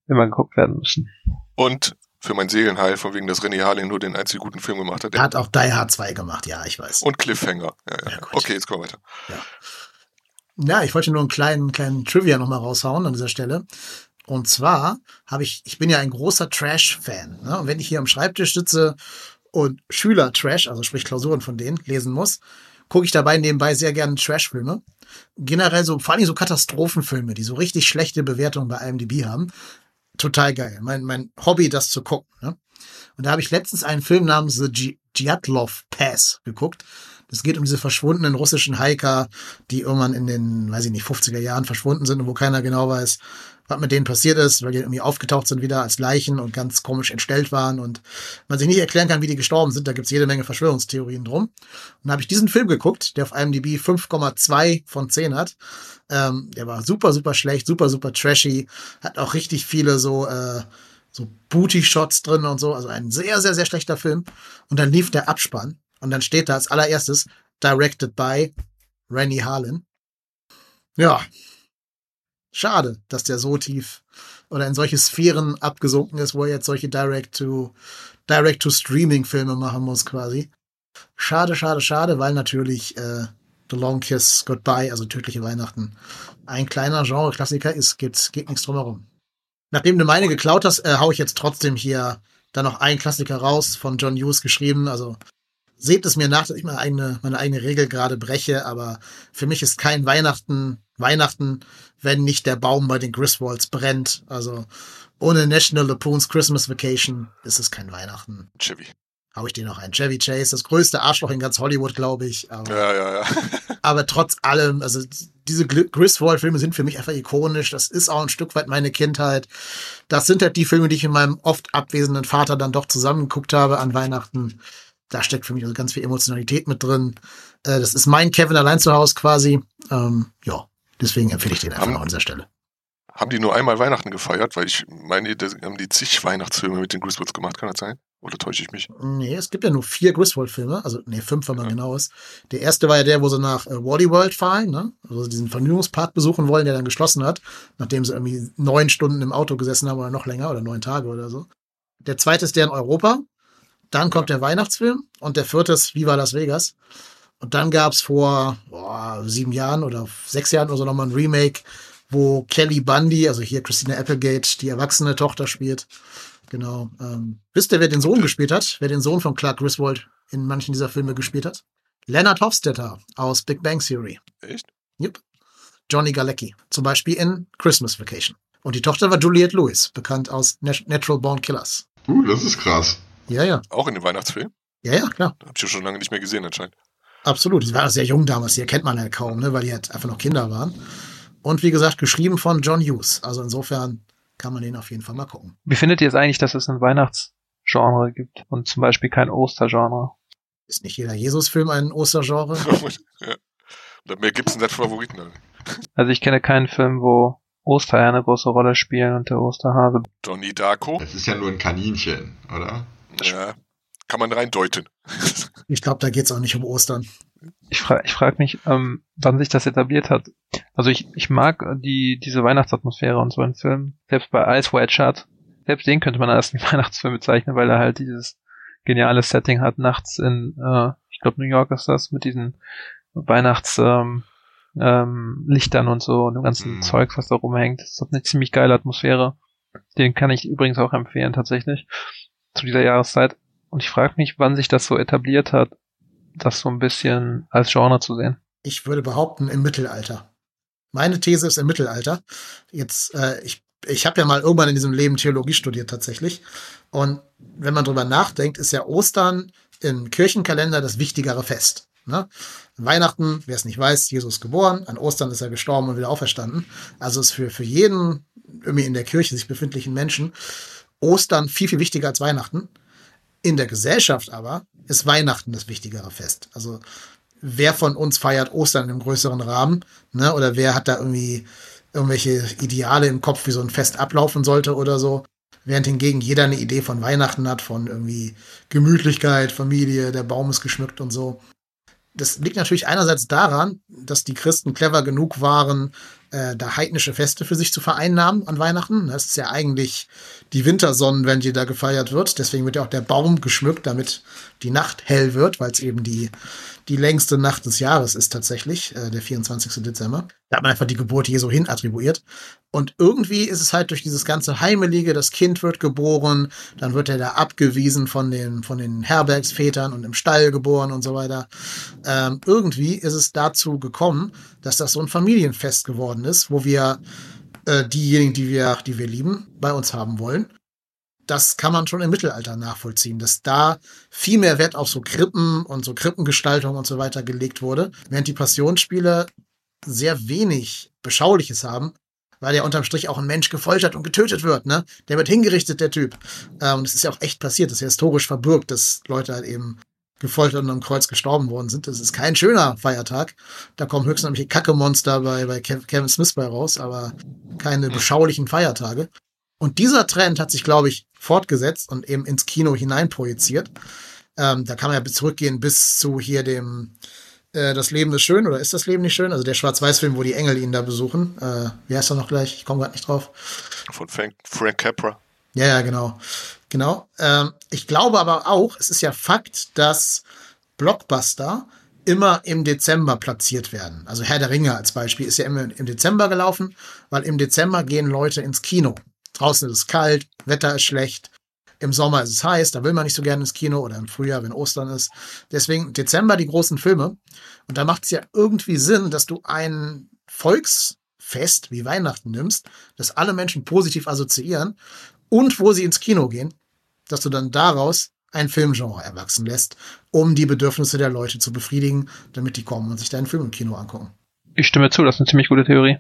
immer geguckt werden müssen. Und für mein Seelenheil, von wegen, dass René Harlin nur den einzigen guten Film gemacht hat. Er hat auch Die Hard 2 gemacht, ja, ich weiß. Und Cliffhanger. Ja, ja. ja okay, jetzt kommen wir weiter. Ja. ja, ich wollte nur einen kleinen, kleinen Trivia nochmal raushauen an dieser Stelle. Und zwar habe ich, ich bin ja ein großer Trash-Fan. Ne? Und wenn ich hier am Schreibtisch sitze und Schüler-Trash, also sprich Klausuren von denen, lesen muss, gucke ich dabei nebenbei sehr gerne Trash-Filme. Generell so, vor allem so Katastrophenfilme, die so richtig schlechte Bewertungen bei IMDb haben total geil. Mein, mein Hobby, das zu gucken. Ne? Und da habe ich letztens einen Film namens The Dyatlov Pass geguckt. Das geht um diese verschwundenen russischen Hiker, die irgendwann in den, weiß ich nicht, 50er Jahren verschwunden sind und wo keiner genau weiß, was mit denen passiert ist, weil die irgendwie aufgetaucht sind wieder als Leichen und ganz komisch entstellt waren und man sich nicht erklären kann, wie die gestorben sind. Da gibt's jede Menge Verschwörungstheorien drum. Und da habe ich diesen Film geguckt, der auf IMDb 5,2 von 10 hat. Ähm, der war super, super schlecht, super, super trashy, hat auch richtig viele so, äh, so Booty-Shots drin und so. Also ein sehr, sehr, sehr schlechter Film. Und dann lief der Abspann und dann steht da als allererstes Directed by Rennie Harlan. Ja, Schade, dass der so tief oder in solche Sphären abgesunken ist, wo er jetzt solche Direct-to Direct-to-Streaming-Filme machen muss quasi. Schade, schade, schade, weil natürlich äh, The Long Kiss Goodbye, also Tödliche Weihnachten, ein kleiner Genre-Klassiker ist, geht, geht nichts drumherum. Nachdem du meine geklaut hast, äh, hau ich jetzt trotzdem hier dann noch einen Klassiker raus, von John Hughes geschrieben. Also seht es mir nach, dass ich meine eigene, meine eigene Regel gerade breche, aber für mich ist kein Weihnachten Weihnachten, wenn nicht der Baum bei den Griswolds brennt. Also ohne National Lapoons Christmas Vacation ist es kein Weihnachten. Chevy. Hau ich dir noch ein. Chevy Chase, das größte Arschloch in ganz Hollywood, glaube ich. Aber, ja, ja, ja. aber trotz allem, also diese Griswold-Filme sind für mich einfach ikonisch. Das ist auch ein Stück weit meine Kindheit. Das sind halt die Filme, die ich mit meinem oft abwesenden Vater dann doch zusammengeguckt habe an Weihnachten. Da steckt für mich also ganz viel Emotionalität mit drin. Äh, das ist mein Kevin allein zu Hause quasi. Ähm, ja, Deswegen empfehle ich den einfach haben, an dieser Stelle. Haben die nur einmal Weihnachten gefeiert? Weil ich meine, die haben die zig Weihnachtsfilme mit den Griswolds gemacht, kann das sein? Oder täusche ich mich? Nee, es gibt ja nur vier Griswold-Filme, also nee, fünf, wenn man ja. genau ist. Der erste war ja der, wo sie nach äh, Wally World fahren, ne? Also diesen Vergnügungspark besuchen wollen, der dann geschlossen hat, nachdem sie irgendwie neun Stunden im Auto gesessen haben oder noch länger oder neun Tage oder so. Der zweite ist der in Europa. Dann kommt der Weihnachtsfilm und der vierte ist Viva Las Vegas. Und dann gab's vor boah, sieben Jahren oder sechs Jahren oder so nochmal ein Remake, wo Kelly Bundy, also hier Christina Applegate, die erwachsene Tochter spielt. Genau. Ähm, wisst ihr, wer den Sohn gespielt hat? Wer den Sohn von Clark Griswold in manchen dieser Filme gespielt hat? Leonard Hofstetter aus Big Bang Theory. Echt? Yep. Johnny Galecki. Zum Beispiel in Christmas Vacation. Und die Tochter war Juliette Lewis, bekannt aus Natural Born Killers. Uh, das ist krass. Ja, ja. Auch in dem Weihnachtsfilm? Ja, ja, klar. Hab ich ja schon lange nicht mehr gesehen anscheinend. Absolut. Die war sehr jung damals, die erkennt man ja kaum, ne, weil die halt einfach noch Kinder waren. Und wie gesagt, geschrieben von John Hughes. Also insofern kann man den auf jeden Fall mal gucken. Wie findet ihr es eigentlich, dass es ein Weihnachtsgenre gibt und zum Beispiel kein Ostergenre? Ist nicht jeder Jesus-Film ein Ostergenre? ja. Oder mehr gibt's denn als Favoriten? Also ich kenne keinen Film, wo Ostereier eine große Rolle spielen und der Osterhase. Donnie Darko? Das ist ja nur ein Kaninchen, oder? Ja, kann man reindeuten. Ich glaube, da geht es auch nicht um Ostern. Ich frage ich frag mich, ähm, wann sich das etabliert hat. Also ich, ich mag die, diese Weihnachtsatmosphäre und so in Filmen. Selbst bei Ice White Shut, selbst den könnte man als einen Weihnachtsfilm bezeichnen, weil er halt dieses geniales Setting hat, nachts in, äh, ich glaube New York ist das, mit diesen Weihnachts ähm, ähm, Lichtern und so und dem ganzen Mhm. Zeug, was da rumhängt. Das hat eine ziemlich geile Atmosphäre. Den kann ich übrigens auch empfehlen, tatsächlich, zu dieser Jahreszeit. Und ich frage mich, wann sich das so etabliert hat, das so ein bisschen als Genre zu sehen. Ich würde behaupten, im Mittelalter. Meine These ist im Mittelalter. Jetzt, äh, ich, ich habe ja mal irgendwann in diesem Leben Theologie studiert tatsächlich. Und wenn man drüber nachdenkt, ist ja Ostern im Kirchenkalender das wichtigere Fest. Ne? Weihnachten, wer es nicht weiß, Jesus geboren, an Ostern ist er gestorben und wieder auferstanden. Also ist für, für jeden irgendwie in der Kirche sich befindlichen Menschen Ostern viel, viel wichtiger als Weihnachten. In der Gesellschaft aber ist Weihnachten das wichtigere Fest. Also wer von uns feiert Ostern im größeren Rahmen, ne? Oder wer hat da irgendwie irgendwelche Ideale im Kopf, wie so ein Fest ablaufen sollte oder so. Während hingegen jeder eine Idee von Weihnachten hat, von irgendwie Gemütlichkeit, Familie, der Baum ist geschmückt und so. Das liegt natürlich einerseits daran, dass die Christen clever genug waren, äh, da heidnische Feste für sich zu vereinnahmen an Weihnachten. Das ist ja eigentlich die Wintersonnenwende, die da gefeiert wird. Deswegen wird ja auch der Baum geschmückt, damit die Nacht hell wird, weil es eben die, die längste Nacht des Jahres ist tatsächlich, äh, der 24. Dezember. Da hat man einfach die Geburt Jesu hin attribuiert. Und irgendwie ist es halt durch dieses ganze Heimelige, das Kind wird geboren, dann wird er da abgewiesen von den, von den Herbergsvätern und im Stall geboren und so weiter. Ähm, irgendwie ist es dazu gekommen, dass das so ein Familienfest geworden ist, wo wir äh, diejenigen, die wir, die wir lieben, bei uns haben wollen. Das kann man schon im Mittelalter nachvollziehen, dass da viel mehr Wert auf so Krippen und so Krippengestaltung und so weiter gelegt wurde, während die Passionsspiele sehr wenig Beschauliches haben, weil ja unterm Strich auch ein Mensch gefoltert und getötet wird, ne? Der wird hingerichtet, der Typ. Ähm, das ist ja auch echt passiert, das ist ja historisch verbürgt, dass Leute halt eben gefoltert und am Kreuz gestorben worden sind. Das ist kein schöner Feiertag. Da kommen höchstens Kacke-Monster bei, bei Kev- Kevin Smith bei raus, aber keine beschaulichen Feiertage. Und dieser Trend hat sich, glaube ich, fortgesetzt und eben ins Kino hineinprojiziert. Ähm, da kann man ja zurückgehen bis zu hier dem äh, Das Leben ist schön oder ist das Leben nicht schön? Also der Schwarz-Weiß-Film, wo die Engel ihn da besuchen. Äh, wie heißt er noch gleich? Ich komme gerade nicht drauf. Von Frank, Frank Capra. Ja, ja, genau. Genau. Ähm, ich glaube aber auch, es ist ja Fakt, dass Blockbuster immer im Dezember platziert werden. Also Herr der Ringe als Beispiel ist ja immer im Dezember gelaufen, weil im Dezember gehen Leute ins Kino. Draußen ist es kalt, Wetter ist schlecht, im Sommer ist es heiß, da will man nicht so gerne ins Kino oder im Frühjahr, wenn Ostern ist. Deswegen Dezember die großen Filme. Und da macht es ja irgendwie Sinn, dass du ein Volksfest wie Weihnachten nimmst, das alle Menschen positiv assoziieren und wo sie ins Kino gehen, dass du dann daraus ein Filmgenre erwachsen lässt, um die Bedürfnisse der Leute zu befriedigen, damit die kommen und sich deinen Film im Kino angucken. Ich stimme zu, das ist eine ziemlich gute Theorie.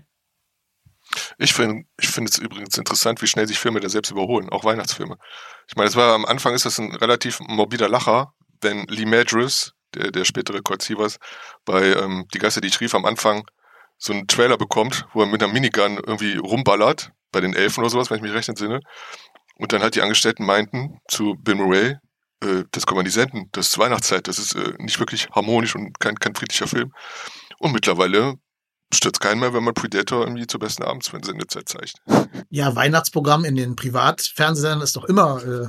Ich finde ich finde es übrigens interessant, wie schnell sich Filme da selbst überholen, auch Weihnachtsfilme. Ich meine, es war am Anfang ist das ein relativ morbider Lacher, wenn Lee Madras, der, der spätere Colt Sievers, bei ähm, Die Geister, die ich rief, am Anfang so einen Trailer bekommt, wo er mit einer Minigun irgendwie rumballert, bei den Elfen oder sowas, wenn ich mich recht entsinne. Und dann halt die Angestellten meinten zu Bill Murray, äh, das kann man nicht senden, das ist Weihnachtszeit, das ist äh, nicht wirklich harmonisch und kein, kein friedlicher Film. Und mittlerweile stört keinen mehr, wenn man Predator irgendwie zur besten Abendsendezeit zeigt. Ja, Weihnachtsprogramm in den Privatfernsehern ist doch immer äh,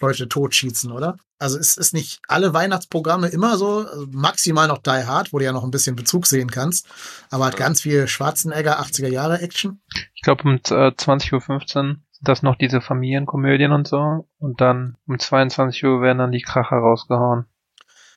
Leute totschießen, oder? Also es ist nicht alle Weihnachtsprogramme immer so, also maximal noch Die Hard, wo du ja noch ein bisschen Bezug sehen kannst, aber hat ganz viel Schwarzenegger 80er Jahre Action. Ich glaube um äh, 20.15 Uhr sind das noch diese Familienkomödien und so. Und dann um 22 Uhr werden dann die Kracher rausgehauen.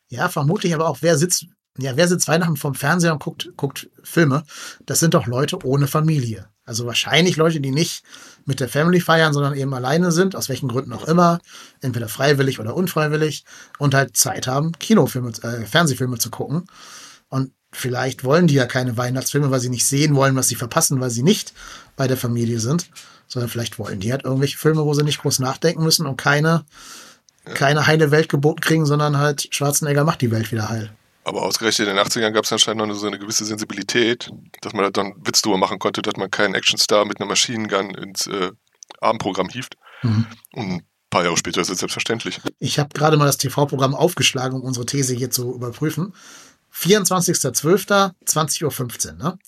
Ja, vermutlich aber auch, wer sitzt, ja, wer sitzt Weihnachten vorm Fernseher und guckt, guckt Filme? Das sind doch Leute ohne Familie. Also wahrscheinlich Leute, die nicht mit der Family feiern, sondern eben alleine sind, aus welchen Gründen auch immer, entweder freiwillig oder unfreiwillig und halt Zeit haben, Kinofilme, äh, Fernsehfilme zu gucken. Und vielleicht wollen die ja keine Weihnachtsfilme, weil sie nicht sehen wollen, was sie verpassen, weil sie nicht bei der Familie sind, sondern vielleicht wollen die halt irgendwelche Filme, wo sie nicht groß nachdenken müssen und keine, keine heile Welt geboten kriegen, sondern halt Schwarzenegger macht die Welt wieder heil. Aber ausgerechnet in den 80ern gab es anscheinend noch so eine gewisse Sensibilität, dass man da dann Witz drüber machen konnte, dass man keinen Actionstar mit einer Maschinengun ins äh, Abendprogramm hieft. Mhm. Und ein paar Jahre später ist es selbstverständlich. Ich habe gerade mal das TV-Programm aufgeschlagen, um unsere These hier zu überprüfen. 24.12., 20.15 Uhr, ne?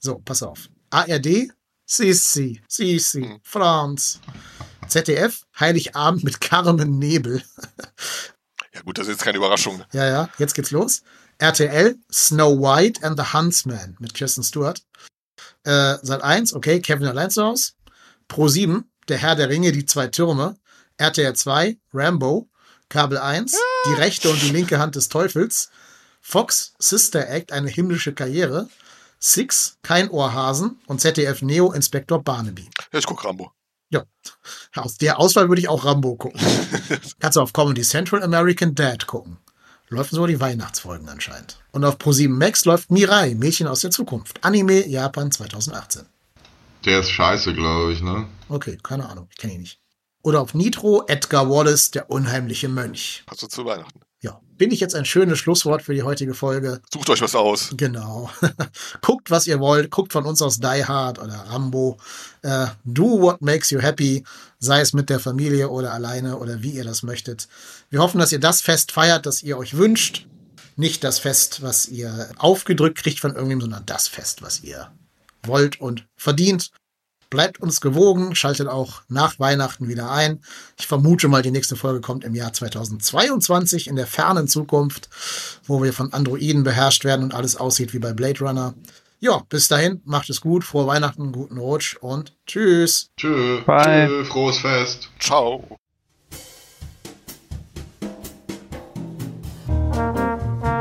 So, pass auf. ARD, CC, CC, Mhm. France. ZDF, Heiligabend mit Carmen Nebel. Ja gut, das ist jetzt keine Überraschung. Ja, ja, jetzt geht's los. RTL, Snow White and the Huntsman mit Kirsten Stewart. Äh, Sat 1, okay, Kevin allein zu Hause. Pro 7, Der Herr der Ringe, die zwei Türme. RTL 2, Rambo. Kabel 1, Die rechte und die linke Hand des Teufels. Fox, Sister Act, eine himmlische Karriere. Six, Kein Ohrhasen. Und ZDF Neo, Inspektor Barnaby. Ich guck Rambo. Ja, aus der Auswahl würde ich auch Rambo gucken. Kannst du auf Comedy Central American Dad gucken. Läufen so die Weihnachtsfolgen anscheinend. Und auf Pro7 Max läuft Mirai, Mädchen aus der Zukunft. Anime Japan 2018. Der ist scheiße, glaube ich, ne? Okay, keine Ahnung, ich kenne ihn nicht. Oder auf Nitro Edgar Wallace, der unheimliche Mönch. Also zu Weihnachten. Ja, bin ich jetzt ein schönes Schlusswort für die heutige Folge. Sucht euch was aus. Genau. guckt, was ihr wollt. Guckt von uns aus Die Hard oder Rambo. Äh, do what makes you happy. Sei es mit der Familie oder alleine oder wie ihr das möchtet. Wir hoffen, dass ihr das Fest feiert, das ihr euch wünscht. Nicht das Fest, was ihr aufgedrückt kriegt von irgendwem, sondern das Fest, was ihr wollt und verdient. Bleibt uns gewogen, schaltet auch nach Weihnachten wieder ein. Ich vermute mal, die nächste Folge kommt im Jahr 2022 in der fernen Zukunft, wo wir von Androiden beherrscht werden und alles aussieht wie bei Blade Runner. Ja, bis dahin, macht es gut, frohe Weihnachten, guten Rutsch und tschüss. Tschö. Bye. Tschö, frohes Fest. Ciao.